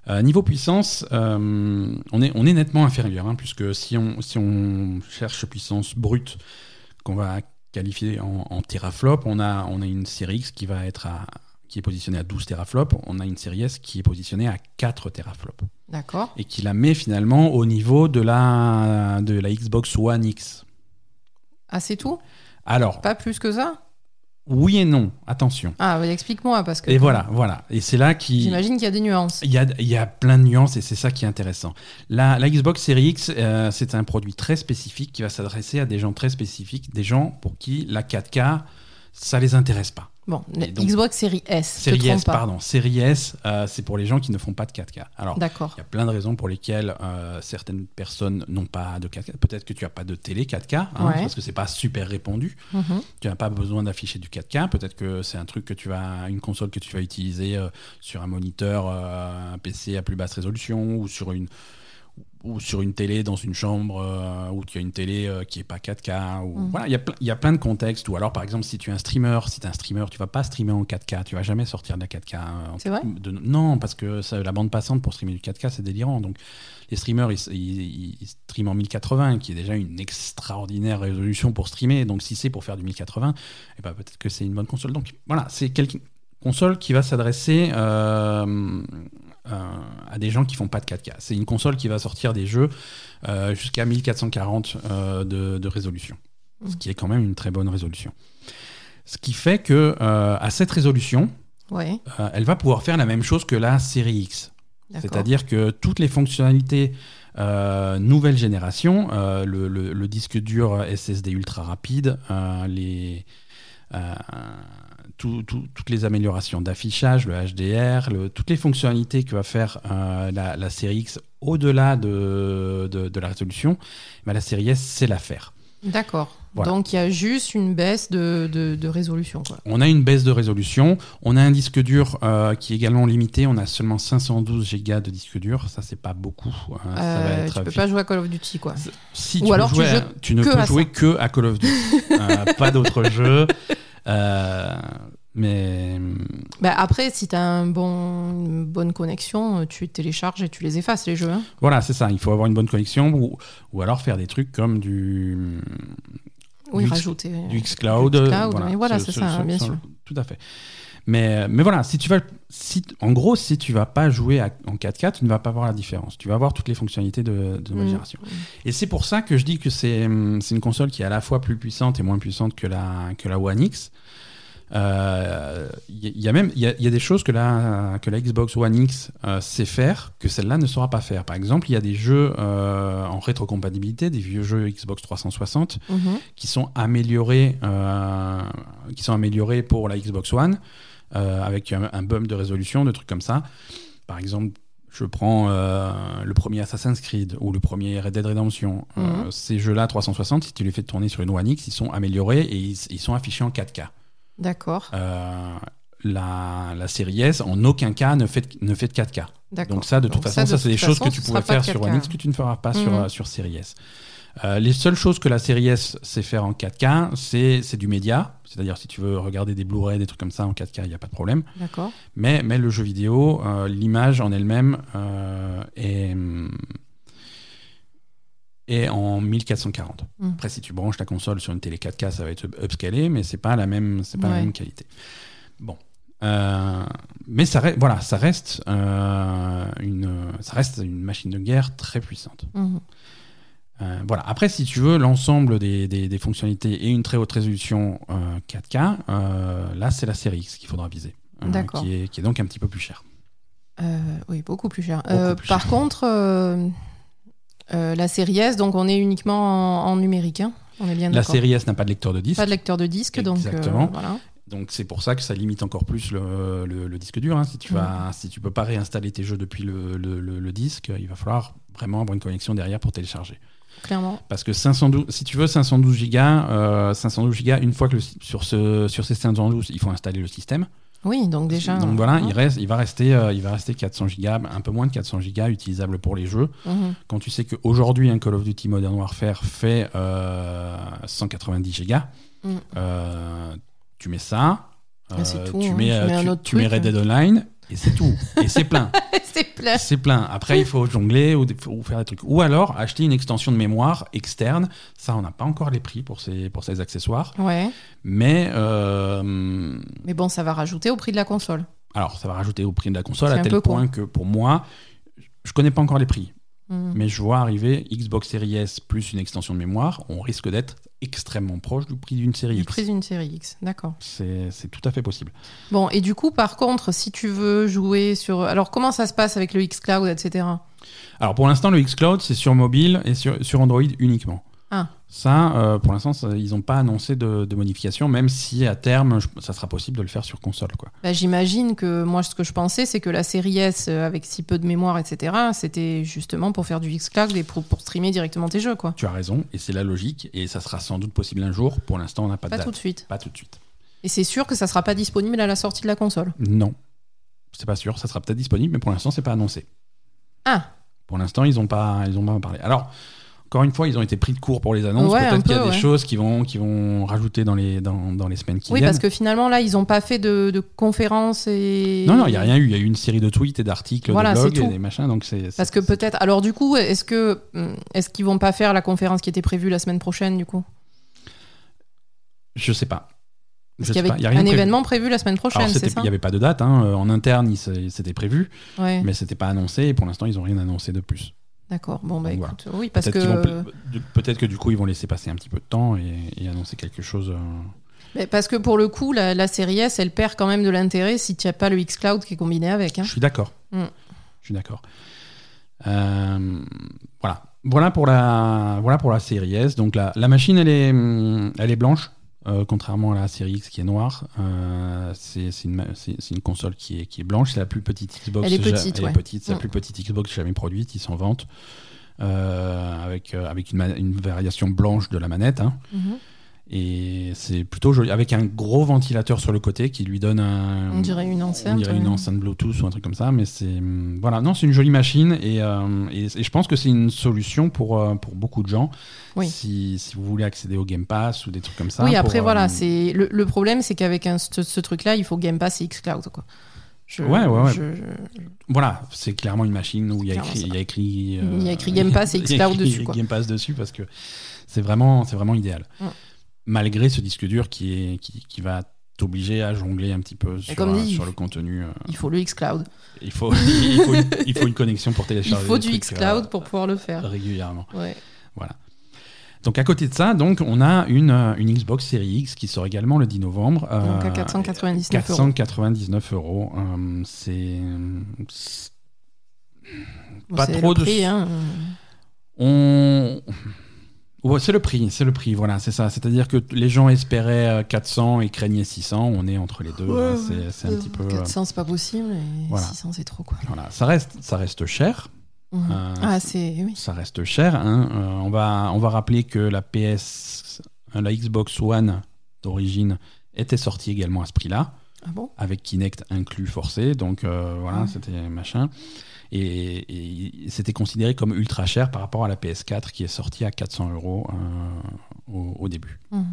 Euh, niveau puissance, on, est, on est nettement inférieur, hein, puisque si on, si on cherche puissance brute, qu'on va qualifier en, en teraflop, on a, on a une série X qui va être à, qui est positionnée à 12 teraflops, on a une série S qui est positionnée à 4 teraflops, D'accord. et qui la met finalement au niveau de la, de la Xbox One X. Ah, c'est tout? Alors, Pas plus que ça? Oui et non, attention. Ah, bah, explique-moi parce que. Et voilà, voilà. Et c'est là qui... J'imagine qu'il y a des nuances. Il y a, il y a plein de nuances et c'est ça qui est intéressant. La, la Xbox Series X, euh, c'est un produit très spécifique qui va s'adresser à des gens très spécifiques, des gens pour qui la 4K, ça les intéresse pas. Bon, donc- Xbox Series S. Série S, pas. pardon. Série S, euh, c'est pour les gens qui ne font pas de 4K. Alors, D'accord. il y a plein de raisons pour lesquelles euh, certaines personnes n'ont pas de 4K. Peut-être que tu n'as pas de télé 4K, hein, Ouais. parce que c'est pas super répandu. Mhm. Tu n'as pas besoin d'afficher du 4K. Peut-être que c'est un truc que tu vas, une console que tu vas utiliser euh, sur un moniteur, un PC à plus basse résolution ou sur une ou sur une télé dans une chambre euh, où tu as une télé euh, qui est pas 4K. Ou, Mm. voilà, il y, a y plein de contextes. Ou alors, par exemple, si tu es un streamer, si tu es un streamer, tu vas pas streamer en 4K. Tu vas jamais sortir de la 4K. euh, C'est vrai? de- Non, parce que ça- la bande passante pour streamer du 4K, c'est délirant. Donc, les streamers, ils, ils- ils streament en 1080, qui est déjà une extraordinaire résolution pour streamer. Donc, si c'est pour faire du 1080, eh ben, peut-être que c'est une bonne console. Donc, voilà, c'est une console qui va s'adresser euh, euh, à des gens qui font pas de 4K. C'est une console qui va sortir des jeux euh, jusqu'à 1440 euh, de, de résolution, ce qui est quand même une très bonne résolution. Ce qui fait que à cette résolution, Ouais, elle va pouvoir faire la même chose que la série X. C'est-à-dire que toutes les fonctionnalités euh, nouvelle génération, euh, le, le- le disque dur SSD ultra rapide, euh, les, tout- tout- toutes les améliorations d'affichage, le HDR, le- toutes les fonctionnalités que va faire euh, la, la série X au-delà de, de- de la résolution, la série S sait la faire. D'accord. Voilà. Donc il y a juste une baisse de, de, de résolution. Quoi. On a une baisse de résolution, on a un disque dur euh, qui est également limité, on a seulement 512 Go de disque dur, ça c'est pas beaucoup. euh, ça va Euh, être tu peux pas jouer à Call of Duty, quoi. Si Ou tu, alors tu joues ne peux jouer ça. que à Call of Duty, Euh, pas d'autres jeux. Euh, mais Bah, après, si tu as un bon, une bonne connexion, tu télécharges et tu les effaces, les jeux. hein. voilà, c'est ça. Il faut avoir une bonne connexion ou, ou alors faire des trucs comme du, Oui, Du X- rajouter. du xCloud. Du euh, xCloud, mais voilà, ce- c'est ce- ça, ce- bien ce- sûr. Tout à fait. Mais, mais voilà, si tu vas, si, en gros, si tu vas pas jouer à- en 4K, tu ne vas pas voir la différence. Tu vas avoir toutes les fonctionnalités de, de nouvelle Mm. génération. Et c'est pour ça que je dis que c'est hum, c'est une console qui est à la fois plus puissante et moins puissante que la, que la One X. Euh, Il y, y a même y a, il y a des choses que la, que la Xbox One X euh, sait faire que celle-là ne saura pas faire. Par exemple, il y a des jeux euh, en rétrocompatibilité, des vieux jeux Xbox 360 Mhm. qui sont améliorés, euh, qui sont améliorés pour la Xbox One euh, avec un, un bump de résolution, de trucs comme ça. Par exemple, je prends euh, le premier Assassin's Creed ou le premier Red Dead Redemption. Euh, Mhm. ces jeux-là 360, si tu les fais tourner sur une One X, ils sont améliorés et ils, ils sont affichés en 4K. D'accord. Euh, la, la série S, en aucun cas, ne fait, de- ne fait de 4K. D'accord. Donc ça, de toute façon, de ça, c'est des choses façon, que tu pas faire sur 4K. One X que tu ne feras pas sur, Mhm. euh, sur Series S. Euh, les seules choses que la série S sait faire en 4K, c'est du média. C'est-à-dire, si tu veux regarder des Blu-ray, des trucs comme ça en 4K, il n'y a pas de problème. D'accord. Mais, mais le jeu vidéo, euh, l'image en elle-même euh, est, hum, est en 1440. Mhm. Après, si tu branches ta console sur une télé 4K, ça va être upscalé, mais c'est pas la même, pas la même qualité. Bon. Euh, mais ça reste, voilà, ça reste, euh, une, ça reste une machine de guerre très puissante. Mhm. Euh, voilà. Après, si tu veux l'ensemble des, des- des fonctionnalités et une très haute résolution euh, 4K, euh, là, c'est la série X qu'il faudra viser. euh, D'accord. qui, est, qui est donc un petit peu plus cher. Euh, oui, beaucoup plus cher. Beaucoup Euh, plus par cher. contre, euh, euh, la série S, donc on est uniquement en, en numérique. hein. On est bien La série S n'a pas de lecteur de disque. Pas de lecteur de disque, donc euh, Exactement. voilà. Donc c'est pour ça que ça limite encore plus le, le- le disque dur. hein. Si tu vas, si tu peux pas réinstaller tes jeux depuis le- le disque, il va falloir vraiment avoir une connexion derrière pour télécharger. Clairement. Parce que 512, si tu veux 512 gigas, euh, 512 gigas, une fois que le- sur ce, sur ces 512, il faut installer le système. Oui, donc déjà. Donc voilà, hein. il reste, il va rester, euh, il va rester 400 gigas, un peu moins de 400 gigas utilisables pour les jeux. Mhm. Quand tu sais qu'aujourd'hui un Call of Duty Modern Warfare fait euh, 190 gigas, Mm. euh, tu mets ça, Ah, euh, tout, tu hein. mets, Tu euh, mets tu- tu. Red Dead Online et c'est tout. et c'est plein. C'est plein. C'est plein. Après, il faut jongler ou, faire des trucs. Ou alors acheter une extension de mémoire externe. Ça, on n'a pas encore les prix pour ces, pour ces accessoires. Ouais. Mais euh, Mais bon, ça va rajouter au prix de la console. alors, ça va rajouter au prix de la console à tel con. point que pour moi, je connais pas encore les prix. Mhm. Mais je vois arriver Xbox Series S plus une extension de mémoire. On risque d'être extrêmement proche du prix d'une série Du X. prix d'une série X. D'accord. C'est tout à fait possible. Bon, et du coup, par contre, si tu veux jouer sur. Alors, comment ça se passe avec le xCloud, etc. Alors pour l'instant, le xCloud, c'est sur mobile et sur, sur Android uniquement. Ça, euh, pour l'instant, ils n'ont pas annoncé de, de modification, même si à terme, je- ça sera possible de le faire sur console. Quoi. Bah, J'imagine que moi, ce que je pensais, c'est que la série S, euh, avec si peu de mémoire, etc., c'était justement pour faire du xCloud et pour, pour streamer directement tes jeux, quoi. Tu as raison, et c'est la logique, et ça sera sans doute possible un jour. Pour l'instant, on n'a pas de Pas date. tout de suite. Pas tout de suite. Et c'est sûr que ça sera pas disponible à la sortie de la console. Non, c'est pas sûr. Ça sera peut-être disponible, mais pour l'instant, c'est pas annoncé. Ah, Pour l'instant, ils n'ont pas, ils ont pas parlé. Alors, encore une fois, ils ont été pris de court pour les annonces. Ouais, Peut-être qu'il y a des ouais. choses qui vont, qui vont rajouter dans les, dans, dans les semaines qui Oui, viennent. parce que finalement, là, ils n'ont pas fait de, de conférences et. Non, non, il n'y a rien eu. Il y a eu une série de tweets et d'articles, Voilà, de blogs et des machins. Donc c'est, Parce que peut-être. Alors, du coup, est-ce que hum, est-ce qu'ils vont pas faire la conférence qui était prévue la semaine prochaine, du coup? Je sais pas. Parce qu'il y avait pas. Il y a rien un prévu. événement prévu la semaine prochaine, c'est ça? il n'y avait pas de date. hein. Euh, En interne, c'était prévu, Ouais, mais c'était pas annoncé. Et pour l'instant, ils n'ont rien annoncé de plus. D'accord. Bon, bah Donc, voilà. écoute, oui, parce Peut-être que. peut-être que du coup, ils vont laisser passer un petit peu de temps et, et annoncer quelque chose. euh, Mais parce que pour le coup, la, la série S, elle perd quand même de l'intérêt si tu n'as pas le xCloud qui est combiné avec. hein. Je suis d'accord. Mm. Je suis d'accord. Euh, voilà. Voilà pour la, voilà pour la série S. Donc la, la machine, elle est, elle est blanche, euh, contrairement à la série X qui est noire. Euh, c'est une, console qui est, qui est blanche. C'est la plus petite Xbox. Elle est petite, elle est ouais. petite. C'est la Mm. plus petite Xbox jamais produite. Ils s'en vantent. Euh, avec, euh, avec une, variation blanche de la manette. hein. Mhm. Et c'est plutôt joli. Avec un gros ventilateur sur le côté qui lui donne un. On dirait une enceinte. On dirait une enceinte Bluetooth ou un truc comme ça, mais c'est hum, voilà, non, c'est une jolie machine et, euh, et, et je pense que c'est une solution pour euh, pour beaucoup de gens. Oui. Si, si vous voulez accéder au Game Pass ou des trucs comme ça. oui, pour, après, euh, voilà, c'est le, le problème, c'est qu'avec ce, ce truc-là, il faut Game Pass et xCloud. Quoi. Je- Ouais, ouais, ouais. je- je- Voilà, c'est clairement une machine où il y a écrit, il y a écrit, Il y a écrit Game Pass et xCloud dessus, quoi. Game Pass dessus parce que c'est vraiment c'est vraiment idéal. Mm. Malgré ce disque dur qui est qui, qui va t'obliger à jongler un petit peu sur, comme euh, dit, sur le contenu. euh, Il faut le xCloud. il faut il faut, une, il faut une connexion pour Il télécharger. faut des du trucs, xCloud euh, pour pouvoir le faire. régulièrement. Ouais. Donc à côté de ça, donc on a une, euh, une Xbox Series X qui sort également le 10 novembre. Donc à euh, 499 euros. 499 euros. Euh, c'est Bon, pas trop le de- prix, hein. on Ouais, c'est le prix, c'est le prix, voilà, c'est ça. C'est-à-dire que les gens espéraient euh, 400 et craignaient 600. On est entre les deux. Ouais, là. C'est- un petit peu. euh, 400, c'est pas possible. Et voilà. 600, c'est trop, quoi. voilà, ça reste, ça reste cher. Mhm. Euh, ah, c'est. Oui. Ça reste cher. hein. Euh, on va, on va rappeler que la PS, euh, la Xbox One d'origine était sortie également à ce prix-là. Ah bon? Avec Kinect inclus forcé. Donc euh, voilà, Ouais. c'était machin. Et, et c'était considéré comme ultra cher par rapport à la PS4 qui est sortie à 400 euros euh, au, au début. Mhm.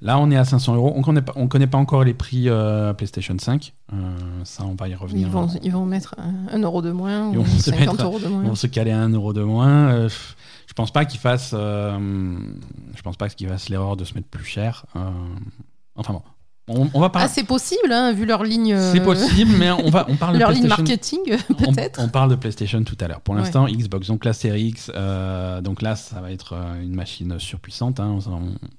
Là, on est à 500 euros. On connaît pas, on connaît pas encore les prix euh, PlayStation 5. Euh, ça, on va y revenir. Ils vont, ils vont mettre un, un euro de moins Ils ou vont se 50 mettre- euros de Ils moins. vont se caler à 1 euro de moins. Euh, je pense pas qu'ils fassent. je pense pas qu'ils fassent l'erreur de se mettre plus cher. Enfin bon, on, on va Ah, parler. c'est possible, hein, vu leur ligne. euh, c'est possible, mais on va, on parle de ligne marketing, peut-être. On, parle de PlayStation tout à l'heure. Pour Ouais. l'instant, Xbox, donc la série X, euh, donc là, ça va être euh, une machine surpuissante. hein.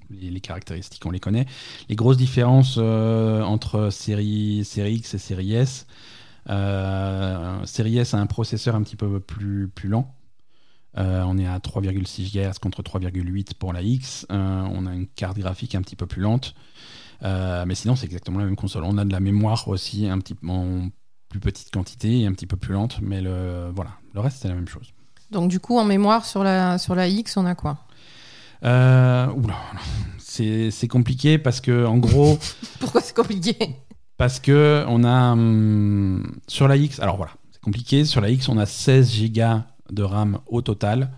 Les, les caractéristiques, on les connaît. Les grosses différences euh, entre série, série X et série S. Série S a un processeur un petit peu plus, plus lent. Euh, on est à 3,6 GHz contre 3,8 pour la X. Euh, on a une carte graphique un petit peu plus lente. Euh, mais sinon, c'est exactement la même console. On a de la mémoire aussi, un petit en plus petite quantité et un petit peu plus lente. Mais le, voilà, le reste, c'est la même chose. Donc, du coup, en mémoire, sur la, sur la X, on a quoi? Euh, oula, c'est compliqué parce que, en gros, Pourquoi c'est compliqué? Parce que on a hum, sur la X, alors voilà, c'est compliqué. Sur la X, on a 16 Go de RAM au total,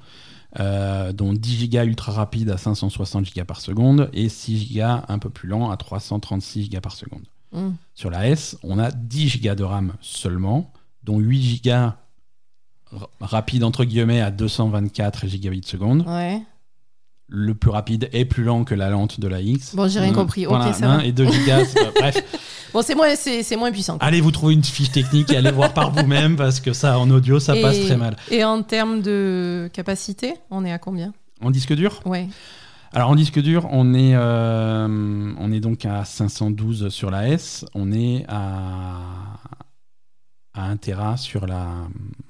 euh, dont 10 Go ultra rapide à 560 Go par seconde et 6 Go un peu plus lent à 336 Go par seconde. Hmm. Sur la S, on a 10 Go de RAM seulement, dont 8 Go rapide entre guillemets à 224 gigabits seconde. Ouais. Le plus rapide est plus lent que la lente de la X. Bon, j'ai rien Euh, compris. Ok, ça va. Et 2 Go, c'est pas- bref. Bon, c'est moins, c'est, c'est moins puissant. quoi. Allez vous trouver une fiche technique et allez voir par vous-même parce que ça, en audio, ça et, passe très mal. Et en termes de capacité, on est à combien? En disque dur? Ouais. Alors en disque dur, on est, euh, on est donc à 512 sur la S, on est à, à 1 Tera sur la,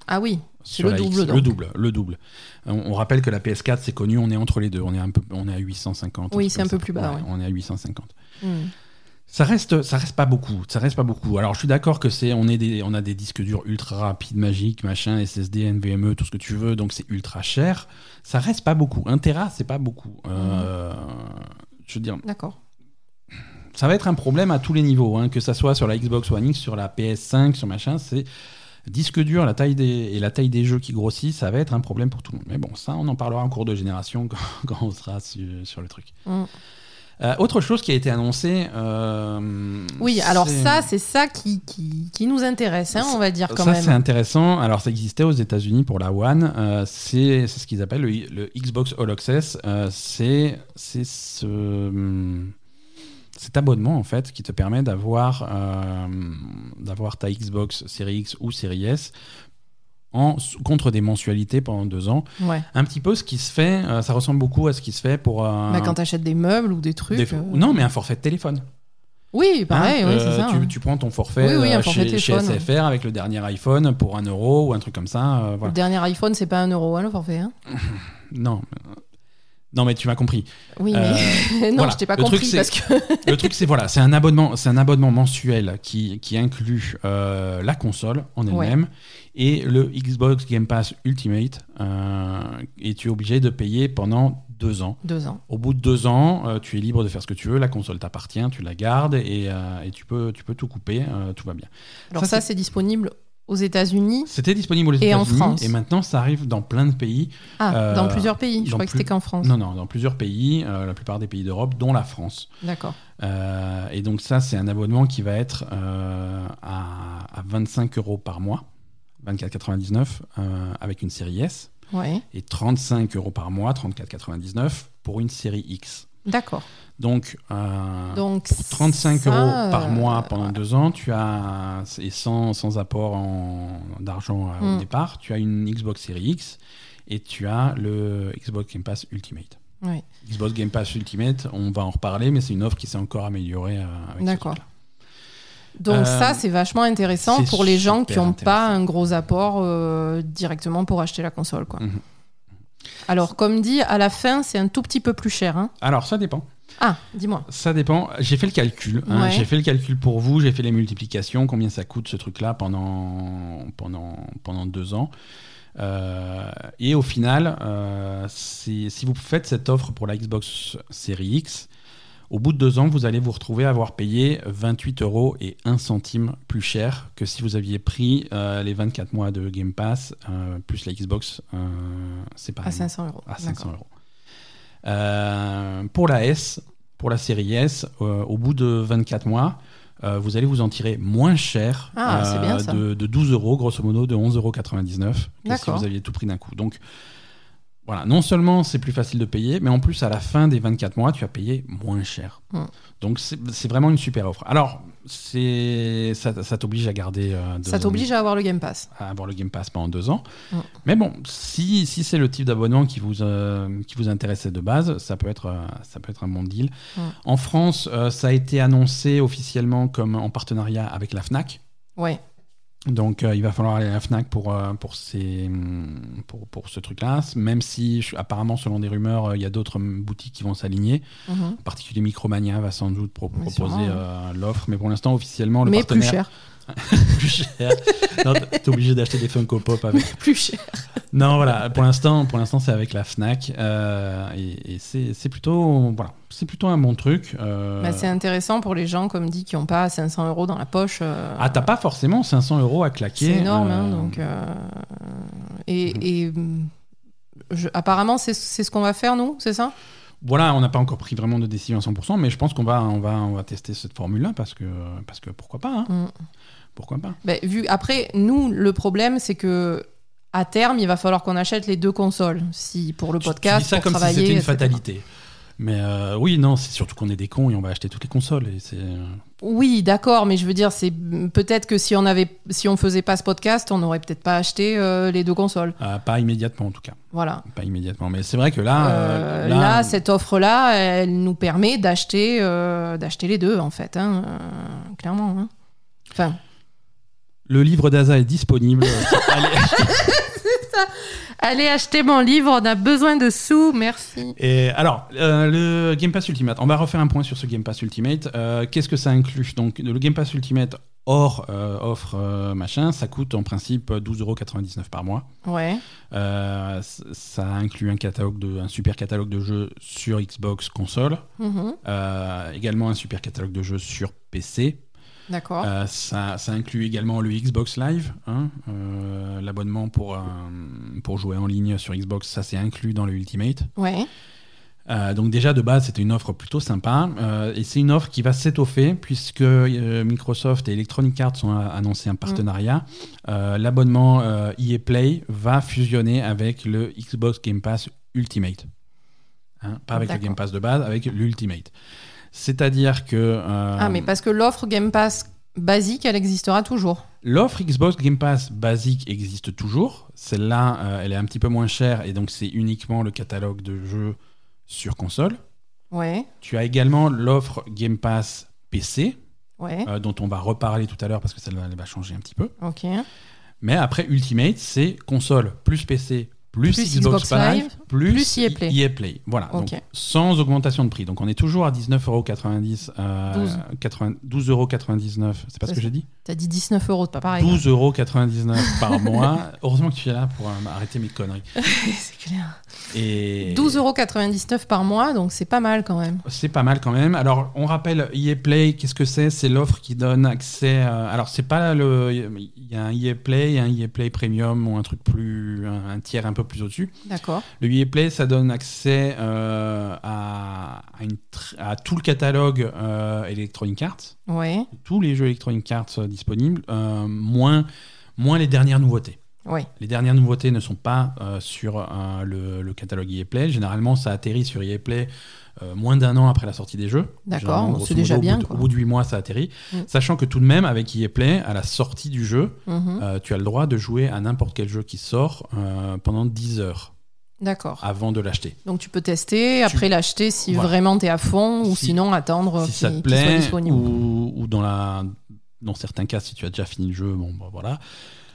Ah oui. Sur le la double, X. Le double, le double. On, on rappelle que la PS4, c'est connu, on est entre les deux, on est, un peu, on est à 850. Oui, c'est un peu plus bas, ouais. On est à 850. Hmm. Ça reste, ça reste pas beaucoup. Ça reste pas beaucoup. Alors, je suis d'accord que c'est, on est des, on a des disques durs ultra rapides, magiques, machin, SSD, NVMe, tout ce que tu veux, donc c'est ultra cher. Ça reste pas beaucoup. Un Tera, c'est pas beaucoup. Euh, je veux dire, D'accord. ça va être un problème à tous les niveaux, hein, que ça soit sur la Xbox One X, sur la PS5, sur machin. C'est disque dur, la taille des, et la taille des jeux qui grossit, ça va être un problème pour tout le monde. Mais bon, ça, on en parlera en cours de génération quand, quand on sera sur, sur le truc. Mm. Euh, autre chose qui a été annoncée. euh, Oui, alors ça, c'est ça qui, qui, qui nous intéresse, hein, on va dire quand ça, même. c'est intéressant. Alors, ça existait aux États-Unis pour la One. Euh, c'est ce qu'ils appellent le, le Xbox All Access. C'est c'est ce, hum, cet abonnement, en fait, qui te permet d'avoir euh, d'avoir ta Xbox Series X ou Series S en, contre des mensualités pendant deux ans. Ouais. Un petit peu ce qui se fait, euh, ça ressemble beaucoup à ce qui se fait pour. euh, Bah, quand t'achètes des meubles ou des trucs. des- Non, mais un forfait de téléphone. Oui, pareil, Hein, oui, c'est ça. tu, hein. tu prends ton forfait, Oui, oui, un forfait chez, chez. SFR avec le dernier iPhone pour un euro ou un truc comme ça. Le dernier iPhone, c'est pas un euro, hein, le forfait. hein. Non. Non, mais tu m'as compris. Oui, Euh, mais non, voilà. je t'ai pas Le truc, compris c'est- parce que. Le truc, c'est voilà, c'est un abonnement, c'est un abonnement mensuel qui, qui inclut euh, la console en elle-même et le Xbox Game Pass Ultimate. euh, et tu es obligé de payer pendant deux ans. Deux ans. Au bout de deux ans, euh, tu es libre de faire ce que tu veux. La console t'appartient, tu la gardes et, et tu peux, tu peux tout couper. tout va bien. Alors Ça, ça, c'est disponible aux États-Unis. C'était disponible aux Et en États-Unis France. et maintenant ça arrive dans plein de pays. Ah, Euh, dans plusieurs pays. Je crois que c'était qu'en France. Non, non, dans plusieurs pays, euh, la plupart des pays d'Europe, dont la France. D'accord. Euh, et donc ça, c'est un abonnement qui va être euh, à, à 25 euros par mois, 24,99 euh, avec une série S, Ouais. et 35 euros par mois, 34,99 pour une série X. D'accord. Donc, euh, Donc pour 35 ça, euros par euh, mois pendant deux ans, tu as, et sans, sans apport en- d'argent euh, au Mm. départ, tu as une Xbox Series X et tu as le Xbox Game Pass Ultimate. Oui. Xbox Game Pass Ultimate, on va en reparler, mais c'est une offre qui s'est encore améliorée euh, avec D'accord. Donc Euh, ça, c'est vachement intéressant pour les gens qui n'ont pas un gros apport euh, directement pour acheter la console. Quoi. Mhm. Alors, comme dit, à la fin, c'est un tout petit peu plus cher. hein. Alors, ça dépend. Ah, dis-moi. Ça dépend. J'ai fait le calcul. hein. Ouais. J'ai fait le calcul pour vous. J'ai fait les multiplications. Combien ça coûte ce truc-là pendant, pendant, pendant deux ans. Euh, et au final, euh, si vous faites cette offre pour la Xbox Series X, au bout de deux ans, vous allez vous retrouver à avoir payé 28 euros et 1 centime plus cher que si vous aviez pris euh, les 24 mois de Game Pass euh, plus la Xbox euh, séparément À 500 euros. à 500 D'accord. euros. Pour la S, pour la série S, au bout de 24 mois, vous allez vous en tirer moins cher Ah, c'est bien, de, de 12 euros, grosso modo, de 11,99 euros que si vous aviez tout pris d'un coup. Donc, voilà, non seulement c'est plus facile de payer, mais en plus, à la fin des 24 mois, tu as payé moins cher. Hmm. Donc, c'est vraiment une super offre. Alors, c'est ça, ça t'oblige à garder. euh, Ça t'oblige à avoir le Game Pass. à avoir le Game Pass pendant deux ans. Mm. Mais bon, si, si c'est le type d'abonnement qui vous, euh, qui vous intéressait de base, ça peut être, euh, ça peut être un bon deal. Mm. En France, ça a été annoncé officiellement comme en partenariat avec la FNAC. Ouais. Donc euh, il va falloir aller à la FNAC pour, euh, pour, ces, hum, pour, pour ce truc-là, même si je- apparemment selon des rumeurs, euh, il y a d'autres hum, boutiques qui vont s'aligner. Mhm. En particulier Micromania va sans doute pro- Mais proposer l'offre, mais pour l'instant officiellement le Mais plus partenaire cher. plus cher. Non, t'es obligé d'acheter des Funko Pop avec Plus cher. non, voilà. Pour l'instant, pour l'instant, c'est avec la Fnac euh, et, et c'est c'est plutôt, voilà, c'est plutôt un bon truc. euh. Bah, c'est intéressant pour les gens, comme dit, qui n'ont pas 500 euros dans la poche. euh, ah, t'as pas forcément 500 euros à claquer. C'est énorme, hein, donc. Et, et, hum, je- apparemment, c'est c'est ce qu'on va faire, nous, c'est ça? Voilà, on n'a pas encore pris vraiment de décision à 100%, mais je pense qu'on va, on va, on va tester cette formule-là parce que, parce que pourquoi pas, hein. Mm. pourquoi pas. Ben, vu, Après, nous, le problème, c'est que à terme, il va falloir qu'on achète les deux consoles, si pour le podcast, tu dis ça pour comme si c'était une fatalité. Mais euh, oui, non, c'est surtout qu'on est des cons et on va acheter toutes les consoles. Et c'est... Oui, d'accord, mais je veux dire, c'est peut-être que si on avait, si on faisait pas ce podcast, on n'aurait peut-être pas acheté euh, les deux consoles. euh, pas immédiatement en tout cas. Voilà. Pas immédiatement. Mais c'est vrai que là, Euh, euh, là, là, cette offre-là, elle nous permet d'acheter, euh, d'acheter les deux, en fait, hein, euh, clairement. hein. Enfin, le livre d'Asa est disponible. Allez, allez acheter mon livre, on a besoin de sous, merci. Et alors, euh, le Game Pass Ultimate, on va refaire un point sur ce Game Pass Ultimate. Euh, Qu'est-ce que ça inclut Donc, le Game Pass Ultimate hors euh, offre machin, ça coûte en principe 12,99€ par mois. Ouais, ça inclut un catalogue de, un super catalogue de jeux sur Xbox console, mhm, euh, également un super catalogue de jeux sur PC. D'accord. Euh, ça, ça inclut également le Xbox Live, hein, euh, l'abonnement pour, euh, pour jouer en ligne sur Xbox, ça c'est inclus dans le Ultimate. Ouais. Donc déjà de base c'était une offre plutôt sympa et c'est une offre qui va s'étoffer puisque Microsoft et Electronic Arts ont annoncé un partenariat. Euh, L'abonnement EA Play va fusionner avec le Xbox Game Pass Ultimate. Hein, pas avec le. Game Pass de base, avec l'Ultimate. C'est-à-dire que euh, Ah, mais parce que l'offre Game Pass basique, elle existera toujours. L'offre Xbox Game Pass basique existe toujours. Celle-là, euh, elle est un petit peu moins chère et donc c'est uniquement le catalogue de jeux sur console. Ouais. Tu as également l'offre Game Pass PC, Ouais. euh, dont on va reparler tout à l'heure parce que celle-là elle va changer un petit peu. Ok. Mais après Ultimate, c'est console plus PC plus, Plus Xbox, Xbox Live, Plus, plus Play. Play. Voilà, donc sans augmentation de prix. Donc on est toujours à 19,90€. Euh, 12. 80 12,99€. C'est pas ce que j'ai dit T'as dit 19 euros, c'est pas pareil. 12,99€ par mois. Heureusement que tu es là pour euh, arrêter mes conneries. c'est clair. Et 12,99€ par mois, donc c'est pas mal quand même. C'est pas mal quand même. Alors, on rappelle EA Play, qu'est-ce que c'est? C'est l'offre qui donne accès. euh, alors, c'est pas le. Il y a un EA Play, un EA Play Premium ou un truc plus. Un, un tiers un peu plus au-dessus. D'accord. Le Play, ça donne accès euh, à, à une tr- à tout le catalogue euh, Electronic Arts, Ouais. tous les jeux Electronic Arts euh, disponibles, moins, moins les dernières nouveautés. Ouais. Les dernières nouveautés ne sont pas sur le, le catalogue EA Play. Généralement, ça atterrit sur EA Play moins d'un an après la sortie des jeux. D'accord, c'est déjà modo, bien, Au bout, de- au bout de 8 mois, ça atterrit. Mm. Sachant que tout de même, avec EA Play, à la sortie du jeu, Mhm. euh, tu as le droit de jouer à n'importe quel jeu qui sort pendant 10 heures D'accord. avant de l'acheter. Donc tu peux tester, après l'acheter si Voilà. vraiment t'es à fond, ou Si- sinon attendre si ça te soit plaît, disponible. ou, ou dans, la, dans certains cas, si tu as déjà fini le jeu, bon, bah, voilà.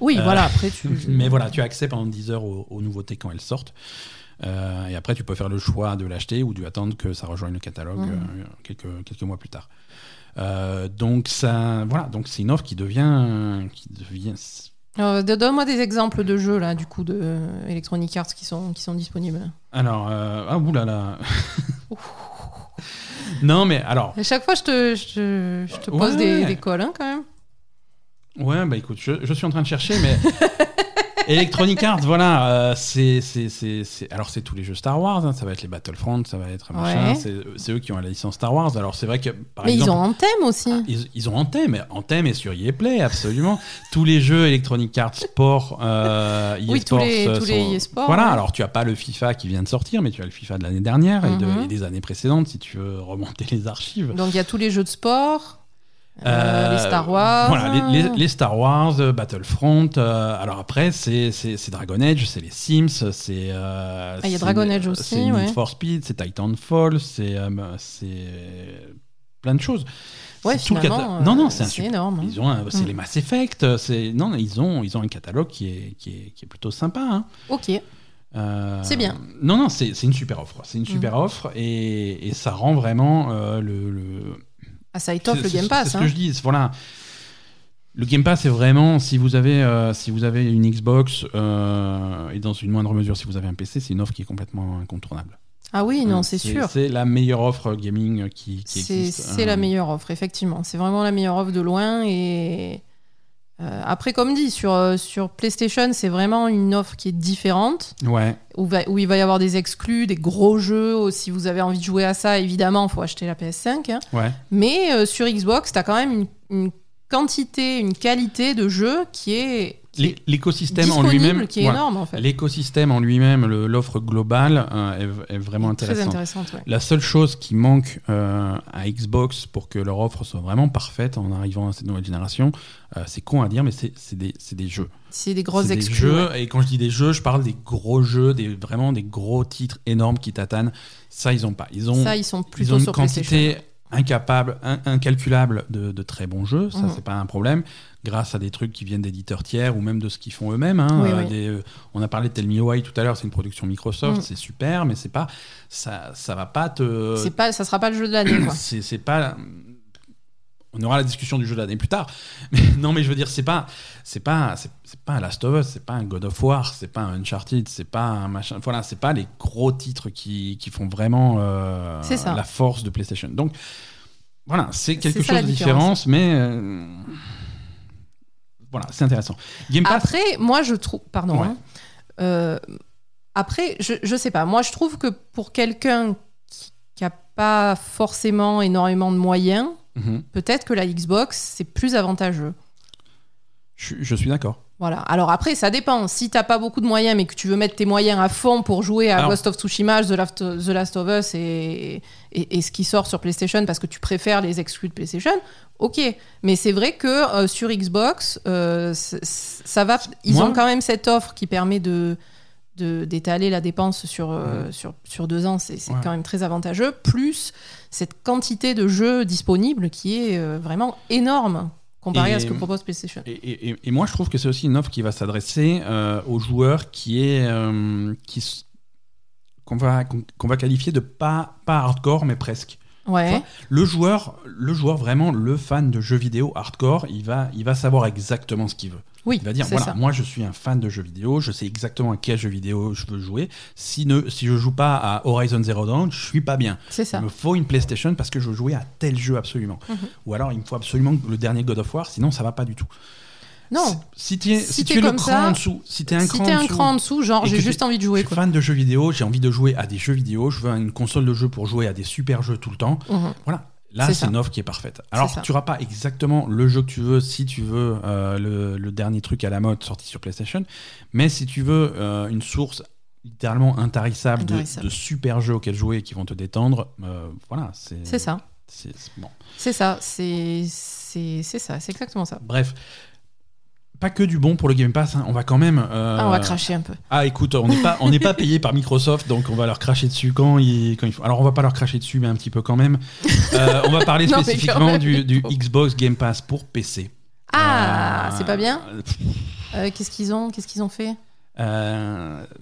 Oui, Euh, voilà, après tu. Mais voilà, tu as accès pendant 10 heures aux, aux nouveautés quand elles sortent. Euh, et après, tu peux faire le choix de l'acheter ou d'attendre que ça rejoigne le catalogue Mhm. euh, quelques, quelques mois plus tard. Donc ça, voilà, donc c'est une offre qui devient, qui devient. Euh, Donne-moi des exemples de jeux là, du coup, de euh, Electronic Arts qui sont, qui sont disponibles. Alors, euh, ah oulala. non mais alors, À chaque fois, je te, je je te pose Ouais. des, des calls hein, quand même. ouais, bah écoute, je, je suis en train de chercher, mais Electronic Arts, voilà, euh, c'est, c'est, c'est, c'est- alors c'est tous les jeux Star Wars, hein, ça va être les Battlefront, ça va être machin, Ouais. c'est, c'est eux qui ont la licence Star Wars. Alors c'est vrai que par Mais exemple, ils ont un thème aussi. Ah, Ils, ils ont Anthem, mais Anthem est sur EA Play, absolument. tous les jeux Electronic Arts Sport, euh, Oui, tous les- euh, tous les EA Sports, Voilà, ouais. alors tu as pas le FIFA qui vient de sortir, mais tu as le FIFA de l'année dernière et, de- Mhm. et des années précédentes, si tu veux remonter les archives. Donc il y a tous les jeux de sport, euh, les Star Wars. Voilà, les, les- les Star Wars, euh, Battlefront. euh, alors après, c'est Dragon Age, c'est les Sims, c'est. euh, Ah, il y a Dragon Age aussi, C'est Need ouais. for Speed, c'est Titanfall, c'est plein de choses. Ouais, C'est tout le Non, non, c'est énorme. hein. Ils ont, c'est Mm. les Mass Effect. C'est non, ils ont, ils ont un catalogue qui est, qui est, qui est plutôt sympa. hein. Ok. Euh, C'est bien. Non, non, c'est une super offre. C'est une Mm. super offre et, et ça rend vraiment euh, le, le- Ah, ça étoffe le Game Pass. C'est ce hein. que je dis. Voilà. Le Game Pass, c'est vraiment si vous avez, euh, si vous avez une Xbox euh, et dans une moindre mesure si vous avez un PC, c'est une offre qui est complètement incontournable. Ah oui, non, Euh, c'est sûr. C'est la meilleure offre gaming qui, qui existe. c'est Euh, la meilleure offre, effectivement. C'est vraiment la meilleure offre de loin. Et euh, après, comme dit, sur, euh, sur PlayStation, c'est vraiment une offre qui est différente, Ouais. où, va- où il va y avoir des exclus, des gros jeux. Si vous avez envie de jouer à ça, évidemment, il faut acheter la PS5. hein. Ouais. Mais euh, sur Xbox, tu as quand même une, une quantité, une qualité de jeu qui est, L'écosystème en lui-même. qui est voilà. énorme, en fait. L'écosystème en lui-même, l'offre globale euh, est, est vraiment Très intéressante. intéressante, ouais. La seule chose qui manque euh, à Xbox pour que leur offre soit vraiment parfaite en arrivant à cette nouvelle génération, euh, c'est con à dire, mais c'est des, des jeux. C'est des grosses des exclus. jeux, ouais. et quand je dis des jeux, je parle des gros jeux, des, vraiment des gros titres énormes qui tatanent. Ça, ils ont pas. Ils ont, Ça, ils sont ils plutôt ont une sur quantité incapable, in- incalculable de, de très bons jeux. Ça, Mhm. c'est pas un problème. Grâce à des trucs qui viennent d'éditeurs tiers ou même de ce qu'ils font eux-mêmes. hein. Oui, Euh, oui. des- euh, on a parlé de Tell Me Why tout à l'heure, c'est une production Microsoft, Mhm. c'est super, mais c'est pas, ça, ça va pas te. C'est pas, ça sera pas le jeu de l'année, c'est pas. On aura la discussion du jeu de l'année plus tard. Mais, non, mais je veux dire, c'est pas, c'est pas, c'est pas un Last of Us, c'est pas un God of War, c'est pas un Uncharted, c'est pas un machin. Voilà, c'est pas les gros titres qui, qui font vraiment euh, C'est ça. la force de PlayStation. Donc, Voilà, c'est quelque chose de différent, mais euh, voilà, c'est intéressant. Game Pass, Après, moi, je trouve. Pardon. Ouais. hein. Euh, après, je, je sais pas. Moi, je trouve que pour quelqu'un qui n'a pas forcément énormément de moyens, Mhm. peut-être que la Xbox, c'est plus avantageux. je, je suis d'accord. Voilà. Alors après, ça dépend. Si t'as pas beaucoup de moyens, mais que tu veux mettre tes moyens à fond pour jouer à Alors- Ghost of Tsushima, The Last, The Last of Us et, et, et ce qui sort sur PlayStation parce que tu préfères les exclus de PlayStation, ok. Mais c'est vrai que euh, sur Xbox, euh, ça va. Ils Moi- ont quand même cette offre qui permet de- d'étaler la dépense sur, euh, sur, sur deux ans, c'est Ouais. quand même très avantageux. Plus cette quantité de jeux disponibles qui est euh, vraiment énorme comparé Et- à ce que propose PlayStation. Et, et- moi, je trouve que c'est aussi une offre qui va s'adresser euh, aux joueurs qui est euh, qui qu'on va qu'on va qualifier de pas pas hardcore, mais presque. Ouais. Le joueur, le joueur vraiment le fan de jeux vidéo hardcore, il va il va savoir exactement ce qu'il veut. Oui, Il va dire voilà, ça. moi je suis un fan de jeux vidéo, je sais exactement à quel jeu vidéo je veux jouer. Si ne si je joue pas à Horizon Zero Dawn, je suis pas bien. C'est ça. Il me faut une PlayStation parce que je veux jouer à tel jeu absolument. Mhm. Ou alors il me faut absolument le dernier God of War, sinon ça va pas du tout. Non, Si, tu es, Si si tu es le cran ça, en dessous, si tu es un si cran, en dessous, cran en dessous, genre j'ai juste envie de je jouer. suis Quoi. fan de jeux vidéo, j'ai envie de jouer à des jeux vidéo, je veux une console de jeu pour jouer à des super jeux tout le temps. Mhm. Voilà. Là, C'est une offre qui est parfaite. Alors, tu n'auras pas exactement le jeu que tu veux si tu veux euh, le, le dernier truc à la mode sorti sur PlayStation, mais si tu veux euh, une source littéralement intarissable, de- Intarissable. De, super jeux auxquels jouer et qui vont te détendre, euh, voilà. C'est ça. c'est- bon. Ça. C'est ça. C'est exactement ça. Bref. Pas que du bon pour le Game Pass, hein. on va quand même. euh, Ah, on va cracher un peu. Ah écoute, on n'est pas, on n'est pas payé par Microsoft, donc on va leur cracher dessus quand il, quand il faut. Alors on va pas leur cracher dessus, mais un petit peu quand même. Euh, on va parler Non, spécifiquement du. Xbox Game Pass pour PC. Ah, Euh, c'est pas bien. Qu'est-ce qu'ils ont Qu'est-ce qu'ils ont fait?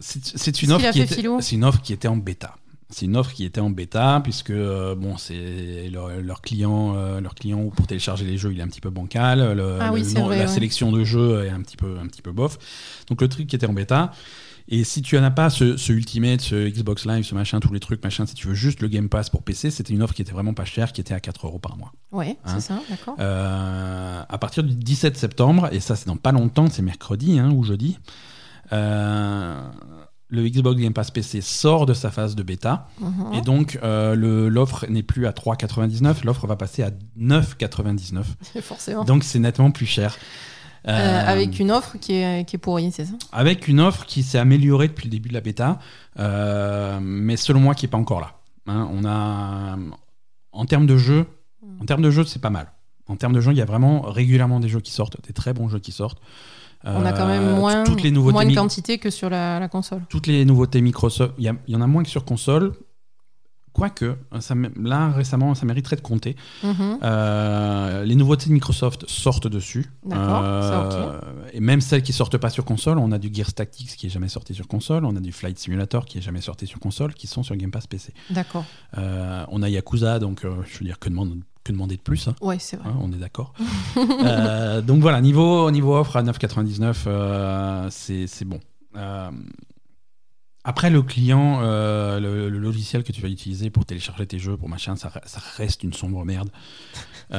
C'est une était, c'est une offre qui était en bêta. C'est une offre qui était en bêta puisque euh, bon, c'est leur, leur client, euh, leur client pour télécharger les jeux, il est un petit peu bancal. Le- Ah oui, le c'est nom- vrai, la ouais. sélection de jeux est un petit peu, un petit peu bof. Donc le truc qui était en bêta. Et si tu n'en as pas ce, ce Ultimate, ce Xbox Live, ce machin, tous les trucs, machin, si tu veux juste le Game Pass pour PC, c'était une offre qui était vraiment pas chère, qui était à 4 euros par mois. Ouais, Hein c'est ça, d'accord. Euh, à partir du 17 septembre, et ça c'est dans pas longtemps, c'est mercredi hein, ou jeudi, euh, le Xbox Game Pass PC sort de sa phase de bêta, Mhm. et donc euh, l'offre n'est plus à 3,99, l'offre va passer à 9,99. Forcément. Donc c'est nettement plus cher. Euh, Euh, avec une offre qui est, qui est pourrie, c'est ça? avec une offre qui s'est améliorée depuis le début de la bêta, mais selon moi qui est pas encore là. Hein, on a, en termes de jeu, en termes de jeu, c'est pas mal. En termes de jeu, il y a vraiment régulièrement des jeux qui sortent, des très bons jeux qui sortent. On a quand même Euh, moins, toutes les nouveautés, moins de quantité que sur la, la console. toutes les nouveautés Microsoft. Il y, y en a moins que sur console. Quoique, ça, là récemment, ça mériterait de compter. Mhm. Euh, les nouveautés de Microsoft sortent dessus. D'accord, Euh, Et même celles qui sortent pas sur console, on a du Gears Tactics qui est jamais sorti sur console, on a du Flight Simulator qui est jamais sorti sur console, qui sont sur Game Pass PC. D'accord. Euh, on a Yakuza, donc je veux dire que, demande- que demander de plus hein, Ouais, c'est vrai. hein, on est d'accord. Euh, donc voilà, niveau, niveau offre à 9,99, euh, c'est bon. Euh, après, le client, euh, le, le logiciel que tu vas utiliser pour télécharger tes jeux, pour machin, ça, ça reste une sombre merde. Et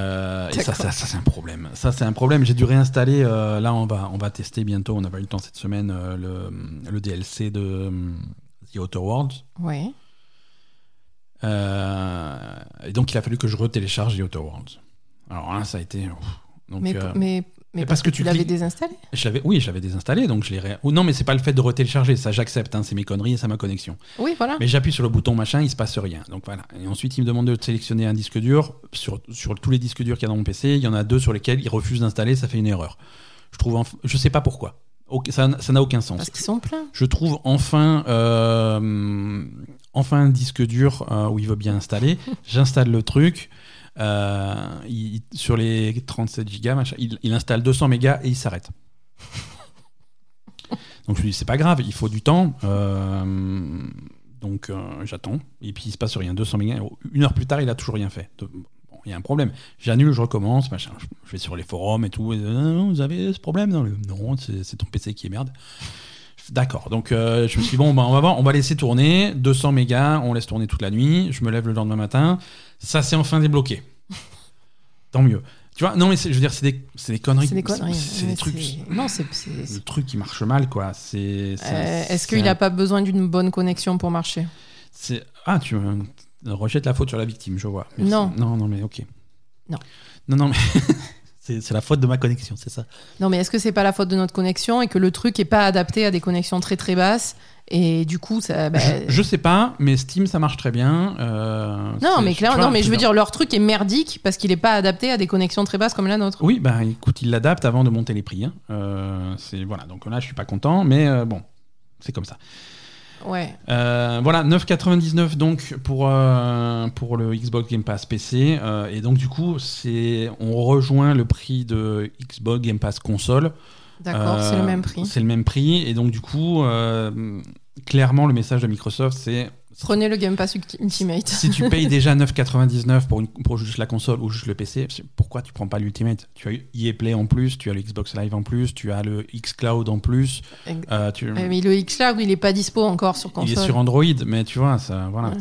ça, ça, ça, c'est un problème. Ça, c'est un problème. J'ai dû réinstaller. là, on va, on va tester bientôt. On n'a pas eu le temps cette semaine le, le DLC de The Outer Worlds. Ouais. Euh, et donc, il a fallu que je retélécharge The Outer Worlds. Alors là, ça a été. Donc, mais, euh, mais, mais parce que tu tu l'avais cliques- désinstallé? Je l'avais, oui, je l'avais désinstallé, donc je l'ai. ré- ou non, mais c'est pas le fait de retélécharger, ça j'accepte, hein, c'est mes conneries et c'est ma connexion. Oui, voilà. Mais j'appuie sur le bouton machin, il se passe rien. Donc voilà. Et ensuite, il me demande de sélectionner un disque dur. Sur, sur tous les disques durs qu'il y a dans mon PC, il y en a deux sur lesquels il refuse d'installer, ça fait une erreur. Je trouve, enf- je sais pas pourquoi. Ça n'a aucun sens. Parce qu'ils sont pleins. Je trouve enfin, euh, enfin un disque dur euh, où il veut bien installer. J'installe le truc. euh, il- sur les 37 gigas, machin, il, il installe 200 mégas et il s'arrête. Donc je lui dis c'est pas grave, il faut du temps. euh, donc j'attends et puis il se passe rien. 200 mégas. Une heure plus tard, il a toujours rien fait. De- il y a un problème. J'annule, je recommence, machin. Je, vais sur les forums et tout. et, euh, vous avez ce problème Non, le- non c'est c'est ton PC qui est merde. D'accord. Donc euh, je me suis dit, bon, bah, on va voir, on va laisser tourner 200 mégas, on laisse tourner toute la nuit. Je me lève le lendemain matin. Ça s'est enfin débloqué. tant mieux. Tu vois, non, mais je veux dire, c'est des, c'est des conneries. C'est des conneries. C'est des trucs. Non, c'est. c'est- Le truc qui marche mal, quoi. C'est. c'est- Euh, Est-ce c'est qu'il un- n'a pas besoin d'une bonne connexion pour marcher? C'est- Ah, tu rejettes la faute sur la victime, je vois. Merci. Non. Non, non, mais ok. Non. Non, non, mais. c'est la faute de ma connexion, c'est ça. Non, mais est-ce que c'est pas la faute de notre connexion et que le truc est pas adapté à des connexions très très basses et du coup ça. bah, Je, je sais pas, mais Steam, ça marche très bien. euh, Non, mais clairement, non, mais je veux dire leur truc est merdique parce qu'il est pas adapté à des connexions très basses comme la nôtre. Oui, bah écoute, il l'adapte avant de monter les prix. hein. Euh, c'est voilà, donc là je suis pas content, mais euh, bon, c'est comme ça. Ouais. Euh, voilà, 9,99 donc pour euh, pour le Xbox Game Pass PC, euh, et donc du coup c'est on rejoint le prix de Xbox Game Pass console. D'accord, c'est le même prix. C'est le même prix, et donc du coup clairement le message de Microsoft c'est Prenez le Game Pass Ulti- Ultimate. si tu payes déjà 9,99 pour, une- pour juste la console ou juste le PC, pourquoi tu prends pas l'Ultimate? Tu as EA Play en plus, tu as le Xbox Live en plus, tu as le xCloud en plus. euh, tu- mais le X-Cloud, il est pas dispo encore sur console. il est sur Android, mais tu vois, ça, voilà. Ouais.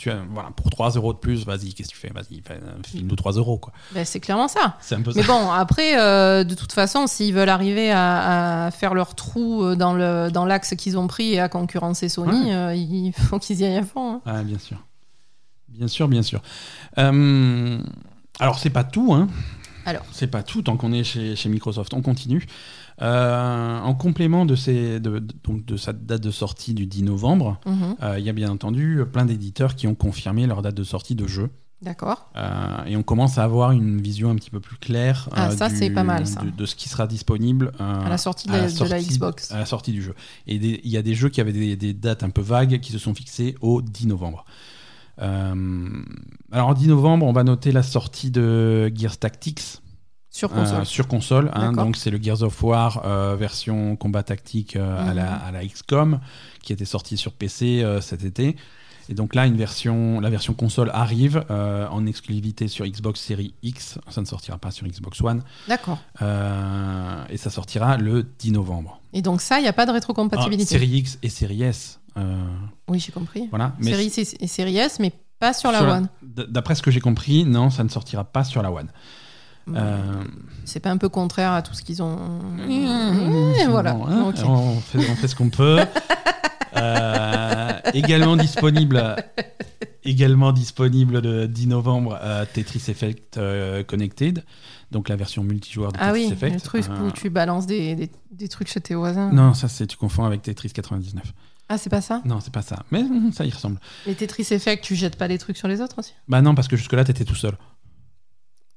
Tu voilà, pour 3 euros de plus, vas-y, qu'est-ce que tu fais? Vas-y, fais- file-nous 3 euros, quoi. Bah, c'est clairement ça. C'est un peu Mais ça. bon, après, euh, de toute façon, s'ils veulent arriver à, à faire leur trou euh, dans le dans l'axe qu'ils ont pris et à concurrencer Sony, Ouais. euh, il faut qu'ils y aillent à fond. hein. Ah, bien sûr. Bien sûr, bien sûr. Euh, alors, c'est pas tout, hein. Alors. C'est pas tout tant qu'on est chez, chez Microsoft. On continue. Euh, en complément de, ces, de, de- donc de sa date de sortie du 10 novembre, Mhm. euh, il y a bien entendu plein d'éditeurs qui ont confirmé leur date de sortie de jeu. D'accord. Euh, et on commence à avoir une vision un petit peu plus claire Ah, ça, du- c'est pas mal, ça. De, de ce qui sera disponible À la sortie de à la, Xbox. à la sortie du jeu. Et il y a des jeux qui avaient des, des dates un peu vagues qui se sont fixées au 10 novembre. Alors, en 10 novembre, on va noter la sortie de Gears Tactics Sur euh, console. sur console. hein. Donc, c'est le Gears of War euh, version combat tactique euh, à, la, Mhm. à la XCOM qui était sorti sur PC euh, cet été. Et donc là, une version, la version console arrive euh, en exclusivité sur Xbox Series X. Ça ne sortira pas sur Xbox One. D'accord. Euh, et ça sortira le 10 novembre. Et donc ça, il n'y a pas de Ah, rétrocompatibilité. série X et Série S. euh, Oui, j'ai compris. voilà. Mais Série C et série S, mais pas sur la One. D'après ce que j'ai compris, non, ça ne sortira pas sur la One. Euh, C'est pas un peu contraire à tout ce qu'ils ont. Mmh, Et voilà. bon, hein, on, fait, on fait ce qu'on peut. Euh, également disponible, également disponible le 10 novembre, euh, Tetris Effect euh, Connected, donc la version multijoueur de Ah Tetris oui, Effect. le truc où tu balances des, des, des trucs chez tes voisins. Non, ça c'est tu confonds avec Tetris 99. Ah, c'est pas ça? Non, c'est pas ça. Mais hum, ça y ressemble. Les Tetris Effect, tu jettes pas des trucs sur les autres aussi? Bah non, parce que jusque là t'étais tout seul.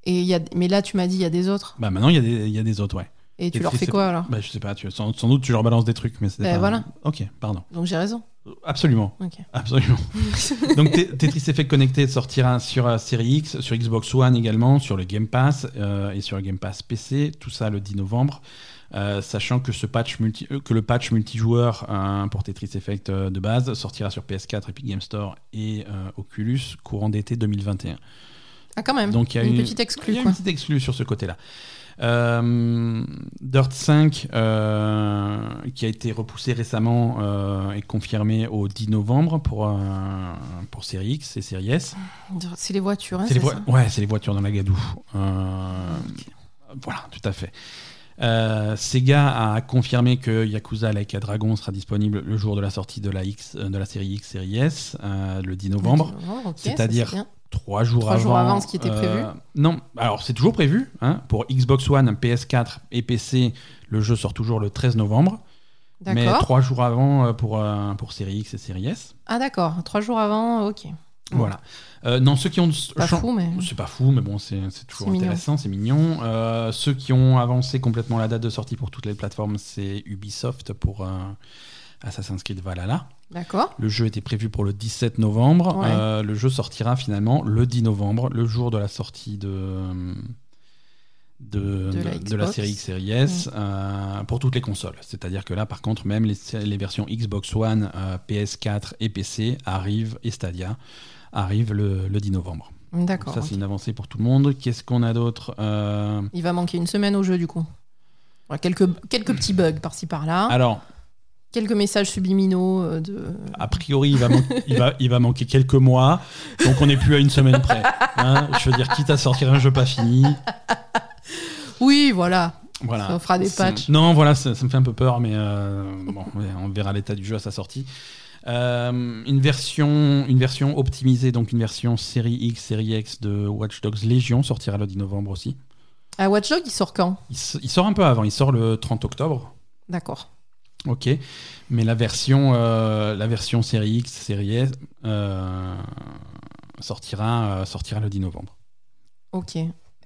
Et y a... Mais là, tu m'as dit, il y a des autres. Bah maintenant il y, a des- il y a des autres, ouais. Et tu leur fais quoi alors Bah je sais pas, tu, sans, sans doute tu leur balances des trucs, mais c'est Ben pas. voilà. Ok, pardon. Donc j'ai raison. Absolument. Ok. Absolument. Donc Te- Tetris Effect Connected sortira sur euh, Série X, sur Xbox One également, sur le Game Pass euh, et sur le Game Pass PC, tout ça le 10 novembre. Euh, sachant que, ce patch multi, euh, que le patch multijoueur euh, pour Tetris Effect euh, de base sortira sur PS4, Epic Game Store et euh, Oculus courant d'été 2021. Ah, quand même. Donc il y a une, une, petite il y exclue, a quoi. une petite exclue sur ce côté-là. Euh, Dirt 5, euh, qui a été repoussé récemment euh, et confirmé au 10 novembre pour, pour Série X et Série S. C'est les voitures, hein, c'est les, ça ouais, c'est les voitures dans la gadoue. Voilà, tout à fait. Sega a confirmé que Yakuza Like a Dragon sera disponible le jour de la sortie de la, X, de la série X, série S, le 10 novembre. C'est-à-dire. Trois jours Trois avant. jours avant ce qui était prévu. Non, alors c'est toujours prévu. hein, pour Xbox One, PS4 et PC, le jeu sort toujours le 13 novembre. Mais trois jours avant euh, pour, euh, pour série X et série S. Ah, d'accord. Trois jours avant, ok. Voilà. Euh, non, ceux qui ont. Pas chan- fou, mais. C'est pas fou, mais bon, c'est c'est toujours C'est mignon. intéressant, c'est mignon. Euh, ceux qui ont avancé complètement la date de sortie pour toutes les plateformes, c'est Ubisoft pour euh, Assassin's Creed Valhalla. D'accord. Le jeu était prévu pour le 17 novembre. Ouais. Euh, le jeu sortira finalement le 10 novembre, le jour de la sortie de. De, De la de- série X, série S, euh, pour toutes les consoles. C'est-à-dire que là, par contre, même les, les versions Xbox One, euh, PS4 et PC arrivent, et Stadia arrivent le, le 10 novembre. D'accord. Ça, c'est une avancée pour tout le monde. Qu'est-ce qu'on a d'autre Euh, Il va manquer une semaine au jeu, du coup. Quelques, quelques petits bugs par-ci par-là. Alors, quelques messages subliminaux euh, de. A priori, il va, il, va, il va manquer quelques mois, donc on n'est plus à une semaine près. hein. je veux dire, quitte à sortir un jeu pas fini. Oui, voilà. Voilà. On fera des patchs. Non, voilà, ça, ça me fait un peu peur, mais euh, bon, on verra l'état du jeu à sa sortie. Euh, une, version, une version optimisée, donc une version série X, série X de Watch Dogs Légion sortira le 10 novembre aussi. Ah, Watch Dogs, il sort quand? Il sort un peu avant, il sort le 30 octobre. D'accord. Ok, mais la version, euh, la version série X, série S euh, sortira, euh, sortira le 10 novembre. Ok.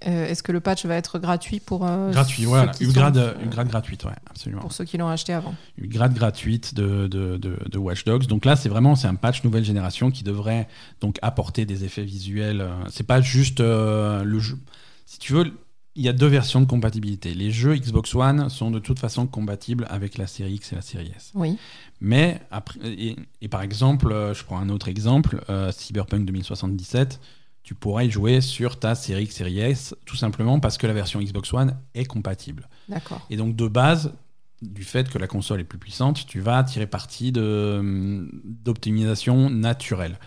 Est-ce que le patch va être gratuit pour. Gratuit, ceux voilà. qui sont- gratuite, ouais, absolument. Pour ceux qui l'ont acheté avant. Une grade gratuite de, de, de, de Watch Dogs. Donc là, c'est vraiment c'est un patch nouvelle génération qui devrait donc apporter des effets visuels. C'est pas juste le jeu. Si tu veux, il y a deux versions de compatibilité. Les jeux Xbox One sont de toute façon compatibles avec la série X et la série S. Oui. Mais après, et, et par exemple, euh, je prends un autre exemple, euh, Cyberpunk 2077, tu pourrais y jouer sur ta série X, série S, tout simplement parce que la version Xbox One est compatible. D'accord. Et donc de base, du fait que la console est plus puissante, tu vas tirer parti hum, d'optimisation naturelle,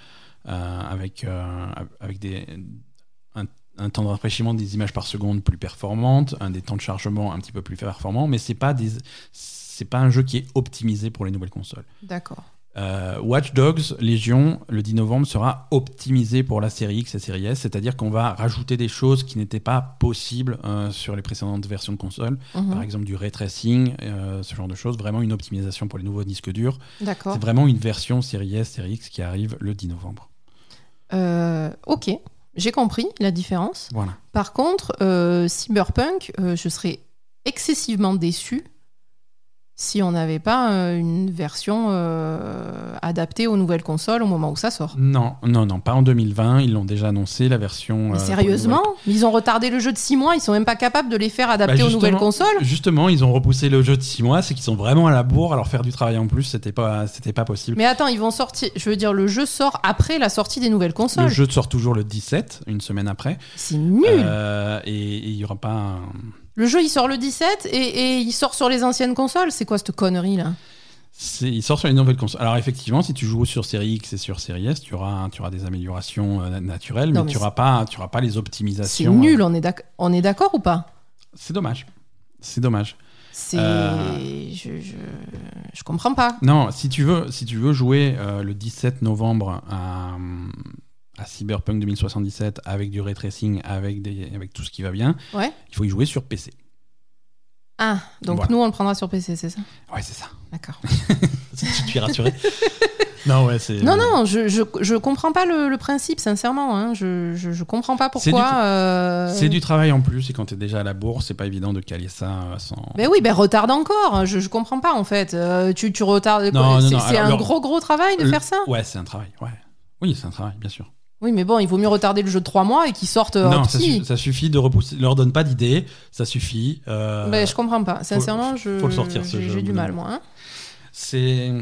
euh, avec, euh, avec des, un, temps de rafraîchissement des images par seconde plus performante, un des temps de chargement un petit peu plus performant, mais c'est pas des c'est pas un jeu qui est optimisé pour les nouvelles consoles. D'accord. Euh, Watch Dogs Légion, le 10 novembre, sera optimisé pour la série X et série S, c'est-à-dire qu'on va rajouter des choses qui n'étaient pas possibles euh, sur les précédentes versions de console, Mhm. par exemple du ray tracing, euh, ce genre de choses, vraiment une optimisation pour les nouveaux disques durs. D'accord. C'est vraiment une version série S, série X qui arrive le 10 novembre. Ok. J'ai compris la différence. Voilà. Par contre, euh, Cyberpunk, euh, je serais excessivement déçu si on n'avait pas euh, une version euh, adaptée aux nouvelles consoles au moment où ça sort. Non, non, non, pas en 2020, ils l'ont déjà annoncé, la version... Mais euh, les sérieusement Ils ont retardé le jeu de 6 mois, ils sont même pas capables de les faire adapter Bah, aux nouvelles consoles Justement, ils ont repoussé le jeu de 6 mois, c'est qu'ils sont vraiment à la bourre, alors faire du travail en plus, c'était pas, c'était pas possible. Mais attends, ils vont sortir. Je veux dire, le jeu sort après la sortie des nouvelles Le consoles. jeu sort toujours le 17, une semaine après. C'est nul. Euh, et il y aura pas. un- Le jeu, il sort le 17 et, et il sort sur les anciennes consoles. C'est quoi cette connerie là? Il sort sur les nouvelles consoles. Alors effectivement, si tu joues sur série X et sur série S, tu auras, tu auras des améliorations euh, naturelles, Non, mais, mais tu auras pas, tu auras pas les optimisations. C'est nul, euh, on est d'ac- on est d'accord ou pas? C'est dommage. C'est dommage. C'est. Euh. Je, je, je comprends pas. Non, si tu veux, si tu veux jouer euh, le 17 novembre à, à Cyberpunk 2077 avec du ray tracing, avec, des, avec tout ce qui va bien, Ouais. il faut y jouer sur PC. Ah, donc Voilà. nous, on le prendra sur PC, c'est ça? Ouais, c'est ça. D'accord. tu es rassuré Non, ouais, c'est. Non, non, je, je, je comprends pas le, le principe, sincèrement. hein. Je, je, je comprends pas C'est pourquoi. du- euh, C'est du travail en plus, et quand tu es déjà à la bourse, c'est pas évident de caler ça euh, sans. Ben oui, ben retarde encore. Je, je comprends pas en fait. Euh, tu, tu retardes. Non, non, c'est non, c'est alors, un gros gros travail de Le- faire ça? Ouais, c'est un travail, ouais. Oui, c'est un travail, bien sûr. Oui, mais bon, il vaut mieux retarder le jeu de 3 mois et qu'il sorte euh, en non, ça, petit. su- ça suffit de repousser. Leur donne pas d'idée, ça suffit. euh, Ben, je comprends pas. Sincèrement, je, faut le sortir, ce j'ai jeu, j'ai du mal, moi. hein. C'est.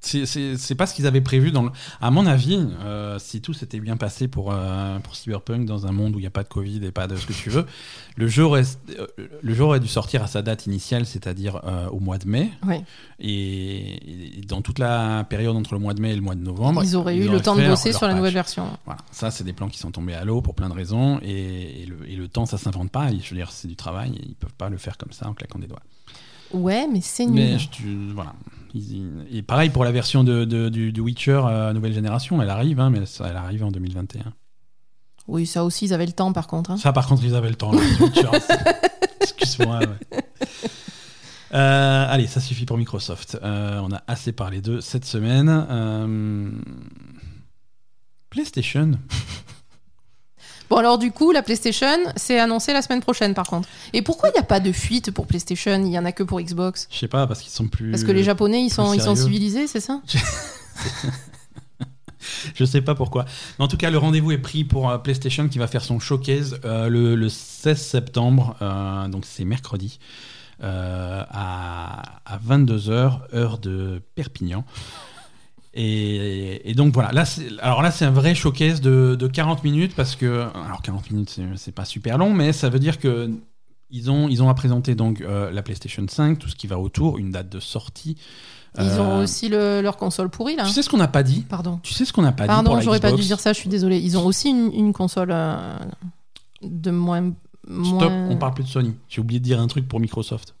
C'est- pas ce qu'ils avaient prévu dans le... À mon avis, euh, si tout s'était bien passé pour, euh, pour Cyberpunk dans un monde où il n'y a pas de Covid et pas de ce que tu veux, le jeu, aurait, euh, le jeu aurait dû sortir à sa date initiale, c'est-à-dire euh, au mois de mai. Et, et dans toute la période entre le mois de mai et le mois de novembre, Ils auraient eu le temps de bosser sur la nouvelle version. Voilà, ça, c'est des plans qui sont tombés à l'eau pour plein de raisons. Et, et le, et le temps, ça s'invente pas. Je veux dire, c'est du travail. Ils peuvent pas le faire comme ça en claquant des doigts. Ouais, mais c'est nul. Mais je- tu- voilà. Ils- et pareil pour la version de, de- du, du Witcher euh, nouvelle génération. Elle arrive, hein, mais elle arrive en 2021. Oui, ça aussi, ils avaient le temps par contre. hein. Ça, par contre, ils avaient le temps. là, du Witcher. Excuse-moi. ouais. Euh, allez, ça suffit pour Microsoft. Euh, on a assez parlé d'eux cette semaine. PlayStation. Bon, alors du coup, la PlayStation, c'est annoncé la semaine prochaine par contre. Et pourquoi il n'y a pas de fuite pour PlayStation? Il y en a que pour Xbox Je sais pas, parce qu'ils sont plus. Parce que les Japonais, ils sont, ils sont civilisés, c'est ça? Je sais pas pourquoi. Mais en tout cas, le rendez-vous est pris pour euh, PlayStation qui va faire son showcase euh, le, le 16 septembre, euh, donc c'est mercredi, à, à 22h, heure de Perpignan. Et, et donc voilà, là, alors là c'est un vrai showcase de, de 40 minutes parce que, alors 40 minutes c'est- pas super long, mais ça veut dire que Ils ont, ils ont à présenter donc euh, la PlayStation 5, tout ce qui va autour, une date de sortie. Ils ont Euh, aussi le- leur console pourrie là. Tu sais ce qu'on n'a pas dit? Pardon. Tu sais ce qu'on n'a pas dit Pardon, j'aurais pas dû dire ça, je suis désolée. Ils ont aussi une, une console euh, de moins. Stop, moins... on parle plus de Sony. J'ai oublié de dire un truc pour Microsoft.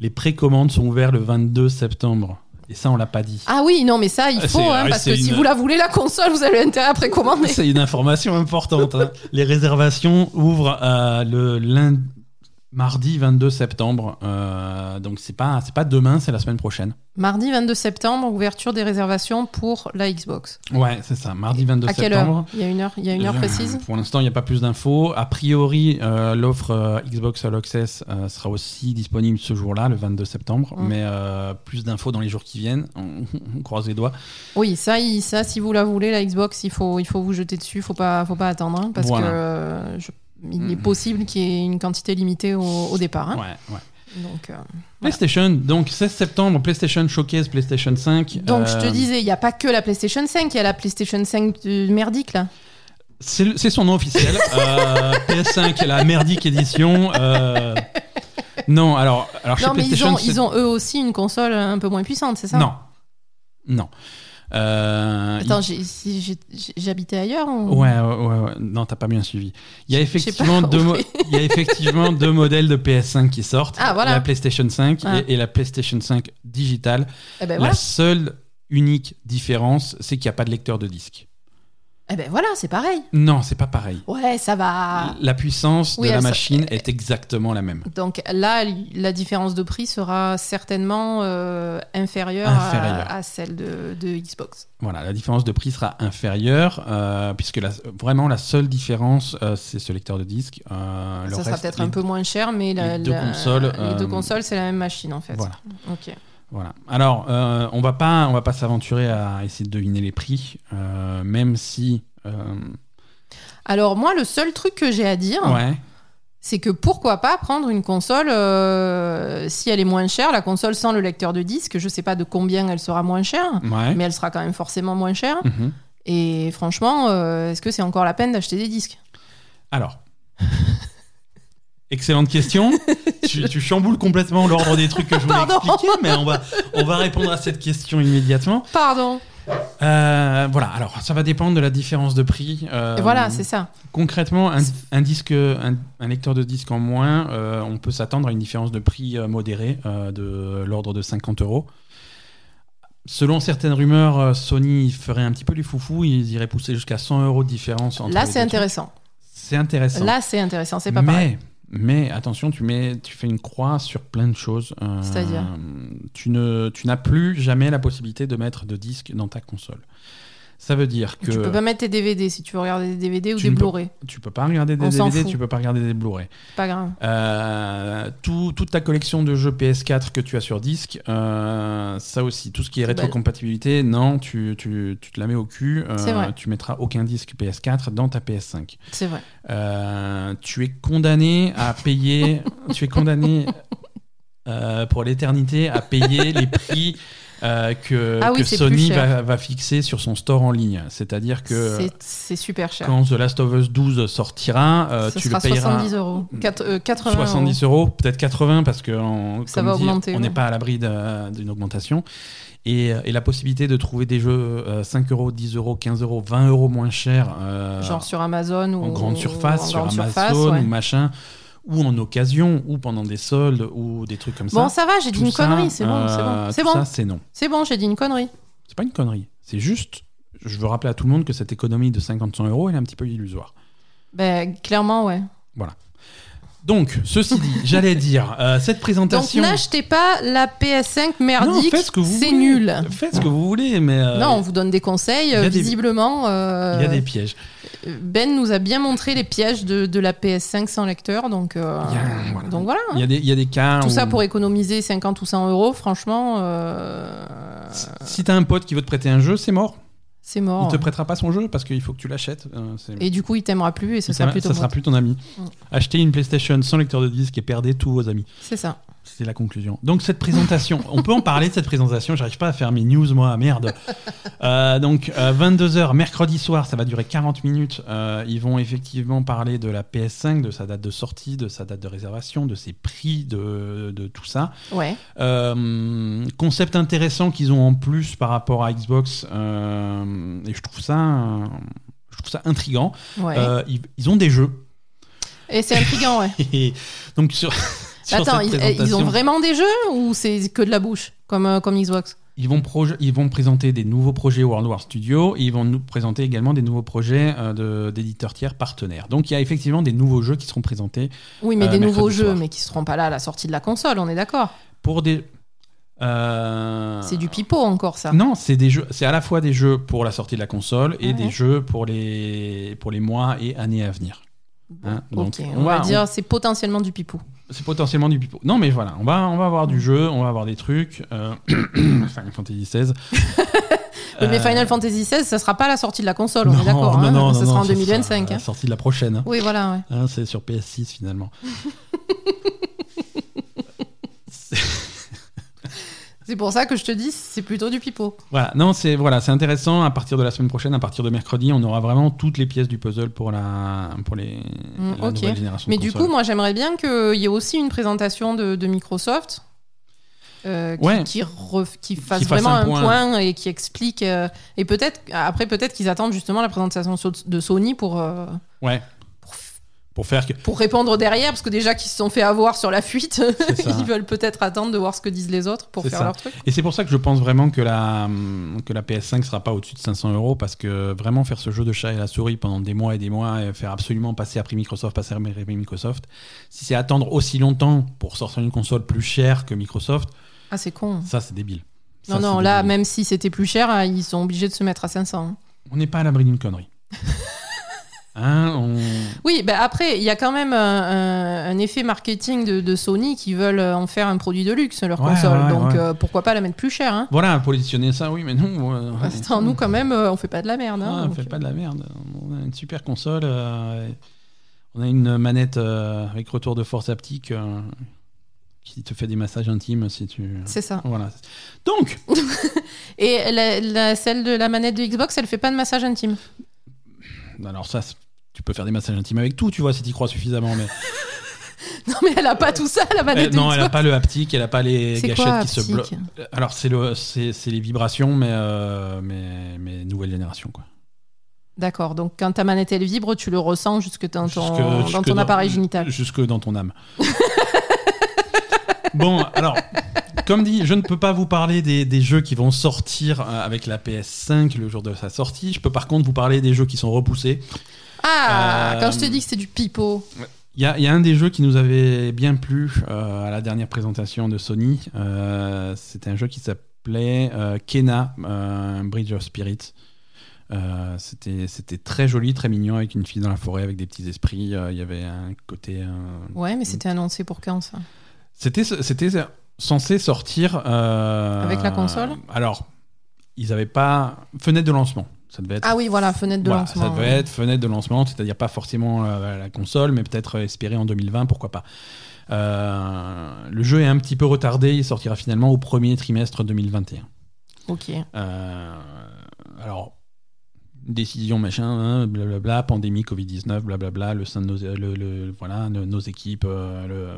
Les précommandes sont ouvertes le 22 septembre. Et ça, on l'a pas dit. Ah oui, non, mais ça, il Ah, faut, hein, ah, parce que si une- vous la voulez, la console, vous avez intérêt à précommander. C'est une information importante. hein. Les réservations ouvrent euh, le lundi, mardi 22 septembre. Euh, donc c'est pas c'est pas demain, c'est la semaine prochaine. Mardi 22 septembre, ouverture des réservations pour la Xbox. Ouais, c'est ça. Mardi 22 à quelle septembre. heure Il y a une heure, il y a une heure Euh, précise? Pour l'instant, il n'y a pas plus d'infos. A priori, euh, l'offre euh, Xbox All Access sera aussi disponible ce jour-là, le 22 septembre. Mm. Mais plus d'infos dans les jours qui viennent. On, on croise les doigts. Oui, ça, il- ça, si vous la voulez, la Xbox, il faut, il faut vous jeter dessus, faut pas, faut pas attendre, hein, parce Voilà. que je- il est Mm. possible qu'il y ait une quantité limitée au, au départ. hein. Ouais, ouais. Donc, euh, PlayStation, donc 16 septembre, PlayStation Showcase, PlayStation 5. donc je te Euh, disais, il n'y a pas que la PlayStation 5, il y a la PlayStation 5 de merdique là. C'est son nom officiel. Euh, PS5, la merdique édition. Non, alors, alors chez Non, mais ils PlayStation. ont, c'est- ils ont eux aussi une console un peu moins puissante, c'est ça? Non. Non. Euh, Attends, si j'habitais ailleurs il- ou- Ouais, ouais, ouais, ouais. Non, t'as pas bien suivi. Il y a effectivement, deux, mo- compris. il y a effectivement deux modèles de PS5 qui sortent. Ah, voilà. La PlayStation 5 Ah. et, et la PlayStation 5 digitale. Eh ben La voilà, seule unique différence, c'est qu'il n'y a pas de lecteur de disque. Eh ben voilà c'est pareil. Non, c'est pas pareil. Ouais, ça va. La puissance Oui, de la machine est exactement la même. Donc là, la différence de prix sera certainement euh, inférieure, Inférieure. À, à celle de, de Xbox. Voilà, la différence de prix sera inférieure, euh, puisque la- vraiment la seule différence, euh, c'est ce lecteur de disque. Le ça sera peut-être un peu moins cher, mais la- les deux la- consoles, les deux consoles, c'est la même machine en fait. Voilà. Ok. Voilà. Alors, euh, on va pas, on va pas s'aventurer à essayer de deviner les prix, euh, même si. euh, Alors moi, le seul truc que j'ai à dire, ouais. c'est que pourquoi pas prendre une console si elle est moins chère, la console sans le lecteur de disque. Je sais pas de combien elle sera moins chère, Ouais. mais elle sera quand même forcément moins chère. Mhm. Et franchement, est-ce que c'est encore la peine d'acheter des disques? Alors. Excellente question. tu, tu chamboules complètement l'ordre des trucs que je voulais Pardon. expliquer, mais on va, on va répondre à cette question immédiatement. Pardon. Euh, voilà, alors ça va dépendre de la différence de prix. Euh, voilà, c'est ça. Concrètement, un, un disque, un, un lecteur de disque en moins, euh, on peut s'attendre à une différence de prix euh, modérée de l'ordre de 50 euros. Selon certaines rumeurs, Sony ferait un petit peu les foufous, ils iraient pousser jusqu'à 100 euros de différence entre Là, c'est intéressant. C'est intéressant. Là, c'est intéressant. C'est pas mais, pareil. Mais attention, tu, mets, tu fais une croix sur plein de choses. Euh, C'est-à-dire Tu ne- tu n'as plus jamais la possibilité de mettre de disque dans ta console. Ça veut dire que Tu peux pas mettre tes DVD si tu veux regarder des DVD ou des Blu-ray. tu peux pas regarder des On DVD, tu peux pas regarder des Blu-ray. Pas grave. Euh, tout- toute ta collection de jeux PS4 que tu as sur disque, euh, ça aussi, tout ce qui est Poubelle. rétrocompatibilité, non, tu, tu- tu te la mets au cul. euh, C'est vrai. Tu mettras aucun disque PS4 dans ta PS5. C'est vrai. Euh, tu es condamné à payer, tu es condamné pour l'éternité à payer les prix euh, que, Ah oui, que c'est Sony cher. va, va fixer sur son store en ligne. C'est-à-dire que C'est- super cher. quand The Last of Us 12 sortira, euh, Ce tu sera le payeras 70 euros. Quatre- euh, 80 euros. 70 euros, peut-être 80 parce que on- Ça comme va dit, augmenter, on n'est ouais. pas à l'abri d'une augmentation. Et, et la possibilité de trouver des jeux euh, 5 euros, 10 euros, 15 euros, 20 euros moins chers. euh, Genre sur Amazon ou en grande surface, en sur Amazon surface, ouais. ou machin, ou en occasion, ou pendant des soldes, ou des trucs comme ça. Bon, ça va, j'ai dit Tout une ça, connerie, c'est bon, c'est euh, bon. C'est bon, ça, c'est non. c'est bon, j'ai dit une connerie. C'est pas une connerie. C'est juste, je veux rappeler à tout le monde que cette économie de 50-100 euros, elle est un petit peu illusoire. Ben, clairement, ouais. Donc, ceci dit, j'allais dire, euh, cette Donc présentation. n'achetez pas la PS5 Non, merdique, c'est nul. Faites ce que vous voulez, mais. euh, Non, on vous donne des conseils. des- Visiblement, euh, Il y a des pièges. Ben nous a bien montré les pièges de, de la PS5 sans lecteur. Donc, euh, Il y a- voilà. donc voilà. Il y a des, il y a des cas. Tout où- ça pour économiser 50 ou 100 euros, franchement, euh, Si t'as un pote qui veut te prêter un jeu, c'est mort. c'est mort. Il te prêtera pas son jeu parce qu'il faut que tu l'achètes. euh, Et du coup, il t'aimera plus et ce sera plutôt ça sera plus ton ami. Mm. Achetez une PlayStation sans lecteur de disque et perdez tous vos amis. C'est ça. C'est la conclusion. Donc cette présentation, on peut en parler de cette présentation. J'arrive pas à faire mes news moi, merde. Euh, donc 22h mercredi soir, ça va durer 40 minutes. Euh, ils vont effectivement parler de la PS5, de sa date de sortie, de sa date de réservation, de ses prix, de, de tout ça. Ouais. Euh, concept intéressant qu'ils ont en plus par rapport à Xbox euh, et je trouve ça, je trouve ça intrigant. Ouais. Euh, ils, ils ont des jeux. Et c'est intriguant, ouais. Et donc sur Attends, cette ils, ont vraiment des jeux ou c'est que de la bouche, comme, euh, comme Xbox? Ils vont, ils vont présenter des nouveaux projets World War Studio et ils vont nous présenter également des nouveaux projets euh, d'éditeurs tiers partenaires. Donc il y a effectivement des nouveaux jeux qui seront présentés Oui, mais Euh, des nouveaux jeux, soir. mais qui seront pas là à la sortie de la console, on est d'accord. pour des. euh, C'est du pipeau encore, ça. Non, c'est des jeux. C'est à la fois des jeux pour la sortie de la console et Ouais. des jeux pour les pour les mois et années à venir. Hein, donc, on on, va dire c'est potentiellement du pipou. C'est potentiellement du pipeau. Non, mais voilà, on va on va avoir du jeu, on va avoir des trucs. Euh... Final Fantasy XVI. Mais Euh, Final Fantasy XVI, ça sera pas à la sortie de la console, on non, est d'accord. non, hein, non, ça sera en ça 2025. sera hein. La sortie de la prochaine. hein. Oui, voilà, ouais. Hein, c'est sur PS6 finalement. C'est pour ça que je te dis, c'est plutôt du pipeau. Voilà, non, c'est voilà, c'est intéressant. À partir de la semaine prochaine, à partir de mercredi, on aura vraiment toutes les pièces du puzzle pour la pour les Mm, la ok. nouvelle génération. Mais de du coup, moi, j'aimerais bien qu'il y ait aussi une présentation de, de Microsoft. euh, qui, Ouais. qui, ref- qui fasse Qui vraiment un un point. et qui explique euh, et peut-être après peut-être qu'ils attendent justement la présentation de Sony pour euh, ouais, pour, faire que pour répondre derrière parce que déjà qu'ils se sont fait avoir sur la fuite ils veulent peut-être attendre de voir ce que disent les autres pour faire ça. leur truc Et c'est pour ça que je pense vraiment que la, que la PS5 sera pas au-dessus de 500 euros parce que vraiment faire ce jeu de chat et la souris pendant des mois et des mois et faire absolument passer après Microsoft, passer après Microsoft, si c'est attendre aussi longtemps pour sortir une console plus chère que Microsoft, ah c'est con ça c'est débile. Ça, non non là débile. même si c'était plus cher euh, ils sont obligés de se mettre à 500 hein. On n'est pas à l'abri d'une connerie. hein, on... Oui, bah après, il y a quand même un, un- un effet marketing de, de Sony qui veulent en faire un produit de luxe, leur Ouais, console. ouais, Donc ouais. euh, pourquoi pas la mettre plus cher hein Voilà, positionner ça, oui, mais non. euh, Pour l'instant, nous, quand même, euh, on fait pas de la merde. hein, Ah, on donc, fait pas de la merde. On a une super console. euh, on a une manette euh, avec retour de force haptique euh, qui te fait des massages intimes si tu. C'est ça. Voilà. Donc, Et la, la- celle de la manette de Xbox, elle fait pas de massage intime. alors ça, c'est- tu peux faire des massages intimes avec tout, tu vois, si tu crois suffisamment. Mais Non, mais elle a pas tout ça, la manette non, elle a pas le haptique, elle a pas les gâchettes quoi, qui se bloquent. Alors c'est le, c'est c'est les vibrations, mais euh, mais mais nouvelle génération quoi. D'accord, donc quand ta manette elle vibre, tu le ressens jusque dans ton, Jusque- dans jusque ton appareil génital. Jusque dans ton âme. bon, alors, comme dit, je ne peux pas vous parler des, des jeux qui vont sortir euh, avec la PS5 le jour de sa sortie. Je peux par contre vous parler des jeux qui sont repoussés. Ah, Euh, quand je te dis que c'est du pipeau. Il y, a- il y a un des jeux qui nous avait bien plu euh, à la dernière présentation de Sony. Euh, C'était un jeu qui s'appelait euh, Kena, euh, Bridge of Spirit. Euh, C'était très joli, très mignon, avec une fille dans la forêt, avec des petits esprits. Euh, Il y avait un côté... euh, Ouais, mais c'était annoncé pour quand ça? C'était censé sortir euh, Avec la console? Alors, ils n'avaient pas fenêtre de lancement. Ça devait être Ah oui, voilà, fenêtre de voilà, lancement. Ça devait être fenêtre de lancement, c'est-à-dire pas forcément euh, la console, mais peut-être espéré en 2020, pourquoi pas. Euh, le jeu est un petit peu retardé, il sortira finalement au premier trimestre 2021. Ok. Euh, alors, décision, machin, hein, blablabla, pandémie, Covid-19, blablabla, le sein de nos, le, le- voilà, nos équipes, le,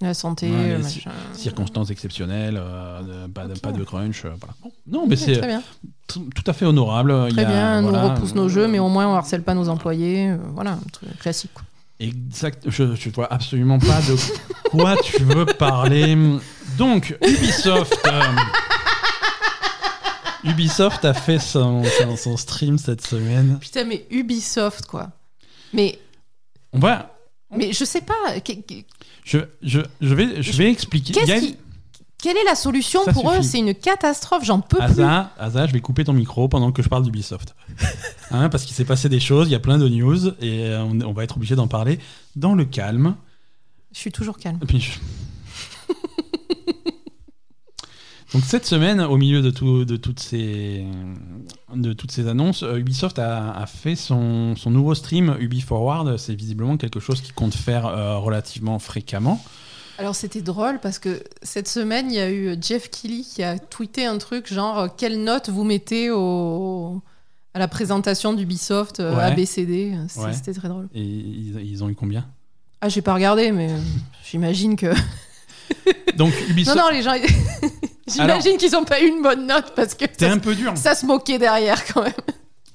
La santé, Ouais, les machin. circonstances exceptionnelles, euh, pas, de, Ok. pas de crunch. euh, voilà. Bon, non, mais c'est tout à fait honorable. Il y Très a, bien, voilà, on repousse nos jeux, mais au moins on harcèle pas nos employés. euh, voilà, un truc classique. quoi. Exact. Je, je vois absolument pas de quoi tu veux parler. Donc, Ubisoft. euh, Ubisoft a fait son, son- son stream cette semaine. Putain, mais Ubisoft, quoi. Mais, On va. Mais je sais pas. Je, je, je vais, je vais expliquer. Qui. Quelle est la solution Ça pour eux? C'est une catastrophe, j'en peux plus. Asa, je vais couper ton micro pendant que je parle d'Ubisoft. Hein, parce qu'il s'est passé des choses, il y a plein de news et euh, on, on va être obligé d'en parler dans le calme. Je suis toujours calme. Et puis je- Donc cette semaine, au milieu de, tout- de, toutes, ces, de toutes ces annonces, euh, Ubisoft a, a fait son, son nouveau stream Ubi Forward. C'est visiblement quelque chose qu'il compte faire euh, relativement fréquemment. Alors c'était drôle parce que cette semaine, il y a eu Jeff Keighley qui a tweeté un truc genre euh, quelle note vous mettez au... à la présentation d'Ubisoft euh, Ouais. ABCD. Ouais. C'était très drôle. Et ils, ils ont eu combien? Ah, j'ai pas regardé, mais euh, j'imagine que. Donc Non, Ubisoft, non, les gens. j'imagine qu'ils ont pas eu une bonne note parce que ça, un peu dur. ça se moquait derrière quand même.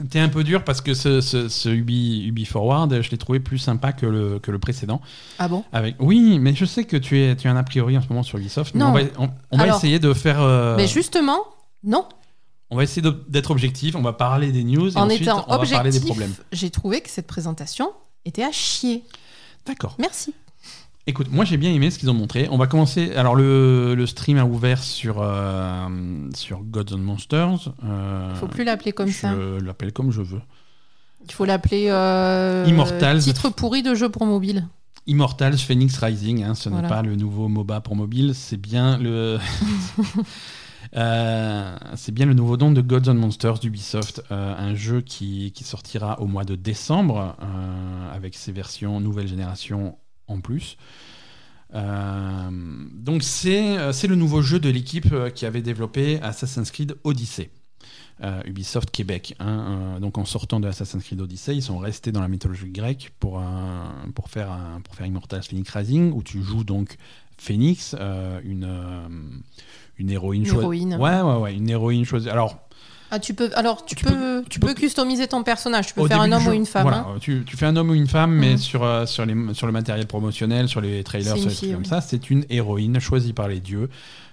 T'es un peu dur parce que ce, ce, ce Ubi, Ubi Forward, je l'ai trouvé plus sympa que le, que le précédent. Ah bon? Avec... Oui, mais je sais que tu, es, tu as un a priori en ce moment sur Ubisoft. Mais Non. on va, on, on va Alors- essayer de faire. euh, Mais justement, non. On va essayer d'être objectif. On va parler des news et en ensuite étant on va parler des objectif, problèmes. j'ai trouvé que cette présentation était à chier. D'accord. Merci. Écoute, moi j'ai bien aimé ce qu'ils ont montré. On va commencer. Alors le, le stream a ouvert sur euh, sur Gods and Monsters. Euh, Faut plus l'appeler comme ça. Je l'appelle comme je veux. Il faut l'appeler euh, Immortals. titre pourri de jeu pour mobile. Immortals Phoenix Rising, hein, ce n'est pas le nouveau MOBA pour mobile, c'est bien le. Euh, c'est bien le nouveau nom de Gods and Monsters d'Ubisoft, euh, un jeu qui, qui sortira au mois de décembre euh, avec ses versions nouvelle génération en plus. Euh, donc c'est euh, c'est le nouveau jeu de l'équipe euh, qui avait développé Assassin's Creed Odyssey. Euh, Ubisoft Québec. hein, euh, donc en sortant de Assassin's Creed Odyssey, ils sont restés dans la mythologie grecque pour, un- pour, faire, un- pour faire Immortals Phoenix Rising, où tu joues donc Phoenix, euh, une, une héroïne Une héroïne. Ouais, ouais, ouais, une héroïne choisie. Alors, Ah, tu peux, alors, tu, Tu peux, peux- tu tu peux peux- customiser ton personnage. Tu peux faire un homme ou une femme. Voilà, hein. tu, tu fais un homme ou une femme, mais Mhm. sur, euh, sur, les, sur le matériel promotionnel, sur les trailers, C'est sur les trucs comme ça, c'est une héroïne choisie par les dieux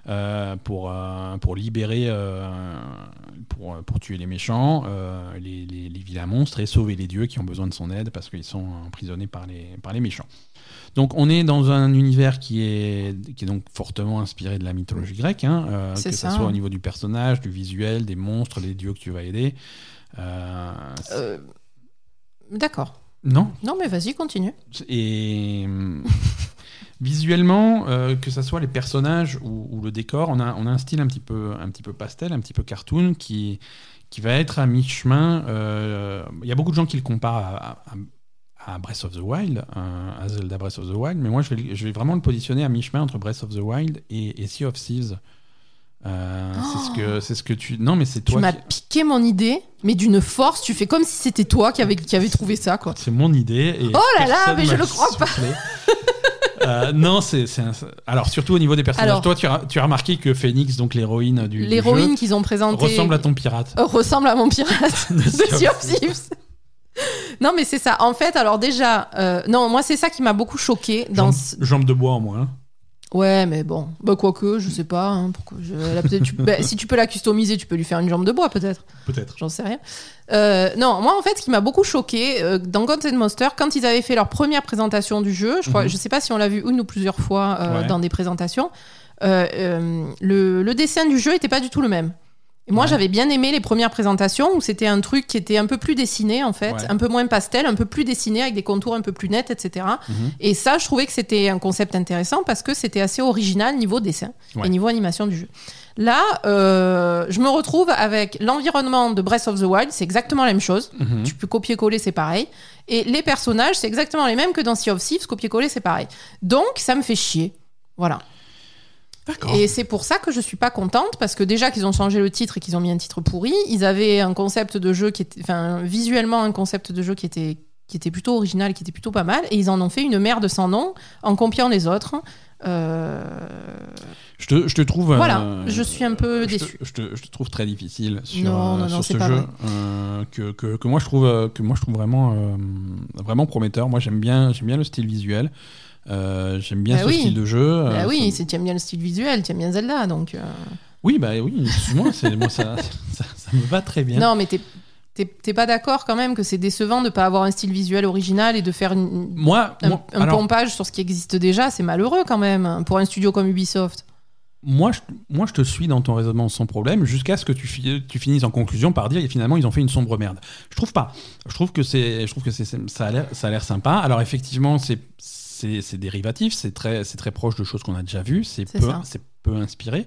euh, pour, euh, pour libérer, euh, pour, pour tuer les méchants, les, les, les vilains monstres et sauver les dieux qui ont besoin de son aide parce qu'ils sont emprisonnés par les, par les méchants. Donc on est dans un univers qui est, qui est donc fortement inspiré de la mythologie grecque, hein, euh, que ce soit au niveau du personnage, du visuel, des monstres, des dieux que tu vas aider. Euh, Euh, D'accord. non, Non, mais vas-y, continue. et visuellement, que ce soit les personnages ou, ou le décor, on a, on a un style un petit peu, un petit peu pastel, un petit peu cartoon qui, qui va être à mi-chemin. euh, Il y a beaucoup de gens qui le comparent à, à- à Breath of the Wild, à Zelda Breath of the Wild, mais moi je vais, je vais vraiment le positionner à mi-chemin entre Breath of the Wild et, et Sea of Thieves. Euh, c'est ce que c'est ce que tu non mais c'est Tu toi m'as qui- piqué mon idée, mais d'une force. Tu fais comme si c'était toi qui avait, qui avait trouvé ça, quoi. C'est mon idée. Et Oh là là, mais je le crois pas. Euh, non, c'est un- alors surtout au niveau des personnages. Alors- Toi, tu as, tu as remarqué que Phoenix, donc l'héroïne du, L'héroïne qu'ils ont présentée ressemble à ton pirate. euh, ressemble à mon pirate De Sea of Thieves. Non, mais c'est ça. En fait, alors déjà, euh, non, moi, c'est ça qui m'a beaucoup choqué dans. Ce- jambe de bois en moins. hein. Ouais, mais bon, bah quoique, je sais pas. hein, pourquoi je- elle a peut-être- tu- bah, si tu peux la customiser, tu peux lui faire une jambe de bois, peut-être. Peut-être. J'en sais rien. Euh, non, moi en fait, ce qui m'a beaucoup choqué euh, dans Gods and Monsters, quand ils avaient fait leur première présentation du jeu, je crois, Mhm. je sais pas si on l'a vu une ou plusieurs fois euh, Ouais. dans des présentations, euh, euh, le, le dessin du jeu était pas du tout le même. Moi, Ouais. j'avais bien aimé les premières présentations où c'était un truc qui était un peu plus dessiné en fait, Ouais. un peu moins pastel, un peu plus dessiné avec des contours un peu plus nets, etc. Mhm. Et ça, je trouvais que c'était un concept intéressant parce que c'était assez original niveau dessin Ouais. et niveau animation du jeu. Là, euh, je me retrouve avec l'environnement de Breath of the Wild, c'est exactement la même chose. Mhm. Tu peux copier-coller, c'est pareil. Et les personnages, c'est exactement les mêmes que dans Sea of Thieves, copier-coller, c'est pareil. Donc, ça me fait chier. Voilà. Et c'est pour ça que je suis pas contente, parce que déjà qu'ils ont changé le titre et qu'ils ont mis un titre pourri, ils avaient un concept de jeu qui était, enfin, visuellement un concept de jeu qui était, qui était plutôt original, qui était plutôt pas mal, et ils en ont fait une merde sans nom en copiant les autres. Euh, Je te, je te trouve. Voilà, euh, je suis un peu déçu. Je te, je te trouve très difficile sur, Non, euh, non, sur ce jeu euh, que, que, que moi je trouve que moi je trouve vraiment vraiment prometteur. Moi j'aime bien j'aime bien le style visuel. Euh, j'aime bien Bah ce oui. style de jeu. bah Euh, oui, tu aimes bien le style visuel, tu aimes bien Zelda, donc. euh, oui bah oui. Moi moi ça, ça ça me va très bien. Non, mais t'es- t'es t'es pas d'accord quand même que c'est décevant de pas avoir un style visuel original et de faire une- Moi, un, moi, un alors, pompage sur ce qui existe déjà, c'est malheureux quand même pour un studio comme Ubisoft. moi, je, moi, je te suis dans ton raisonnement sans problème, jusqu'à ce que tu, fi- tu finisses en conclusion par dire et finalement ils ont fait une sombre merde. Je trouve pas. Je trouve que c'est, je trouve que c'est, ça a l'air, ça a l'air sympa. Alors effectivement, c'est, c'est, dérivatif, c'est très, très proche de choses qu'on a déjà vues. C'est, peu- peut inspirer,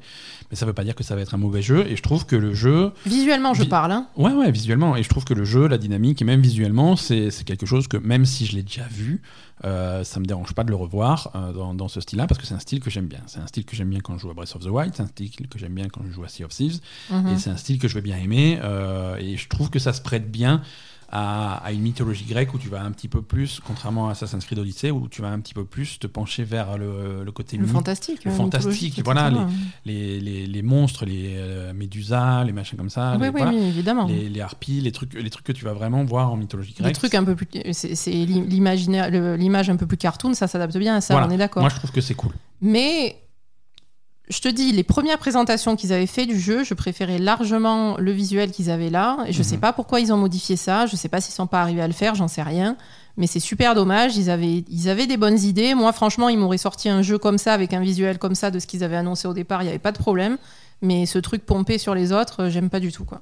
mais ça veut pas dire que ça va être un mauvais jeu. Et je trouve que le jeu, Visuellement, je Vi- parle. hein. ouais, ouais, visuellement, et je trouve que le jeu, la dynamique, et même visuellement, c'est quelque chose que même si je l'ai déjà vu, euh, ça me dérange pas de le revoir euh, dans, dans ce style-là, parce que c'est un style que j'aime bien. C'est un style que j'aime bien quand je joue à Breath of the Wild, c'est un style que j'aime bien quand je joue à Sea of Thieves, Mhm. et c'est un style que je vais bien aimer. euh, et je trouve que ça se prête bien à, à une mythologie grecque où tu vas un petit peu plus, contrairement à Assassin's Creed Odyssey, où tu vas un petit peu plus te pencher vers le, le côté Le fantastique. le euh, fantastique, voilà, les, les, les monstres, les euh, médusas, les machins comme ça, Oui, les, oui, voilà, oui, évidemment. les, les harpies, les trucs, les trucs que tu vas vraiment voir en mythologie grecque. trucs un peu plus. C'est l'imaginaire- l'image un peu plus cartoon, ça s'adapte bien à ça, Voilà. on est d'accord. Moi, je trouve que c'est cool. Mais je te dis, les premières présentations qu'ils avaient fait du jeu, je préférais largement le visuel qu'ils avaient là. Et je Mhm. sais pas pourquoi ils ont modifié ça. Je sais pas s'ils sont pas arrivés à le faire, j'en sais rien. Mais c'est super dommage. Ils avaient, ils avaient des bonnes idées. Moi, franchement, ils m'auraient sorti un jeu comme ça, avec un visuel comme ça de ce qu'ils avaient annoncé au départ. Il n'y avait pas de problème. Mais ce truc pompé sur les autres, j'aime pas du tout, quoi.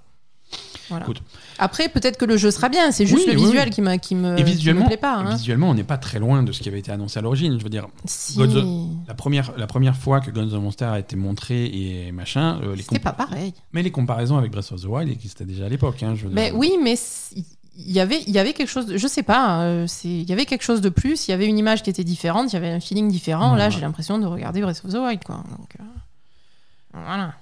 Voilà. Écoute. Après, peut-être que le jeu sera bien. C'est juste Oui, le oui, visuel oui. qui, m'a- qui me, Et qui me visuellement, plaît pas. hein. visuellement, on n'est pas très loin de ce qui avait été annoncé à l'origine. Je veux dire, Si. Gods of- la première, la première fois que Guns of Monster a été montré et machin, euh, les C'était compa- pas pareil. mais les comparaisons avec Breath of the Wild existaient déjà à l'époque. hein, je veux Mais dire. oui, mais il y avait, il y avait quelque chose, de- je sais pas, euh, c'est, il y avait quelque chose de plus, il y avait une image qui était différente, il y avait un feeling différent. Ouais, Là, ouais. j'ai l'impression de regarder Breath of the Wild, quoi. Donc, euh, voilà.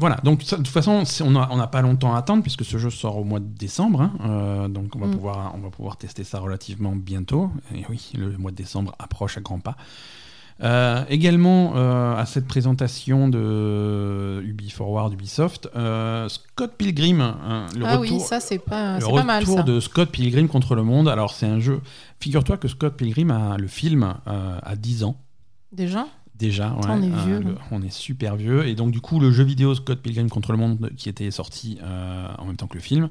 Voilà, donc ça, de toute façon, on n'a on pas longtemps à attendre puisque ce jeu sort au mois de décembre. hein, euh, donc on va, Mm. pouvoir, on va pouvoir tester ça relativement bientôt. Et oui, le mois de décembre approche à grands pas. Euh, également euh, à cette présentation de Ubi Forward Ubisoft, Scott Pilgrim, hein, le ah retour, oui, ça c'est pas, le c'est pas mal retour ça. de Scott Pilgrim contre le monde. Alors c'est un jeu. Figure-toi que Scott Pilgrim a le film à 10 ans. Déjà? Déjà, ouais, on est euh, le- on est super vieux. Et donc, du coup, le jeu vidéo Scott Pilgrim contre le monde, qui était sorti euh, en même temps que le film,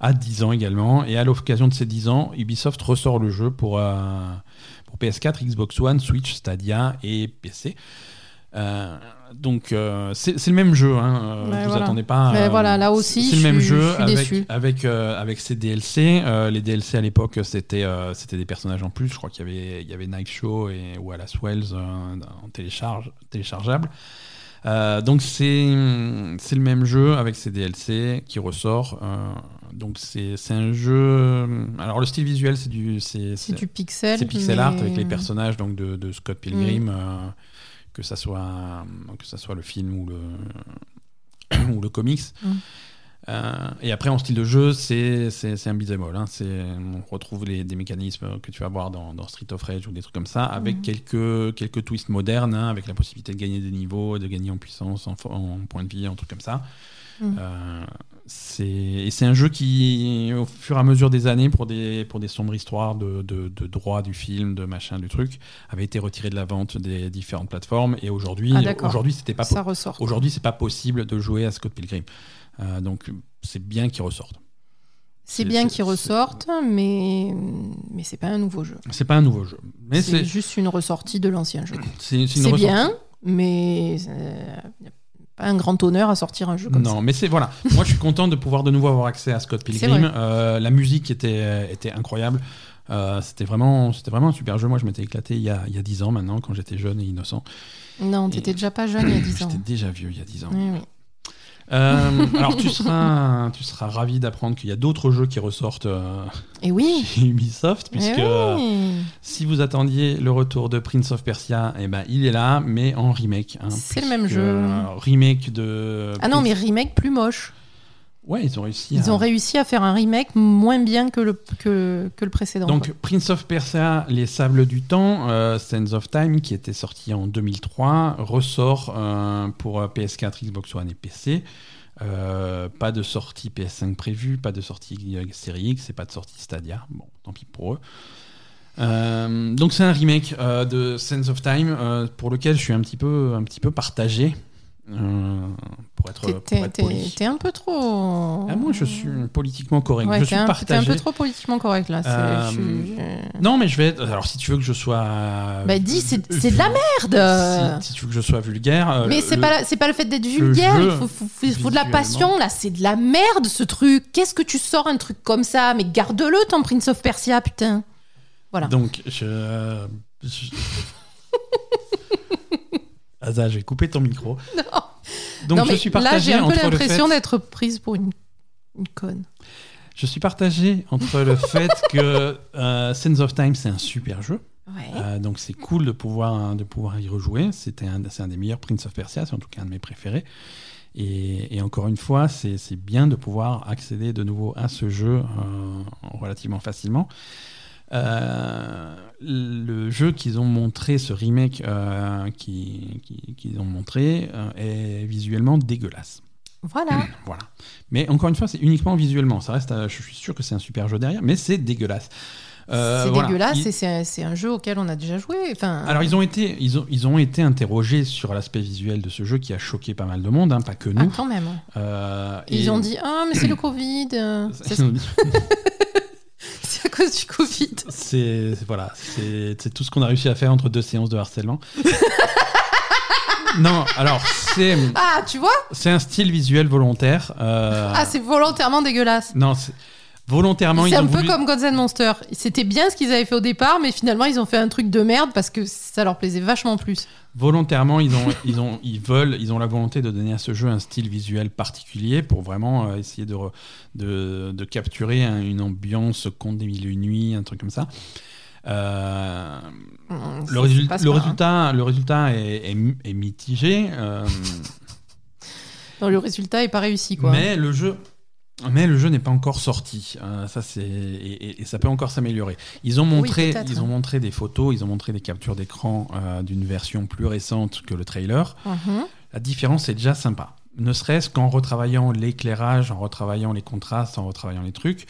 a 10 ans également. Et à l'occasion de ces 10 ans, Ubisoft ressort le jeu pour, euh, pour PS4, Xbox One, Switch, Stadia et PC. Euh, donc, euh, c'est le même jeu. Hein. euh, Ouais, vous voilà. attendez pas. Mais euh, voilà, là aussi, c'est le même suis- jeu je avec, déçu. avec, avec ses DLC. Euh, les DLC à l'époque, c'était c'était des personnages en plus. Je crois qu'il y avait, il y avait Knife Show et Wallace Wells euh, en télécharge, téléchargeable. Donc c'est c'est le même jeu avec ses DLC qui ressort. donc c'est un jeu. Alors le style visuel c'est du c'est du pixel. c'est pixel art avec les personnages donc de, de Scott Pilgrim, euh, que ça soit que ça soit le film ou le ou le comics. Mm. Euh, et après en style de jeu, c'est un beat'em all. Hein. C'est on retrouve les, des mécanismes que tu vas voir dans, dans Street of Rage ou des trucs comme ça, avec Mm. quelques quelques twists modernes, hein, avec la possibilité de gagner des niveaux, de gagner en puissance, en, en points de vie, en trucs comme ça. Mm. Euh, c'est et c'est un jeu qui, au fur et à mesure des années, pour des, pour des sombres histoires de, de, de droits du film, de machin, du truc, avait été retiré de la vente des différentes plateformes. Et aujourd'hui, Ah, aujourd'hui, c'était pas, aujourd'hui, c'est pas possible de jouer à Scott Pilgrim. Euh, donc, c'est bien qu'il ressorte. C'est bien qu'ils ressortent, mais mais c'est pas un nouveau jeu. C'est pas un nouveau jeu, mais C'est juste une ressortie de l'ancien jeu. c'est bien, mais euh, a pas un grand honneur à sortir un jeu comme non, ça. mais c'est voilà. Moi, je suis content de pouvoir de nouveau avoir accès à Scott Pilgrim. Euh, la musique était était incroyable. Euh, c'était vraiment c'était vraiment un super jeu. Moi, je m'étais éclaté il y a il y a 10 ans maintenant quand j'étais jeune et innocent. Non, t'étais déjà pas jeune il y a 10 ans. J'étais déjà vieux il y a 10 ans. Oui, oui. Euh, alors tu seras, tu seras ravi d'apprendre qu'il y a d'autres jeux qui ressortent euh, Et oui. chez Ubisoft, puisque oui. euh, si vous attendiez le retour de Prince of Persia, eh ben, il est là, mais en remake. hein, C'est le puisque, même jeu. euh, remake de... Ah non, mais remake plus moche. Ouais, ils ont réussi Ils à... ont réussi à faire un remake moins bien que le, que, que le précédent. Donc quoi. Prince of Persia, Les Sables du Temps, euh, Sands of Time, qui était sorti en 2003, ressort euh, pour euh, PS4, Xbox One et PC. Euh, pas de sortie PS5 prévue, pas de sortie Série X et pas de sortie Stadia. Bon, tant pis pour eux. Euh, donc c'est un remake euh, de Sands of Time euh, pour lequel je suis un petit peu, un petit peu partagé. Euh, pour être, T'es- un peu trop. Ah, moi je suis politiquement correct. Ouais, je suis un, t'es partagé. un peu trop politiquement correct là. Euh, je Non, mais je vais être. Alors, si tu veux que je sois. Bah dis, c'est de la merde. Si, si tu veux que je sois vulgaire. euh, Mais c'est pas, pas le fait d'être vulgaire, il faut, faut, faut- faut de la passion, là, c'est de la merde ce truc. Qu'est-ce que tu sors un truc comme ça? Mais garde-le ton Prince of Persia, putain. Voilà. Donc, je. je- Asa, je vais couper ton micro. Non. Donc Non, je suis là, partagé j'ai un peu fait... l'impression d'être prise pour une, une conne. Je suis partagé entre le fait que euh, Sense of Time c'est un super jeu, Ouais. Euh, donc c'est cool de pouvoir de pouvoir y rejouer. C'était un, c'est un des meilleurs Prince of Persia, c'est en tout cas un de mes préférés. Et, et encore une fois, c'est c'est bien de pouvoir accéder de nouveau à ce jeu euh, relativement facilement. Euh, le jeu qu'ils ont montré, ce remake euh, qui- qui- qu'ils ont montré, euh, est visuellement dégueulasse. Voilà. Voilà. Mais encore une fois, c'est uniquement visuellement. Ça reste, à- je suis sûr que c'est un super jeu derrière, mais c'est dégueulasse. Euh, c'est voilà. dégueulasse Ils- et c'est un, jeu auquel on a déjà joué. Enfin, Alors ils ont été, ils ont, ils ont été interrogés sur l'aspect visuel de ce jeu qui a choqué pas mal de monde, hein, pas que ah, nous. quand même. Euh, Ils ont dit Ah, mais c'est le Covid. à cause du Covid. c'est voilà, c'est c'est tout ce qu'on a réussi à faire entre deux séances de harcèlement. non, alors c'est Ah, tu vois? c'est un style visuel volontaire. euh, Ah, c'est volontairement dégueulasse. non, c'est- volontairement C'est ils un ont peu voulu- comme Gods and Monsters. C'était bien ce qu'ils avaient fait au départ, mais finalement, ils ont fait un truc de merde parce que ça leur plaisait vachement plus. volontairement ils ont ils ont ils veulent ils ont la volonté de donner à ce jeu un style visuel particulier pour vraiment euh, essayer de, re- de de capturer un- une ambiance conte des mille et une nuits un truc comme ça Euh, Mmh, le, ça- résul- ça passe le hein. résultat le résultat est, est mi- est mitigé euh, Non, le résultat est pas réussi, quoi. mais le jeu mais le jeu n'est pas encore sorti. Euh, ça c'est et, et- et ça peut encore s'améliorer. Ils ont montré, ils ont montré des photos, ils ont montré des captures d'écran euh, d'une version plus récente que le trailer. Mhm. La différence est déjà sympa. Ne serait-ce qu'en retravaillant l'éclairage, en retravaillant les contrastes, en retravaillant les trucs,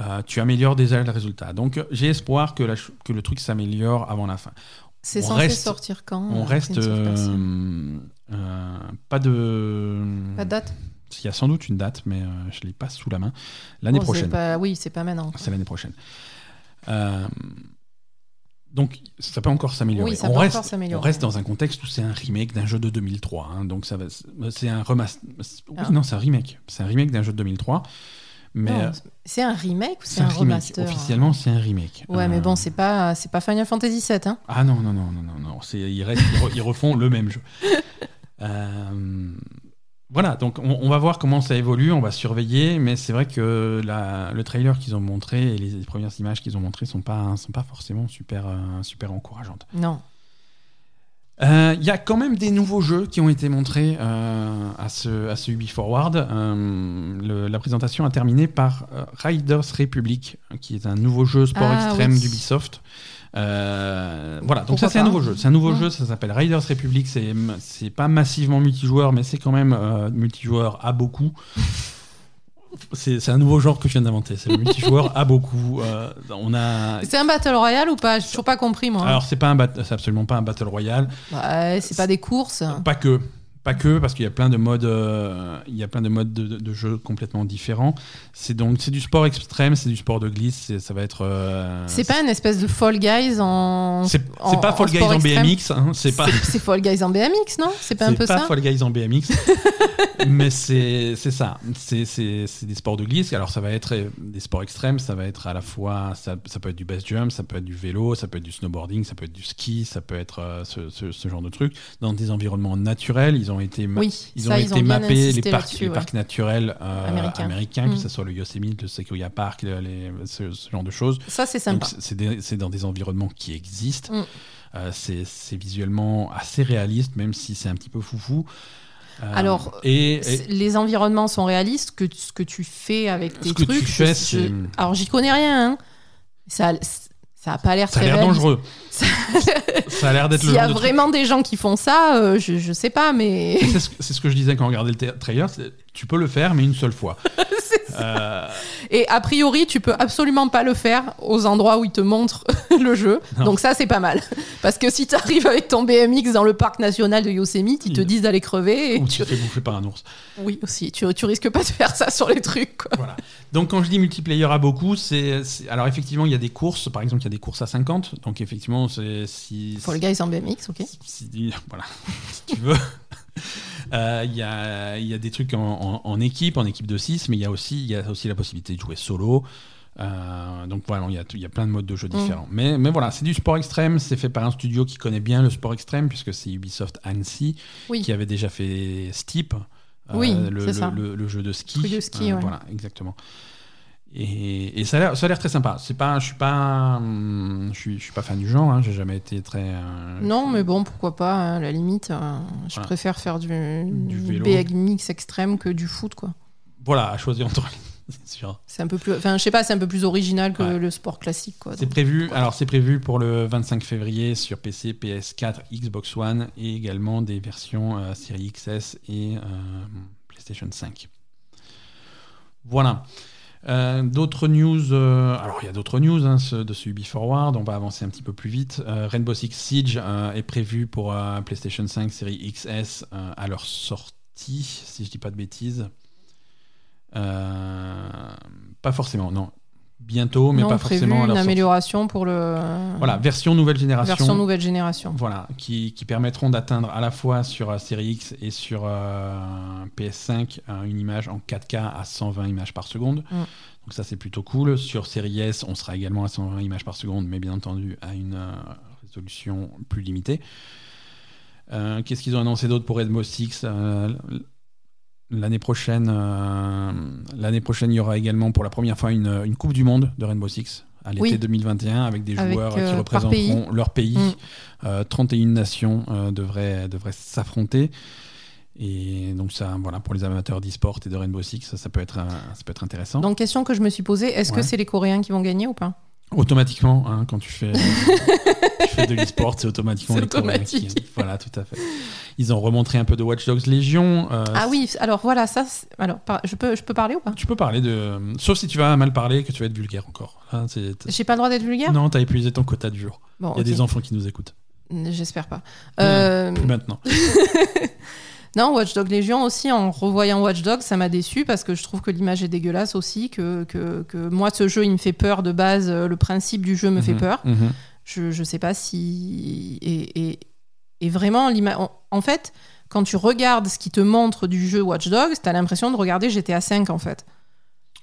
euh, tu améliores déjà le résultat. Donc j'ai espoir que, la que le truc s'améliore avant la fin. C'est censé reste- sortir quand On reste pas de. Pas de date? Il y a sans doute une date, mais euh, je l'ai pas sous la main. L'année Bon, c'est prochaine. pas- Oui, c'est pas maintenant. C'est l'année prochaine. Euh, donc ça peut encore s'améliorer. Oui, on, reste, on dans un contexte où c'est un remake d'un jeu de 2003. hein, donc ça va, c'est un remaster. Oui, Ah. non, c'est un remake. C'est un remake d'un jeu de 2003. Mais euh, c'est un remake ou c'est un un remake. remaster hein? Officiellement, c'est un remake. Ouais, mais bon, c'est pas, c'est pas Final Fantasy VII. Hein? Ah non, non, non, non, non, non. Ils, restent- ils re- ils refont le même jeu. Euh, voilà, donc on, on va voir comment ça évolue, on va surveiller, mais c'est vrai que la- le trailer qu'ils ont montré et les, les premières images qu'ils ont montrées sont pas, sont pas forcément super, euh, super encourageantes. Non. Euh, Il y a quand même des nouveaux jeux qui ont été montrés euh, à, ce, à ce Ubi Forward. Le- la présentation a terminé par Riders Republic, qui est un nouveau jeu sport Ah, extrême oui. d'Ubisoft. Euh, voilà, donc Pourquoi ça c'est un nouveau jeu. C'est un nouveau jeu, ça s'appelle Riders Republic. C'est c'est pas massivement multijoueur, mais c'est quand même euh, multijoueur à beaucoup. C'est un nouveau genre que je viens d'inventer. C'est le multijoueur à beaucoup. Euh, on a. C'est un Battle Royale ou pas? J'ai toujours pas compris, moi. Alors c'est pas un c'est absolument pas un battle royale. Ouais, c'est pas des courses. Pas que. Pas que, parce qu'il y a plein de modes, euh, il y a plein de modes de, de- de jeu complètement différents. C'est donc c'est du sport extrême, c'est du sport de glisse, ça va être. euh, C'est pas une espèce de Fall Guys en. C'est pas en Fall Guys en BMX, hein, c'est pas. C'est Fall Guys en BMX, non? C'est pas un peu pas ça? Fall Guys en BMX, mais c'est ça. C'est des sports de glisse. Alors ça va être des sports extrêmes, ça va être à la fois, ça, ça peut être du base jump, ça peut être du vélo, ça peut être du snowboarding, ça peut être du ski, ça peut être euh, ce, ce- ce genre de truc. Dans des environnements naturels, ils ont été, ma- Oui, ils ça, ont ils été ont mappés, les parcs, là-dessus, les ouais. parcs naturels euh, Américains. américains, Mm. que ce soit le Yosemite, le Sequoia Park, le- les- ce, ce genre de choses. Ça, c'est sympa. c'est- dans des environnements qui existent. Mm. Euh, c'est visuellement assez réaliste, même si c'est un petit peu foufou. Euh, Alors, et, Les environnements sont réalistes. Que ce que tu fais avec tes Ce que tu trucs. fais, je- c'est- Alors, j'y connais rien. hein. Ça, ça a pas l'air ça a très l'air dangereux. Ça- Ça a l'air d'être le S'il y a de truc- vraiment des gens qui font ça, euh, je, je sais pas, mais. C'est ce, ce que je disais quand on regardait le tra- trailer. Tu peux le faire, mais une seule fois. Euh, Et a priori, tu peux absolument pas le faire aux endroits où ils te montrent le jeu. Non. Donc ça, c'est pas mal. Parce que si tu arrives avec ton BMX dans le parc national de Yosemite, ils te disent d'aller crever. Et ou tu- te fais bouffer par un ours. Oui, aussi. Tu, tu risques pas de faire ça sur les trucs. Quoi. Voilà. Donc quand je dis multiplayer à beaucoup, c'est alors effectivement il y a des courses. Par exemple, il y a des courses à 50. Donc effectivement, c'est si Fall Guys en BMX, ok. si, voilà, si tu veux. Euh, Il y, a, y a des trucs en, en- en équipe, en équipe de 6, mais il y, a aussi, il y a aussi la possibilité de jouer solo. Euh, donc voilà, il y, y a plein de modes de jeu différents. Mais, mais voilà, c'est du sport extrême, c'est fait par un studio qui connaît bien le sport extrême, puisque c'est Ubisoft Annecy, Oui. qui avait déjà fait Steep, euh, Oui, le, le- le- le jeu de ski. De ski, ouais. Voilà, exactement. Et, et ça a l'air- ça a l'air très sympa. C'est pas, je suis pas, hum, je suis, je suis pas fan du genre. Hein, J'ai jamais été très. euh, Non, mais bon, pourquoi pas, hein, à la limite. euh, je Voilà. préfère faire du, Du vélo. BMX extrême que du foot, quoi. Voilà, à choisir entre les, c'est un peu plus, enfin, je sais pas, c'est un peu plus original que Ouais. le sport classique, quoi. C'est prévu. Alors c'est prévu pour le 25 février sur PC, PS4, Xbox One et également des versions euh, série XS et euh, PlayStation 5. Voilà. Euh, d'autres news. euh, alors il y a d'autres news hein, ce- de ce. On va avancer un petit peu plus vite. Euh, Rainbow Six Siege euh, est prévu pour PlayStation 5 série XS à leur sortie, si je dis pas de bêtises. Pas forcément, non. Bientôt, mais non, pas prévu forcément à une leur sortie. amélioration pour le. Voilà, version nouvelle génération. Version nouvelle génération. Voilà, qui, qui permettront d'atteindre à la fois sur euh, Série X et sur euh, PS5 euh, une image en 4K à 120 images par seconde. Mm. Donc ça c'est plutôt cool. Sur Série S, on sera également à 120 images par seconde, mais bien entendu à une euh, résolution plus limitée. Euh, Qu'est-ce qu'ils ont annoncé d'autre pour Six Euh, L'année prochaine, euh, l'année prochaine, il y aura également pour la première fois une, une Coupe du Monde de Rainbow Six à l'été Oui. 2021 avec des Avec, joueurs euh, qui par représenteront leur pays. Mm. Euh, 31 nations euh, devraient, devraient s'affronter. Et donc ça, voilà, pour les amateurs d'e-sport et de Rainbow Six, ça, ça peut être, euh, ça peut être intéressant. Donc, question que je me suis posée, est-ce Ouais. que c'est les Coréens qui vont gagner ou pas? Automatiquement, hein, quand tu fais, tu fais de l'e-sport, c'est automatiquement les qui- automatique. Voilà, tout à fait. Ils ont remontré un peu de Watch Dogs Légion. euh, Ah oui, alors voilà, ça. Alors, par- je peux, je peux parler ou pas? Tu peux parler de. Sauf si tu vas mal parler, que tu vas être vulgaire encore. C'est- J'ai pas le droit d'être vulgaire? Non, t'as épuisé ton quota du jour. Bon, Il y a des enfants qui nous écoutent. J'espère pas. Euh, Plus maintenant. Non, Watch Dogs Légion aussi, en revoyant Watch Dogs, ça m'a déçu parce que je trouve que l'image est dégueulasse aussi, que, que, que moi, ce jeu, il me fait peur de base, euh, le principe du jeu me fait Mhm, peur. mhm. Je, je sais pas si. Et, et, et vraiment, en, en fait, quand tu regardes ce qui te montre du jeu Watch Dogs, t'as l'impression de regarder GTA V en fait.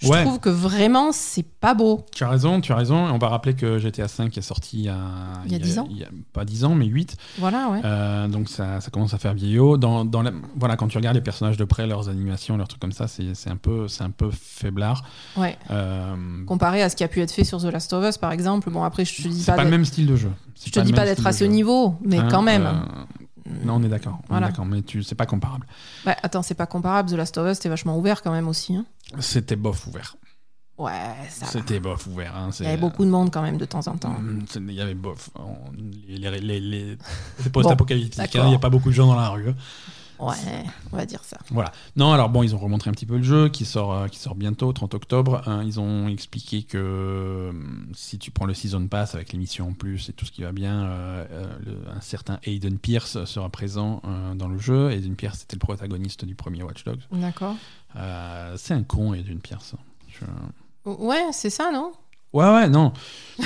Je Ouais. trouve que vraiment, c'est pas beau. Tu as raison, tu as raison. Et on va rappeler que GTA V est sorti il y a, Il y a 10 ans il y a- Pas 10 ans, mais 8. Voilà, ouais. Euh, donc ça, ça commence à faire vieillot. Dans, dans la- voilà, quand tu regardes les personnages de près, leurs animations, leurs trucs comme ça, c'est un, peu- un peu faiblard. ouais. Euh, Comparé à ce qui a pu être fait sur The Last of Us, par exemple. Bon, après, je te dis c'est pas. pas, le même style de jeu. Je te dis pas d'être à ce niveau, mais Hein, quand même. euh, non, on est d'accord. Voilà. d'accord, mais tu, c'est pas comparable. Ouais, attends, c'est pas comparable. The Last of Us, c'était vachement ouvert quand même aussi. hein. C'était bof ouvert. Ouais, ça. C'était bof ouvert. hein, Il y avait beaucoup de monde quand même de temps en temps. Mm, Il y avait bof. On- Les, les, les, les- c'est post-apocalyptique. hein, Il n'y a pas beaucoup de gens dans la rue. Ouais, on va dire ça. Voilà. Non, alors bon, ils ont remontré un petit peu le jeu qui sort, euh, qui sort bientôt, 30 octobre. Hein, ils ont expliqué que euh, si tu prends le Season Pass avec l'émission en plus et tout ce qui va bien, euh, euh, le- un certain Aiden Pierce sera présent euh, dans le jeu. Aiden Pierce, c'était le protagoniste du premier Watch Dogs. D'accord. Euh, c'est un con, Aiden Pierce. Je- Ouais, c'est ça, non? Ouais, ouais, non.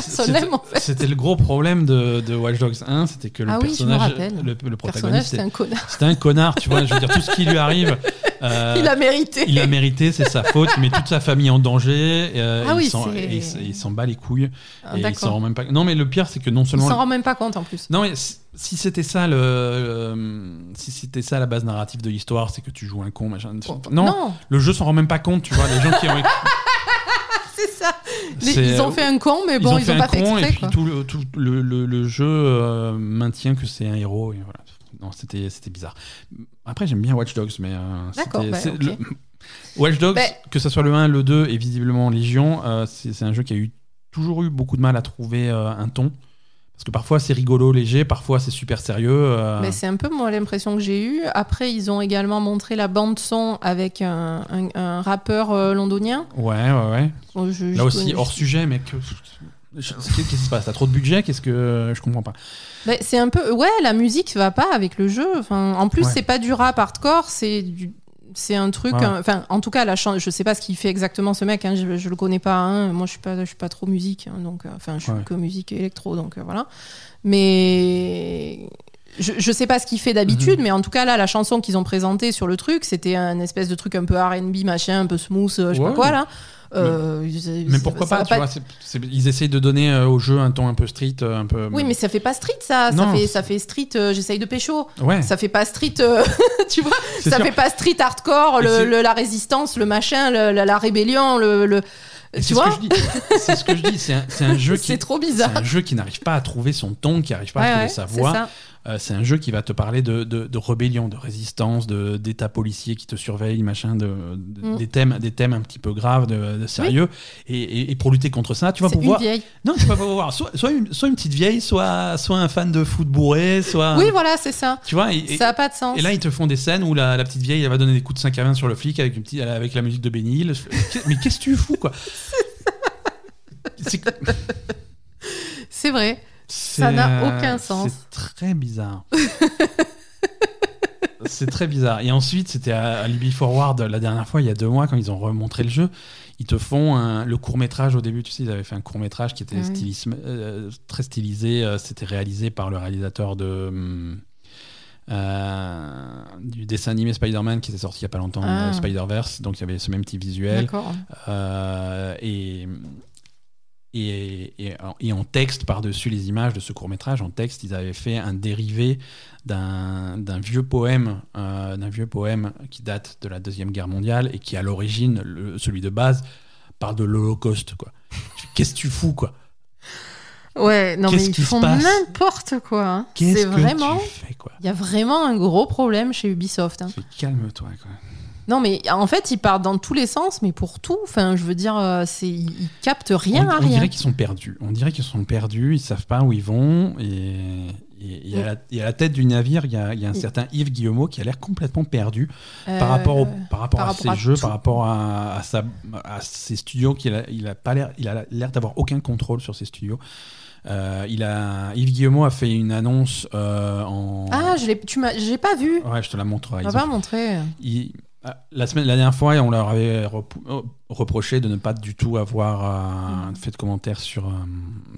C'était- en fait. C'était le gros problème de, de Watch Dogs 1, c'était que le Ah oui, personnage, le, protagoniste, c'est un connard. c'était un connard, tu vois. Je veux dire, tout ce qui lui arrive, euh, Il a mérité. il a mérité, c'est sa faute. Il met toute sa famille en danger. euh, Ah il oui, il il s'en bat les couilles. Ah, et il s'en rend même pas. Non, mais le pire, c'est que non Il seulement. s'en rend même pas compte en plus. Non, mais si c'était ça le, euh, si c'était ça la base narrative de l'histoire, c'est que tu joues un con, machin. Non, non le jeu s'en rend même pas compte, tu vois. Les gens qui ont, ça. Les- c'est- ils ont fait un con, mais bon, ils, ont pas fait exprès. et puis quoi. tout le, tout le, le- le jeu euh, maintient que c'est un héros. Et voilà. Non, c'était bizarre. Après, j'aime bien Watch Dogs, mais euh, D'accord, bah, Watch Dogs, Bah- que ce soit le 1, le 2 et visiblement Légion, euh, c'est c'est un jeu qui a eu toujours eu beaucoup de mal à trouver euh, un ton. Parce que parfois c'est rigolo, léger, parfois c'est super sérieux. euh, Mais c'est un peu moi l'impression que j'ai eue. Après, ils ont également montré la bande son avec un, un- un rappeur euh, londonien. Ouais, ouais, ouais. Je- je Là aussi, connais- hors sujet, mec. Qu'est-ce qui se passe? T'as trop de budget? Qu'est-ce que. Je comprends pas. C'est un peu ouais, la musique va pas avec le jeu. Enfin, en plus, Ouais. c'est pas du rap hardcore, c'est du c'est un truc enfin en tout cas la chan- je sais pas ce qu'il fait exactement ce mec hein, je, je le connais pas hein. moi je suis pas je suis pas trop musique hein, donc euh, enfin je suis Ouais. que musique et électro donc euh, voilà mais je, je sais pas ce qu'il fait d'habitude, Mhm. mais en tout cas là, la chanson qu'ils ont présentée sur le truc, c'était un espèce de truc un peu R&B machin, un peu smooth, euh, je sais Ouais. pas quoi là. Euh, Mais pourquoi ça pas, tu vois, Ils essayent de donner euh, au jeu un ton un peu street, euh, un peu. Oui, mais ça fait pas street, ça. Non, ça, fait, c'est- ça fait street, euh, j'essaye de pécho. Ouais. Ça fait pas street, euh, tu vois. Ça sûr. fait pas street hardcore, le, la résistance, le machin, le- la, la rébellion, le. tu vois. C'est ce que je dis. C'est un, un jeu qui. C'est trop C'est bizarre. un jeu qui n'arrive pas à trouver son ton, qui n'arrive pas Ouais, à trouver ouais, sa voix. Euh, c'est un jeu qui va te parler de, de, de rébellion, de résistance, de d'état policier qui te surveille, machin, de, Mm. des thèmes, des thèmes un petit peu graves, de, sérieux. Et, et- et pour lutter contre ça, tu vas C'est une pouvoir. vieille. Non, tu vas pouvoir soit, soit, une, soit une petite vieille, soit, soit un fan de foot bourré, soit. Oui, voilà, c'est ça. Tu vois. Et, Ça a pas de sens. et là, ils te font des scènes où la, la petite vieille, elle va donner des coups de 5 à 20 sur le flic avec, une petite, avec la musique de Benny Hill. Mais qu'est-ce que tu fous, quoi C'est vrai. Ça n'a aucun sens. C'est très bizarre. c'est très bizarre. Et ensuite, c'était à, à Libby Forward la dernière fois, il y a deux mois, quand ils ont remontré le jeu. Ils te font un- le court métrage au début. Tu sais, ils avaient fait un court métrage qui était Oui. stylisme- euh, très stylisé. euh, C'était réalisé par le réalisateur de. hum, euh, du dessin animé Spider-Man qui était sorti il y a pas longtemps, Ah. Spider-Verse, donc il y avait ce même type visuel. D'accord. Et, et, et, en- et en texte, par-dessus les images de ce court-métrage, en texte, ils avaient fait un dérivé d'un vieux poème, euh, d'un vieux poème qui date de la Deuxième Guerre mondiale et qui, à l'origine, celui de base, parle de l'Holocauste. Qu'est-ce que tu fous, quoi? Ouais, non, mais ils font n'importe quoi. hein. Qu'est-ce C'est que vraiment. tu fais, quoi? Il y a vraiment un gros problème chez Ubisoft. hein. Calme-toi, quoi. Non, mais en fait, ils partent dans tous les sens, mais pour tout. Enfin, je veux dire, euh, c'est ils captent rien on, à on rien. dirait qu'ils sont perdus. On dirait qu'ils sont perdus, ils savent pas où ils vont. Et, et, et à, la, et à la tête du navire, il y a, il y a un certain Yves Guillemot qui a l'air complètement perdu Euh, par rapport, au, par rapport par à rapport ses à jeux, tout. par rapport à, à, sa, à ses studios. Qu'il a, il a pas l'air, il a l'air d'avoir aucun contrôle sur ses studios. Euh, il a, Yves Guillemot a fait une annonce euh, en. Ah, je l'ai, tu m'as, j'ai pas vu. Ouais, je te la va ont- pas ah, la, semaine, la dernière fois, on leur avait oh, reproché de ne pas du tout avoir euh, Mm. fait de commentaires sur, euh,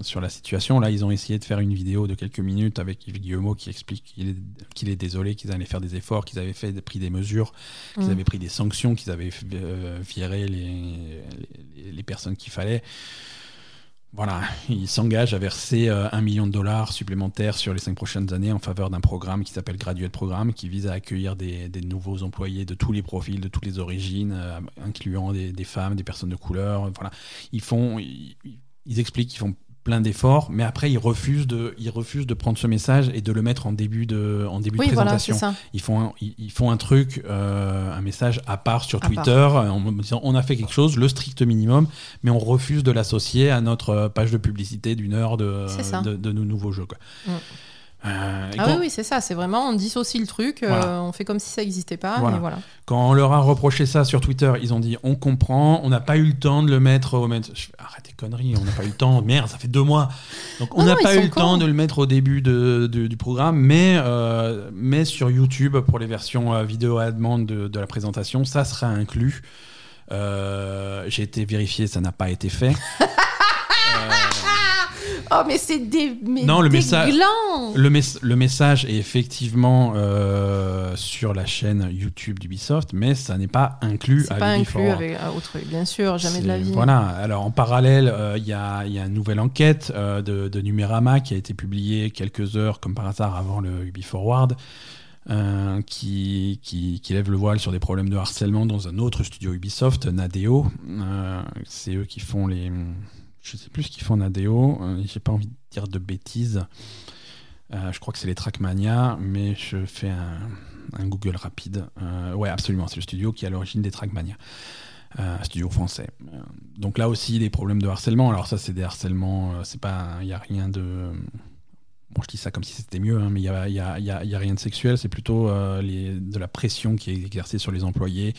sur la situation. Là, ils ont essayé de faire une vidéo de quelques minutes avec Yves Guillemot qui explique qu'il est, désolé, qu'ils allaient faire des efforts, qu'ils avaient fait, pris des mesures, qu'ils Mm. avaient pris des sanctions, qu'ils avaient euh, viré les, les, les personnes qu'il fallait. Voilà, il s'engage à verser euh, un million de dollars supplémentaires sur les cinq prochaines années en faveur d'un programme qui s'appelle Graduate Programme, qui vise à accueillir des, nouveaux employés de tous les profils, de toutes les origines, euh, incluant des, femmes, des personnes de couleur. Voilà, ils font, ils expliquent qu'ils font plein d'efforts, mais après ils refusent de, ils refusent de prendre ce message et de le mettre en début de, en début Oui, de voilà, présentation. ça. ils font un, ils, ils font un truc, euh, un message à part sur À Twitter, euh, en disant on a fait quelque chose, le strict minimum, mais on refuse de l'associer à notre euh, page de publicité d'une heure de, de, de nos nouveaux jeux. Quoi. Mm. Euh, Ah quand, oui, oui, c'est ça. C'est vraiment, on dissocie le truc, euh, on fait comme si ça n'existait pas. Voilà. Et voilà. quand on leur a reproché ça sur Twitter, ils ont dit on comprend, on n'a pas eu le temps de le mettre au mettre. Je fais, arrête tes conneries, on n'a pas eu le temps. Merde, ça fait deux mois. Donc on n'a pas eu le temps de le mettre au début de- de- du programme, mais, euh, mais sur YouTube pour les versions vidéo à demande de, de la présentation, ça sera inclus. J'ai été vérifié, ça n'a pas été fait. Oh, mais c'est des, mais Non, le message-. Le, mes- le message est effectivement euh, sur la chaîne YouTube d'Ubisoft, mais ça n'est pas inclus à pas inclus avec euh, autre, bien sûr, jamais de la vie. Voilà. Alors en parallèle, euh, il y, a, il y a une nouvelle enquête euh, de, de Numérama qui a été publiée quelques heures, comme par hasard, avant le Ubi Forward, euh, qui, qui, qui lève le voile sur des problèmes de harcèlement dans un autre studio Ubisoft, Nadeo. Euh, C'est eux qui font les. Je sais plus ce qu'ils font Nadeo. Euh, J'ai pas envie de dire de bêtises. Euh, je crois que c'est les Trackmania, mais je fais un, Google rapide. Euh, ouais, absolument, c'est le studio qui est à l'origine des Trackmania. Euh, studio français. Donc là aussi, des problèmes de harcèlement. Alors ça, c'est des harcèlements, il y a rien de, bon, je dis ça comme si c'était mieux, hein, mais il y a, y a- y a- y a rien de sexuel. C'est plutôt de la pression qui est exercée sur les employés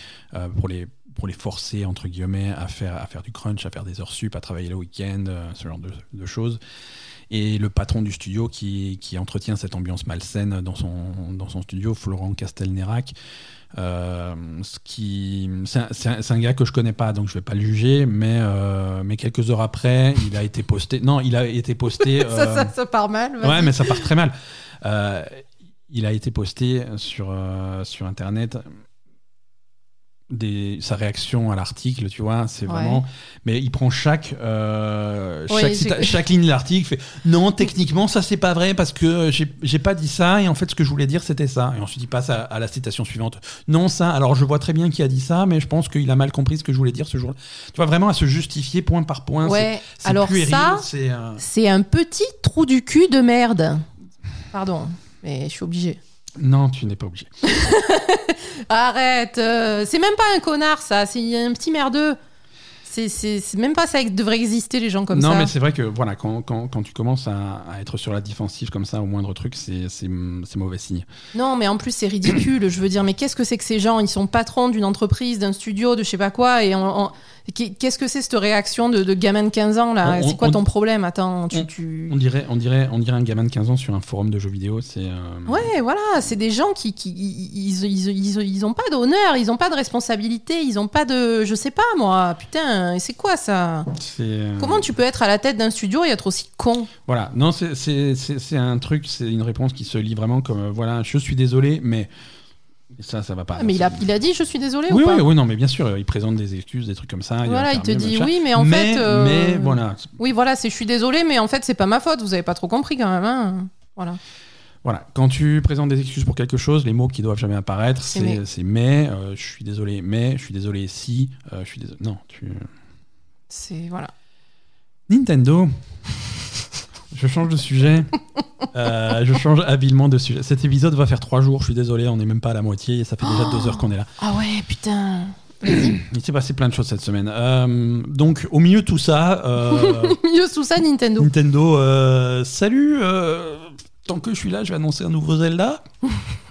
pour les pour les forcer entre guillemets à faire à faire du crunch, à faire des heures sup, à travailler le week-end, euh, ce genre de, de choses. Et le patron du studio qui, qui entretient cette ambiance malsaine dans son, dans son studio, Florent Castelnerac, euh, ce qui, c'est un, gars que je connais pas, donc je vais pas le juger, mais, euh, mais quelques heures après, il a été posté. Non, il a été posté. ça, euh, ça, ça part mal. ouais, mais ça part très mal. Il a été posté sur, sur Internet. Des, sa réaction à l'article, tu vois, c'est Ouais. vraiment. Mais il prend chaque euh, chaque, j'ai- cita- chaque ligne de l'article, fait non, techniquement ça c'est pas vrai parce que j'ai j'ai pas dit ça et en fait ce que je voulais dire c'était ça. Et ensuite il passe à, à la citation suivante. Non ça, alors je vois très bien qui a dit ça, mais je pense qu'il a mal compris ce que je voulais dire ce jour-là. Tu vois vraiment à se justifier point par point. Ouais, c'est- alors puéril, ça, c'est euh, c'est un petit trou du cul de merde. Pardon, mais je suis obligée. Non, tu n'es pas obligé. Arrête, euh, c'est même pas un connard ça, c'est un petit merdeux. C'est- C'est c'est même pas ça qui devrait exister les gens comme non, ça. mais c'est vrai que voilà, quand, quand, quand tu commences à, à être sur la défensive comme ça, au moindre truc, c'est c'est- c'est mauvais signe. Non, mais en plus c'est ridicule. je veux dire, mais qu'est-ce que c'est que ces gens? Ils sont patrons d'une entreprise, d'un studio, de je sais pas quoi, et on- on- qu'est-ce que c'est cette réaction de, de gamin de 15 ans là C'est quoi on- ton problème Attends, tu, on- tu- On dirait, on dirait, on dirait un gamin de 15 ans sur un forum de jeux vidéo. C'est euh, Ouais, voilà, c'est des gens qui, qui ils, ils, ils, ils ont pas d'honneur, ils ont pas de responsabilité, ils ont pas de, je sais pas moi, putain, et c'est quoi ça euh, Comment tu peux être à la tête d'un studio et être aussi con Voilà, non, c'est- c'est c'est- c'est un truc, c'est une réponse qui se lit vraiment comme euh, voilà, je suis désolé, mais ça, ça va pas. Ah, Mais il a, il a dit je suis désolé Oui, ou pas oui, oui, non, mais bien sûr, il présente des excuses, des trucs comme ça. Voilà, il te dit machin. oui, mais en mais, fait. euh, mais voilà, Oui, voilà, c'est je suis désolé, mais en fait, c'est pas ma faute, vous avez pas trop compris quand même. Hein voilà. Voilà, quand tu présentes des excuses pour quelque chose, les mots qui doivent jamais apparaître, C'est mais. mais, euh, je suis désolé, mais, je suis désolé si, euh, je suis désolé. Non, tu. C'est. Voilà. Nintendo. Je change de sujet. Euh, je change habilement de sujet. Cet épisode va faire trois jours, je suis désolé, on n'est même pas à la moitié et ça fait déjà deux heures qu'on est là. Ah ouais, putain. Il s'est passé plein de choses cette semaine. Euh, donc, au milieu de tout ça, euh, Mieux sous ça, Nintendo. Nintendo, euh, salut, tant que je suis là, je vais annoncer un nouveau Zelda.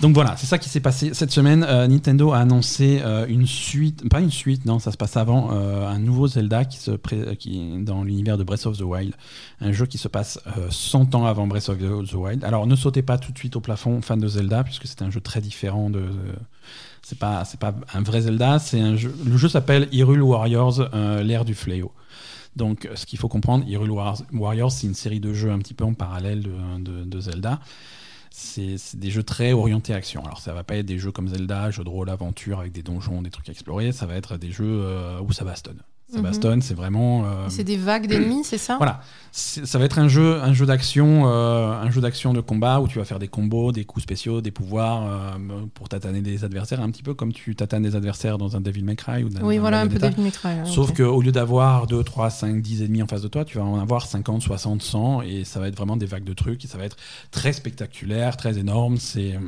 Donc voilà, c'est ça qui s'est passé cette semaine. Euh, Nintendo a annoncé euh, une suite, pas une suite, non, ça se passe avant, euh, un nouveau Zelda qui se dans l'univers de Breath of the Wild, un jeu qui se passe euh, 100 ans avant Breath of the Wild. Alors ne sautez pas tout de suite au plafond, fan de Zelda, puisque c'est un jeu très différent de. c'est pas, un vrai Zelda, c'est un jeu. Le jeu s'appelle Hyrule Warriors, l'ère du fléau. Donc, ce qu'il faut comprendre, Hyrule War- Warriors, c'est une série de jeux un petit peu en parallèle de Zelda. C'est des jeux très orientés action. Alors, ça va pas être des jeux comme Zelda, jeux de rôle, aventure avec des donjons, des trucs à explorer. Ça va être des jeux euh, où ça bastonne. Ça Mhm. c'est vraiment. euh, C'est des vagues d'ennemis, c'est ça? Voilà, ça va être un jeu, un jeu d'action, euh, un jeu d'action de combat où tu vas faire des combos, des coups spéciaux, des pouvoirs euh, pour tataner des adversaires, un petit peu comme tu tatanes des adversaires dans un Devil May Cry ou dans Oui, un voilà, un peu. Devil May Cry, Sauf ok. qu'au lieu d'avoir 2, 3, 5, 10 ennemis en face de toi, tu vas en avoir 50, 60, 100 et ça va être vraiment des vagues de trucs et ça va être très spectaculaire, très énorme. C'est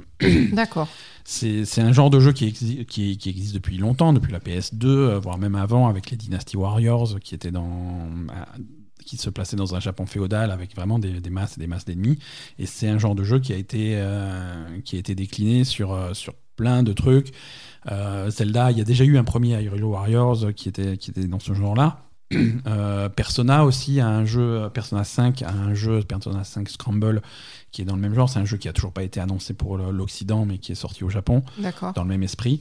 D'accord. C'est un genre de jeu qui, exi- qui, qui existe depuis longtemps, depuis la PS2, euh, voire même avant avec les Dynasty Warriors qui se plaçaient dans un Japon féodal avec vraiment des, masses et des masses d'ennemis. Et c'est un genre de jeu qui a été, euh, décliné sur, euh, sur plein de trucs. Euh, Zelda, il y a déjà eu un premier Hyrule Warriors qui était dans ce genre-là. Euh, Persona aussi a un jeu, Persona 5 a un jeu, Persona 5 Scramble, qui est dans le même genre. C'est un jeu qui a toujours pas été annoncé pour l'Occident, mais qui est sorti au Japon, dans le même esprit.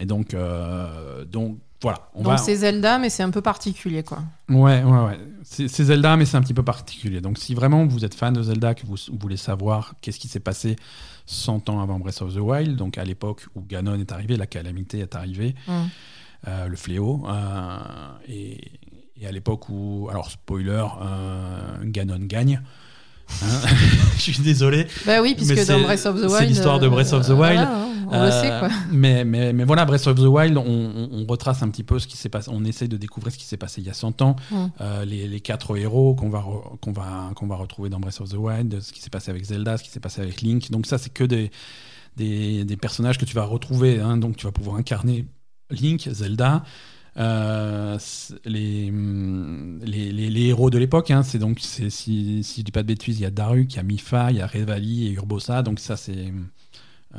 Et donc, euh, donc voilà. On Donc va, c'est Zelda, mais c'est un peu particulier, quoi. Ouais, ouais, ouais. C'est c'est Zelda, mais c'est un petit peu particulier. Donc, si vraiment vous êtes fan de Zelda, que vous, vous voulez savoir qu'est-ce qui s'est passé 100 ans avant Breath of the Wild, donc à l'époque où Ganon est arrivé, la calamité est arrivée, Mm. euh, le fléau, euh, et, et à l'époque où, alors spoiler, euh, Ganon gagne. Hein Je suis désolé. Bah oui, puisque c'est- dans Breath of the Wild. c'est l'histoire de Breath of the euh, Wild. voilà, on le sait, Euh, quoi. Mais, mais, mais voilà, Breath of the Wild, on, on- on retrace un petit peu ce qui s'est passé. On essaye de découvrir ce qui s'est passé il y a 100 ans. Mm. Euh, les, les quatre héros qu'on va, re- qu'on va, qu'on va retrouver dans Breath of the Wild, ce qui s'est passé avec Zelda, ce qui s'est passé avec Link. Donc, ça, c'est que des, des, des personnages que tu vas retrouver. hein. Donc, tu vas pouvoir incarner Link, Zelda. Euh, les, hum, les, les- les héros de l'époque, hein, c'est donc, c'est- si, si je dis pas de bêtises, il y a Daruk, il y a Mifa, il y a Revali et Urbosa, donc ça c'est euh,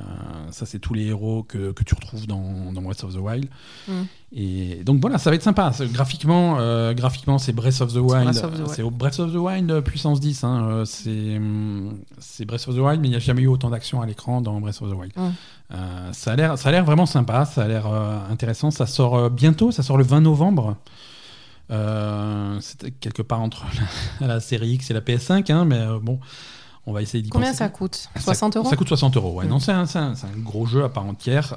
ça c'est tous les héros que, que tu retrouves dans, dans Breath of the Wild. Mm. Et donc voilà, ça va être sympa. Graphiquement, euh, graphiquement c'est Breath of the Wild. Breath of the Wild. C'est Breath of the Wild puissance 10. hein. C'est hum, c'est Breath of the Wild, mais il n'y a jamais eu autant d'action à l'écran dans Breath of the Wild. Mm. Euh, ça a l'air vraiment sympa, ça a l'air euh, intéressant. Ça sort euh, bientôt, ça sort le 20 novembre. C'était quelque part entre la, la série X et la PS5, hein, mais bon, On va essayer d'y Combien penser. ça coûte Ça- 60 euros Ça coûte 60 euros. Ouais. Mm. Non, c'est un, un- gros jeu à part entière.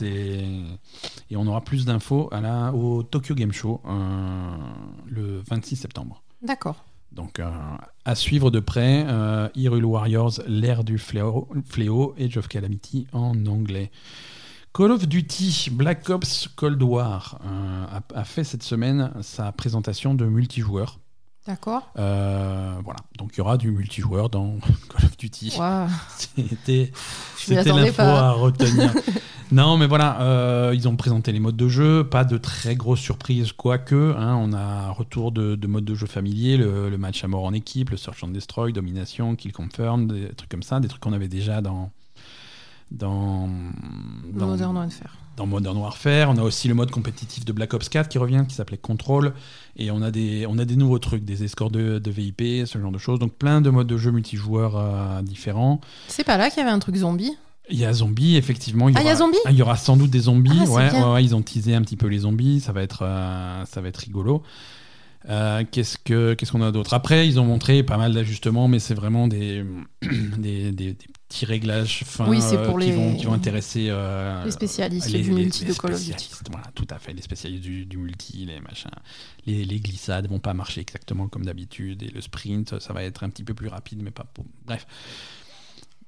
Et on aura plus d'infos au Tokyo Game Show le 26 septembre. D'accord. Donc euh, à suivre de près, euh, Hyrule Warriors, l'ère du fléau, fléau, Age of Calamity en anglais. Call of Duty Black Ops Cold War euh, a, a fait cette semaine sa présentation de multijoueur. D'accord. Euh, voilà, donc il y aura du multijoueur dans Call of Duty. Waouh. C'était l'info à retenir. non, mais voilà, euh, ils ont présenté les modes de jeu, pas de très grosses surprises, quoique. Hein, on a un retour de, de modes de jeu familiers, le, le match à mort en équipe, le search and destroy, domination, kill confirm, des trucs comme ça, des trucs qu'on avait déjà dans dans dans, Modern Warfare. dans Modern Warfare. On a aussi le mode compétitif de Black Ops 4 qui revient, qui s'appelait Control. Et on a des, on a des nouveaux trucs, des escorts de, de VIP, ce genre de choses. Donc plein de modes de jeu multijoueurs euh, différents. C'est pas là qu'il y avait un truc zombie? Il y a zombies, effectivement. Il y Ah, il y a aura- zombies Il y aura sans doute des zombies. Ah, c'est ouais, bien. ouais, ouais, ils ont teasé un petit peu les zombies. Ça va être, euh, ça va être rigolo. Euh, qu'est-ce que qu'est-ce qu'on a d'autre? Après, ils ont montré pas mal d'ajustements, mais c'est vraiment des, des, des- des petits réglages fins Oui, euh, qui, vont, qui vont intéresser euh, Les spécialistes les- du les- multi les de Call of Duty. spécialistes, Voilà, tout à fait, les spécialistes du, du multi, les machins. Les, les glissades vont pas marcher exactement comme d'habitude et le sprint, ça va être un petit peu plus rapide, mais pas pour. Bref.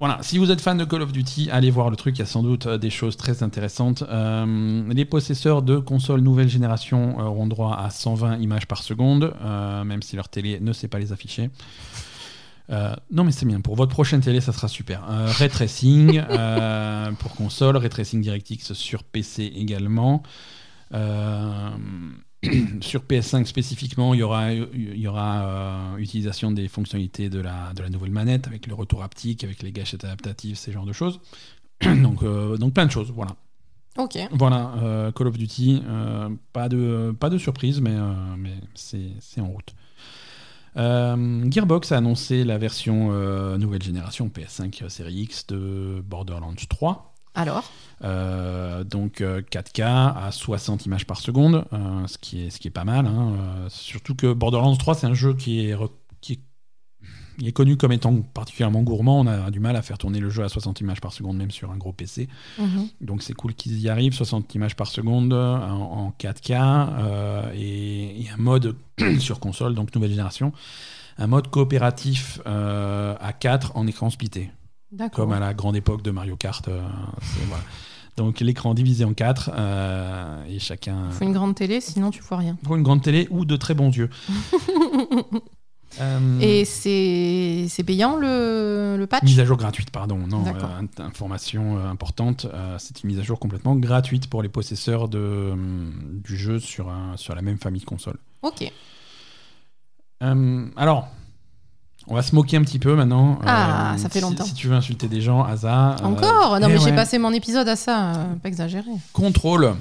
Voilà, si vous êtes fan de Call of Duty, allez voir le truc, il y a sans doute euh, des choses très intéressantes. Euh, les possesseurs de consoles nouvelle génération euh, auront droit à 120 images par seconde, euh, même si leur télé ne sait pas les afficher. Euh, non mais c'est bien, pour votre prochaine télé ça sera super. Ray tracing pour console, ray tracing DirectX sur PC également. Sur PS5 spécifiquement, il y aura, il y aura euh, utilisation des fonctionnalités de la, de la nouvelle manette avec le retour haptique, avec les gâchettes adaptatives, ces genres de choses. donc, euh, donc plein de choses, voilà. Ok. Voilà, euh, Call of Duty, pas, de, pas de surprise, mais, mais c'est en route. Gearbox a annoncé la version nouvelle génération PS5 Série X de Borderlands 3. Alors Euh, donc euh, 4K à 60 images par seconde, euh, ce, qui est, ce qui est pas mal. hein. Euh, surtout que Borderlands 3, c'est un jeu qui est, re- qui est, il est connu comme étant particulièrement gourmand. On a du mal à faire tourner le jeu à 60 images par seconde, même sur un gros PC. Mhm. Donc c'est cool qu'ils y arrivent, 60 images par seconde euh, en, en 4K euh, et, et un mode sur console, donc nouvelle génération, un mode coopératif euh, à 4 en écran splitté. Comme à la grande époque de Mario Kart. euh, voilà. Donc l'écran divisé en 4 et chacun... Faut une grande télé, sinon tu vois rien. Pour une grande télé ou de très bons yeux. Euh, Et c'est c'est payant le, le patch? Mise à jour gratuite, pardon. Non, euh, information euh, importante. euh, c'est une mise à jour complètement gratuite pour les possesseurs de, hum, du jeu sur, un- sur la même famille de consoles. Ok. Euh, alors, on va se moquer un petit peu maintenant. Ah, Euh, ça fait si- longtemps. Si, tu veux insulter des gens, Asa. euh, Encore Non, eh mais j'ai passé mon épisode à ça, euh, pas exagéré. Contrôle.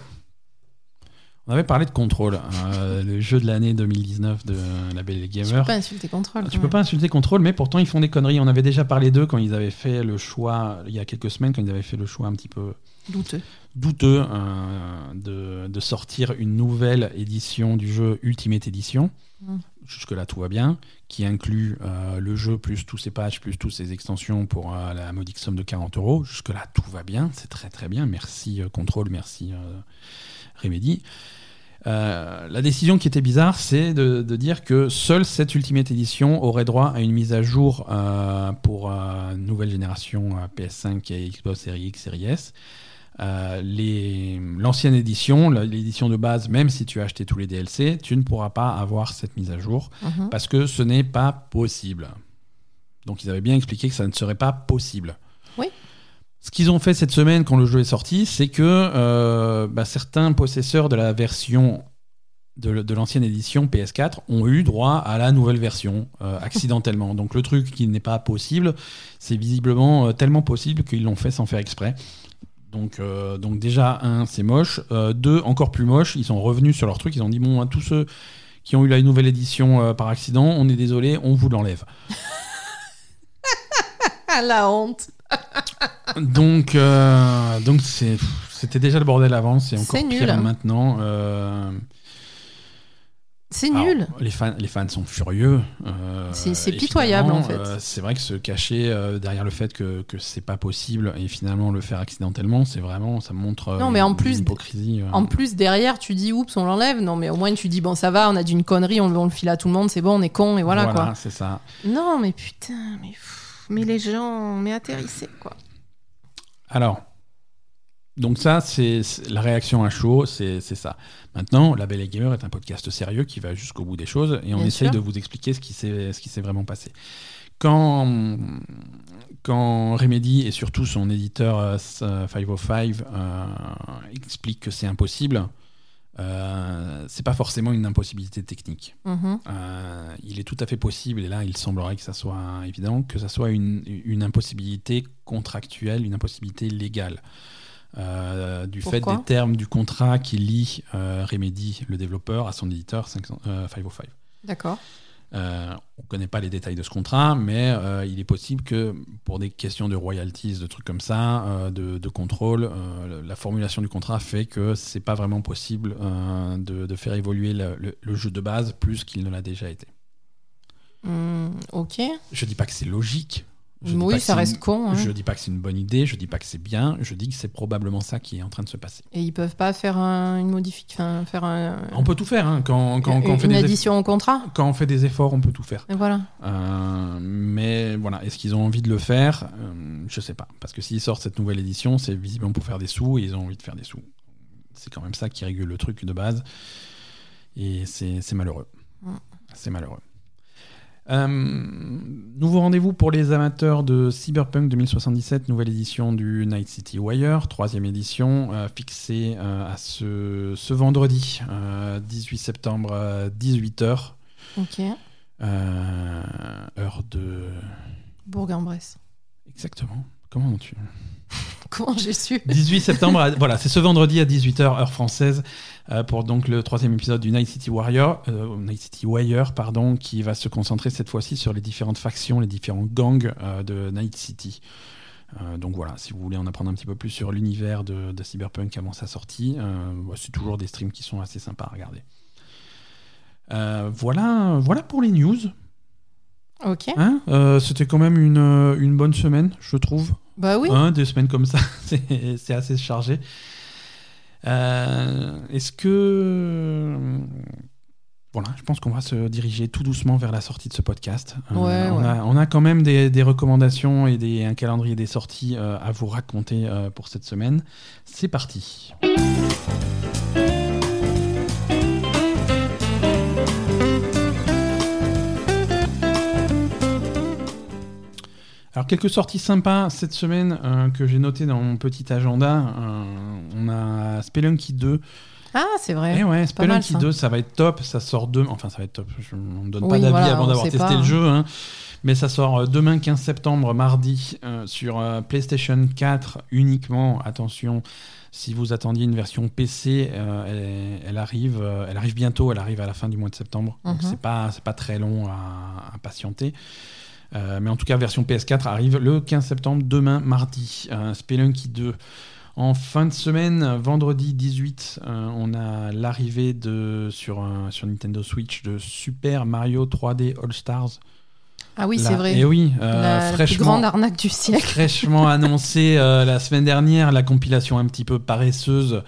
On avait parlé de Contrôle, euh, le jeu de l'année 2019 de la Belle et Tu peux Gamer. pas insulter contrôle. Tu peux pas insulter Control, mais pourtant ils font des conneries. On avait déjà parlé d'eux quand ils avaient fait le choix, il y a quelques semaines, quand ils avaient fait le choix un petit peu Douteux. douteux euh, de, de sortir une nouvelle édition du jeu Ultimate Edition. Mm. Jusque-là, tout va bien. Qui inclut euh, le jeu plus tous ses patchs, plus toutes ses extensions pour euh, la modique somme de 40 euros. Jusque-là, tout va bien. C'est très très bien. Merci euh, Control, merci Remedy. La décision qui était bizarre, c'est de, dire que seule cette Ultimate Edition aurait droit à une mise à jour pour nouvelle génération euh, PS5 et Xbox Series X, Series S. Euh, L'ancienne édition, l'édition de base, même si tu as acheté tous les DLC, tu ne pourras pas avoir cette mise à jour Mhm. parce que ce n'est pas possible. Donc ils avaient bien expliqué que ça ne serait pas possible. Oui. Ce qu'ils ont fait cette semaine quand le jeu est sorti, c'est que euh, bah, certains possesseurs de la version de, de l'ancienne édition PS4 ont eu droit à la nouvelle version euh, accidentellement. Donc le truc qui n'est pas possible, c'est visiblement euh, tellement possible qu'ils l'ont fait sans faire exprès. Donc, euh, donc déjà, un, c'est moche. Euh, deux, encore plus moche, ils sont revenus sur leur truc, ils ont dit, bon, à tous ceux qui ont eu la nouvelle édition euh, par accident, on est désolé, on vous l'enlève. Ah, la honte Donc, donc c'est, c'était déjà le bordel avant, c'est encore C'est pire nul. maintenant. Euh, C'est nul. les, fans, les fans sont furieux. Euh, c'est pitoyable en fait. Euh, c'est vrai que se cacher euh, derrière le fait que, que c'est pas possible et finalement le faire accidentellement, c'est vraiment, ça montre non, mais en plus, hypocrisie. En plus, derrière, tu dis oups, on l'enlève. Non, mais au moins tu dis bon, ça va, on a dit une connerie, on, le file à tout le monde, c'est bon, on est con et voilà, voilà quoi. c'est ça. Non, mais putain, mais, mais les gens, mais atterrissez quoi. Alors, donc ça, c'est la réaction à chaud, c'est ça. Maintenant, La Belle et Gamer est un podcast sérieux qui va jusqu'au bout des choses et on essaie de vous expliquer ce qui s'est vraiment passé. Quand, quand Remedy et surtout son éditeur 505 euh, euh, expliquent que c'est impossible, euh, c'est pas forcément une impossibilité technique. Mm-hmm. Euh, il est tout à fait possible, et là il semblerait que ça soit évident, que ça soit une, une impossibilité contractuelle, une impossibilité légale. Euh, du fait des termes du contrat qui lie euh, Remedy, le développeur, à son éditeur 505. Euh, D'accord. on ne connaît pas les détails de ce contrat, mais il est possible que pour des questions de royalties, de trucs comme ça, de, contrôle, la formulation du contrat fait que c'est pas vraiment possible de, faire évoluer le, jeu de base plus qu'il ne l'a déjà été. Hmm, ok. Je dis pas que c'est logique, oui, ça reste con. Hein. Je dis pas que c'est une bonne idée, je dis pas que c'est bien, je dis que c'est probablement ça qui est en train de se passer. Et ils peuvent pas faire une modification, faire un... On peut tout faire hein. quand, quand, quand on fait une addition au contrat. Quand on fait des efforts, on peut tout faire. Et voilà. Euh, mais voilà, est-ce qu'ils ont envie de le faire? Euh, Je sais pas, parce que s'ils sortent cette nouvelle édition, c'est visiblement pour faire des sous et ils ont envie de faire des sous. C'est quand même ça qui régule le truc de base, et c'est malheureux. Mm. C'est malheureux. Euh, nouveau rendez-vous pour les amateurs de Cyberpunk 2077, nouvelle édition du Night City Wire, troisième édition, euh, fixée euh, à ce, ce vendredi, 18 septembre, 18h. Ok. heure de. Bourg-en-Bresse. Exactement. Comment tu. Comment j'ai su 18 septembre, voilà, c'est ce vendredi à 18h, heure française. Euh, pour donc le troisième épisode du Night City Warrior, euh, Night City Wire, pardon, qui va se concentrer cette fois-ci sur les différentes factions, les différents gangs euh, de Night City. donc voilà, si vous voulez en apprendre un petit peu plus sur l'univers de, Cyberpunk avant sa sortie, c'est toujours des streams qui sont assez sympas à regarder. voilà, voilà pour les news. Ok. Hein C'était quand même une, une, bonne semaine, je trouve. Bah oui. Hein, des semaines comme ça, c'est assez chargé. Euh, est-ce que. Voilà, je pense qu'on va se diriger tout doucement vers la sortie de ce podcast. Euh, on, A, on, A, quand même des, recommandations et des, un calendrier des sorties euh, à vous raconter pour cette semaine. C'est parti. Alors quelques sorties sympas cette semaine euh, que j'ai notées dans mon petit agenda. Euh, on a Spelunky 2. Ah, c'est vrai. Eh ouais, Spelunky 2, ça va être top. Ça sort demain. Enfin, ça va être top. Je ne donne pas d'avis avant d'avoir testé le jeu. Hein. Mais ça sort euh, demain 15 septembre, mardi, sur PlayStation 4 uniquement. Attention, si vous attendiez une version PC, elle, arrive, elle arrive bientôt. Elle arrive à la fin du mois de septembre. Donc mhm. c'est pas, pas très long à, à patienter. Euh, mais en tout cas, version PS4 arrive le 15 septembre, demain, mardi. Euh, Spelunky 2. En fin de semaine, vendredi 18, euh, on a l'arrivée de sur, sur Nintendo Switch de Super Mario 3D All Stars. Ah oui, c'est vrai. Et oui, la plus grande arnaque du siècle. Fraîchement annoncé la semaine dernière, la compilation un petit peu paresseuse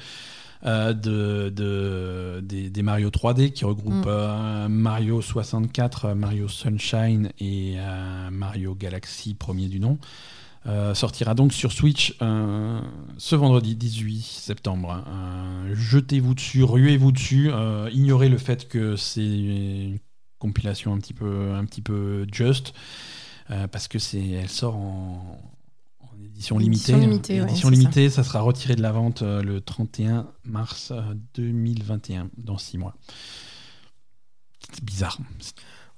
euh, de, des, Mario 3D qui regroupent mm. euh, Mario 64, euh, Mario Sunshine et Mario Galaxy, premier du nom. sortira donc sur Switch ce vendredi 18 septembre. Jetez-vous dessus, ruez-vous dessus, ignorez le fait que c'est une compilation un petit peu, un petit peu just, parce que c'est, elle sort en, édition limitée. Édition limitée, ça. sera retiré de la vente euh, le 31 mars 2021, euh, dans six mois. C'est bizarre.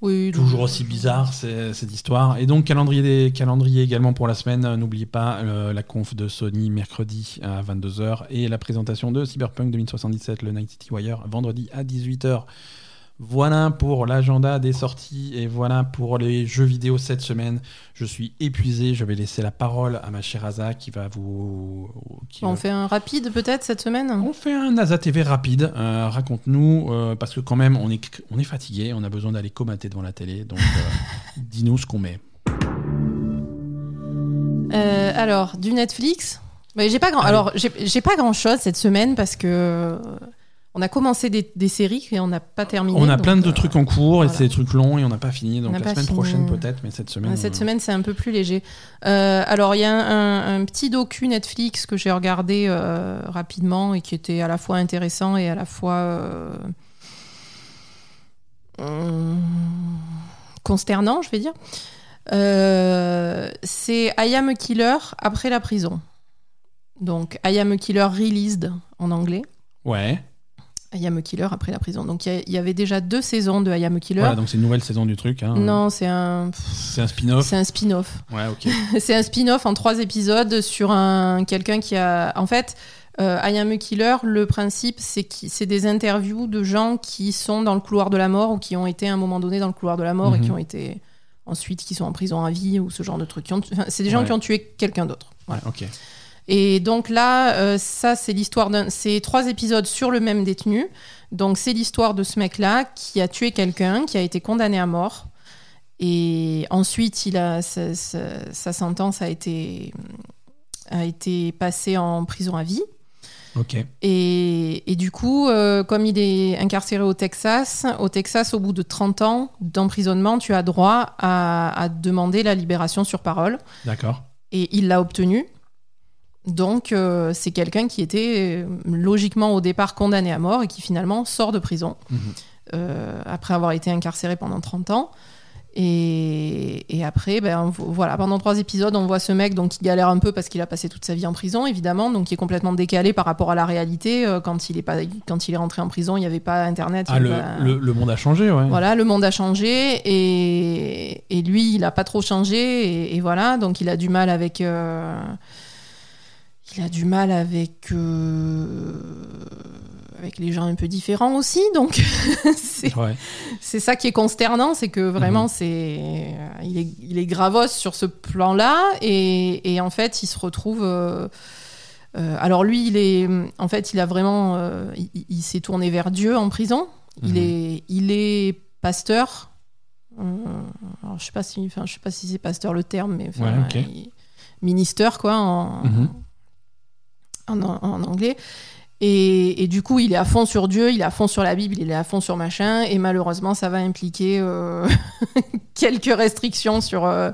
Oui, Toujours aussi bizarre cette histoire. Et donc calendrier, calendrier également pour la semaine. N'oubliez pas euh, la conf de Sony mercredi à 22h et la présentation de Cyberpunk 2077, le Night City Wire, vendredi à 18h. Voilà pour l'agenda des sorties et voilà pour les jeux vidéo cette semaine. Je suis épuisé. Je vais laisser la parole à ma chère Asa qui va vous. qui On va- fait un rapide peut-être cette semaine? On fait un Asa TV rapide. Euh, Raconte-nous, euh, parce que quand même, on est, on est fatigué. On a besoin d'aller comater devant la télé. Donc, euh, dis-nous ce qu'on met. Alors, du Netflix? J'ai pas grand. Alors, j'ai pas grand chose cette semaine parce que on a commencé des, des séries et on n'a pas terminé. On a plein de euh, trucs en cours et c'est des trucs longs et on n'a pas fini. Donc la semaine fini. prochaine peut-être, mais cette semaine. Cette euh, semaine, c'est un peu plus léger. Euh, alors, il y a un, un petit docu Netflix que j'ai regardé euh, rapidement et qui était à la fois intéressant et à la fois euh, hum, consternant, je vais dire. Euh, c'est I Am a Killer après la prison. Donc, I Am a Killer Released en anglais. Ouais. I Am a Killer après la prison. Donc, il y avait déjà deux saisons de I Am a Killer. Voilà, donc c'est une nouvelle saison du truc. hein. non, c'est un, C'est un spin-off. c'est un spin-off. Ouais, ok. C'est un spin-off en trois épisodes sur un quelqu'un qui a. En fait, euh, I Am a Killer, le principe, c'est c'est des interviews de gens qui sont dans le couloir de la mort ou qui ont été à un moment donné dans le couloir de la mort et Mhm. qui ont été ensuite qui sont en prison à vie ou ce genre de enfin, c'est des gens Ouais. qui ont tué quelqu'un d'autre. Voilà. Ouais, ok. Et donc là, euh, ça, c'est l'histoire d'un. C'est trois épisodes sur le même détenu. Donc c'est l'histoire de ce mec-là qui a tué quelqu'un, qui a été condamné à mort. Et ensuite, il a, sa, sa- sa sentence a été, a été passée en prison à vie. Ok. Et, et du coup, euh, comme il est incarcéré au Texas, au Texas, au bout de 30 ans d'emprisonnement, tu as droit à, à demander la libération sur parole D'accord. et il l'a obtenu. Donc, euh, c'est quelqu'un qui était euh, logiquement au départ condamné à mort et qui finalement sort de prison Mhm. euh, après avoir été incarcéré pendant 30 ans. Et, et après, ben, voilà, pendant trois épisodes, on voit ce mec donc, qui galère un peu parce qu'il a passé toute sa vie en prison, évidemment, donc qui est complètement décalé par rapport à la réalité. Quand il est, pas, quand il est rentré en prison, il n'y avait pas Internet. Ah, le, pas- le, le monde a changé, ouais. voilà, le monde a changé et, et lui, il a pas trop changé et, et voilà, donc il a du mal avec. euh, il a du mal avec. euh, avec les gens un peu différents aussi, donc c'est Ouais. ça qui est consternant, c'est que vraiment, Mhm. c'est il est, il est gravos sur ce plan-là, et, et en fait, il se retrouve. euh, euh, alors lui, il est, en fait, il a vraiment, euh, il, il s'est tourné vers Dieu en prison. Il Mhm. est, il est pasteur. Euh, alors, je sais pas si, enfin, je sais pas si c'est pasteur le terme, mais enfin, Ouais, ok. il- ministère quoi en, Mhm. En, en anglais. Et, et du coup, il est à fond sur Dieu, il est à fond sur la Bible, il est à fond sur machin. Et malheureusement, ça va impliquer euh, quelques restrictions sur, euh,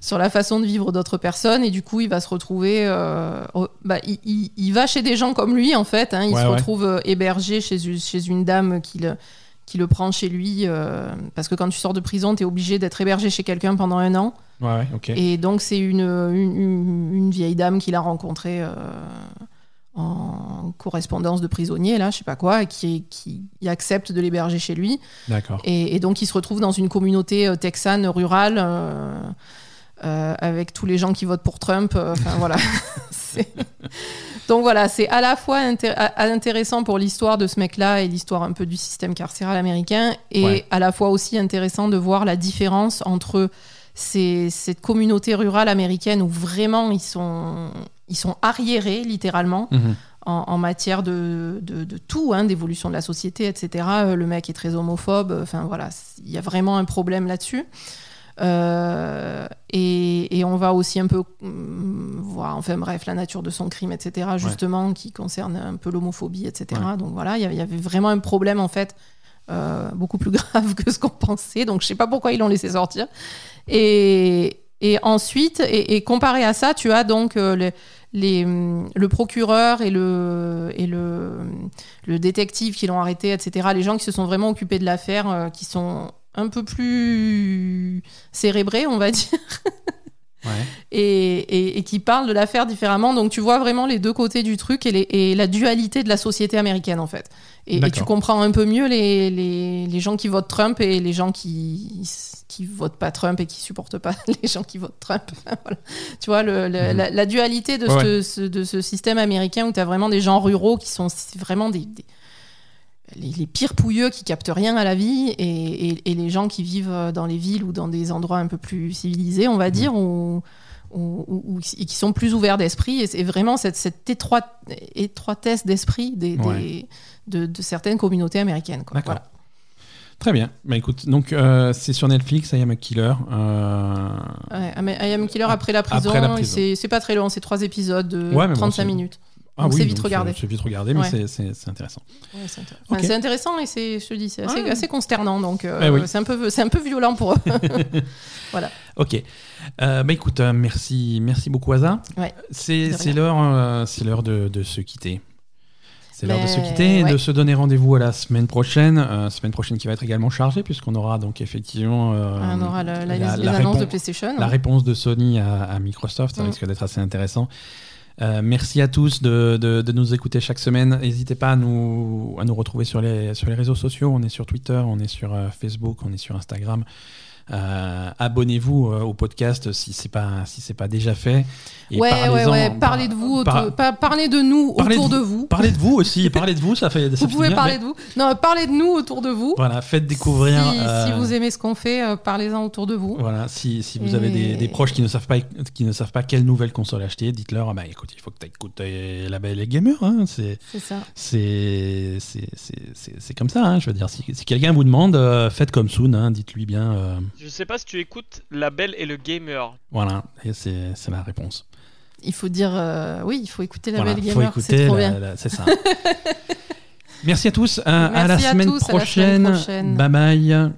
sur la façon de vivre d'autres personnes. Et du coup, il va se retrouver. euh, bah, il, il- il va chez des gens comme lui, en fait. hein. Il Ouais, se ouais. retrouve hébergé chez, une- chez une dame qui le, qui le prend chez lui. euh, parce que quand tu sors de prison, tu es obligé d'être hébergé chez quelqu'un pendant un an. Ouais, ouais, ok. Et donc, c'est une, une, vieille dame qu'il a rencontrée euh, en correspondance de prisonnier, là, je sais pas quoi, et qui, qui accepte de l'héberger chez lui. D'accord. Et, et donc, il se retrouve dans une communauté euh, texane rurale. euh, avec tous les gens qui votent pour Trump, enfin voilà. Donc voilà, c'est à la fois intéressant pour l'histoire de ce mec-là et l'histoire un peu du système carcéral américain, et Ouais. à la fois aussi intéressant de voir la différence entre ces- cette communauté rurale américaine où vraiment ils sont, ils sont arriérés littéralement Mhm. en, en matière de, de, de tout, hein, d'évolution de la société, etc. Euh, Le mec est très homophobe, enfin voilà, il y a vraiment un problème là-dessus. Euh, et, et on va aussi un peu hum, voir, enfin bref, la nature de son crime, etc., justement, qui concerne un peu l'homophobie, etc. Ouais. Donc voilà, il y avait- il y avait vraiment un problème, en fait, euh, beaucoup plus grave que ce qu'on pensait. Donc je sais pas pourquoi ils l'ont laissé sortir. Et, et ensuite, et, et comparé à ça, tu as donc euh, les, les, hum, le procureur et le, et le, le détective qui l'ont arrêté, etc. Les gens qui se sont vraiment occupés de l'affaire, qui sont un peu plus cérébrés, on va dire, Ouais. et, et- et qui parlent de l'affaire différemment. Donc tu vois vraiment les deux côtés du truc et, les- et la dualité de la société américaine, en fait. Et, tu comprends un peu mieux les, les, les gens qui votent Trump et les gens qui qui votent pas Trump et qui supportent pas les gens qui votent Trump. Voilà. Tu vois, le, le- Mhm. la, la dualité de, Ouais, ce, ce- de ce système américain où tu as vraiment des gens ruraux qui sont vraiment des, des, les, pires pouilleux qui captent rien à la vie et, les gens qui vivent dans les villes ou dans des endroits un peu plus civilisés, on va mmh. dire, ou, qui sont plus ouverts d'esprit. Et c'est vraiment cette, cette étroitesse d'esprit des, de, certaines communautés américaines. Quoi. Voilà. Très bien. Bah écoute, donc euh, c'est sur Netflix, I Am a Killer. Euh... Ouais, I Am a Killer après la prison. C'est pas très long, c'est trois épisodes de 35 minutes. Ah c'est vite regardé. C'est vite regardé, mais c'est intéressant. c'est intéressant et c'est, je te dis, c'est assez, consternant, donc euh, eh c'est un peu, c'est un peu violent pour eux. voilà. Ok. Euh, bah écoute, euh, merci, merci beaucoup Asa. c'est l'heure, c'est l'heure de, de, se quitter. C'est l'heure de se quitter et de se donner rendez-vous à la semaine prochaine. semaine prochaine qui va être également chargée puisqu'on aura donc effectivement on aura la, les annonces de PlayStation. La réponse de Sony à, Microsoft, ça mm. risque d'être assez intéressant. Euh, merci à tous de, nous écouter chaque semaine. N'hésitez pas à nous, retrouver sur les, sur les réseaux sociaux. On est sur Twitter, on est sur euh, Facebook, on est sur Instagram. Euh, abonnez-vous au podcast si c'est pas si c'est pas déjà fait. Et ouais, ouais, ouais. Parlez de vous, parlez de nous autour de, vous. Parlez de vous aussi. parlez de vous, ça fait. vous pouvez parler de vous. Non, parlez de nous autour de vous. Voilà, faites découvrir. Si, vous aimez ce qu'on fait, parlez-en autour de vous. Voilà, si, si vous avez des, des, proches qui ne savent pas qui ne savent pas quelle nouvelle console acheter, dites-leur ah bah écoute, il faut que tu écoutes la belle et gamer. Hein, c'est ça. C'est c'est comme ça. Hein, je veux dire, si, si quelqu'un vous demande, faites comme Soon. Hein, dites-lui bien. Je sais pas si tu écoutes La Belle et le Gamer. Voilà, c'est la réponse. Il faut dire, euh, oui, il faut écouter La Belle Gamer, c'est trop bien. C'est ça. Merci à tous, à, la, semaine prochaine. Bye bye.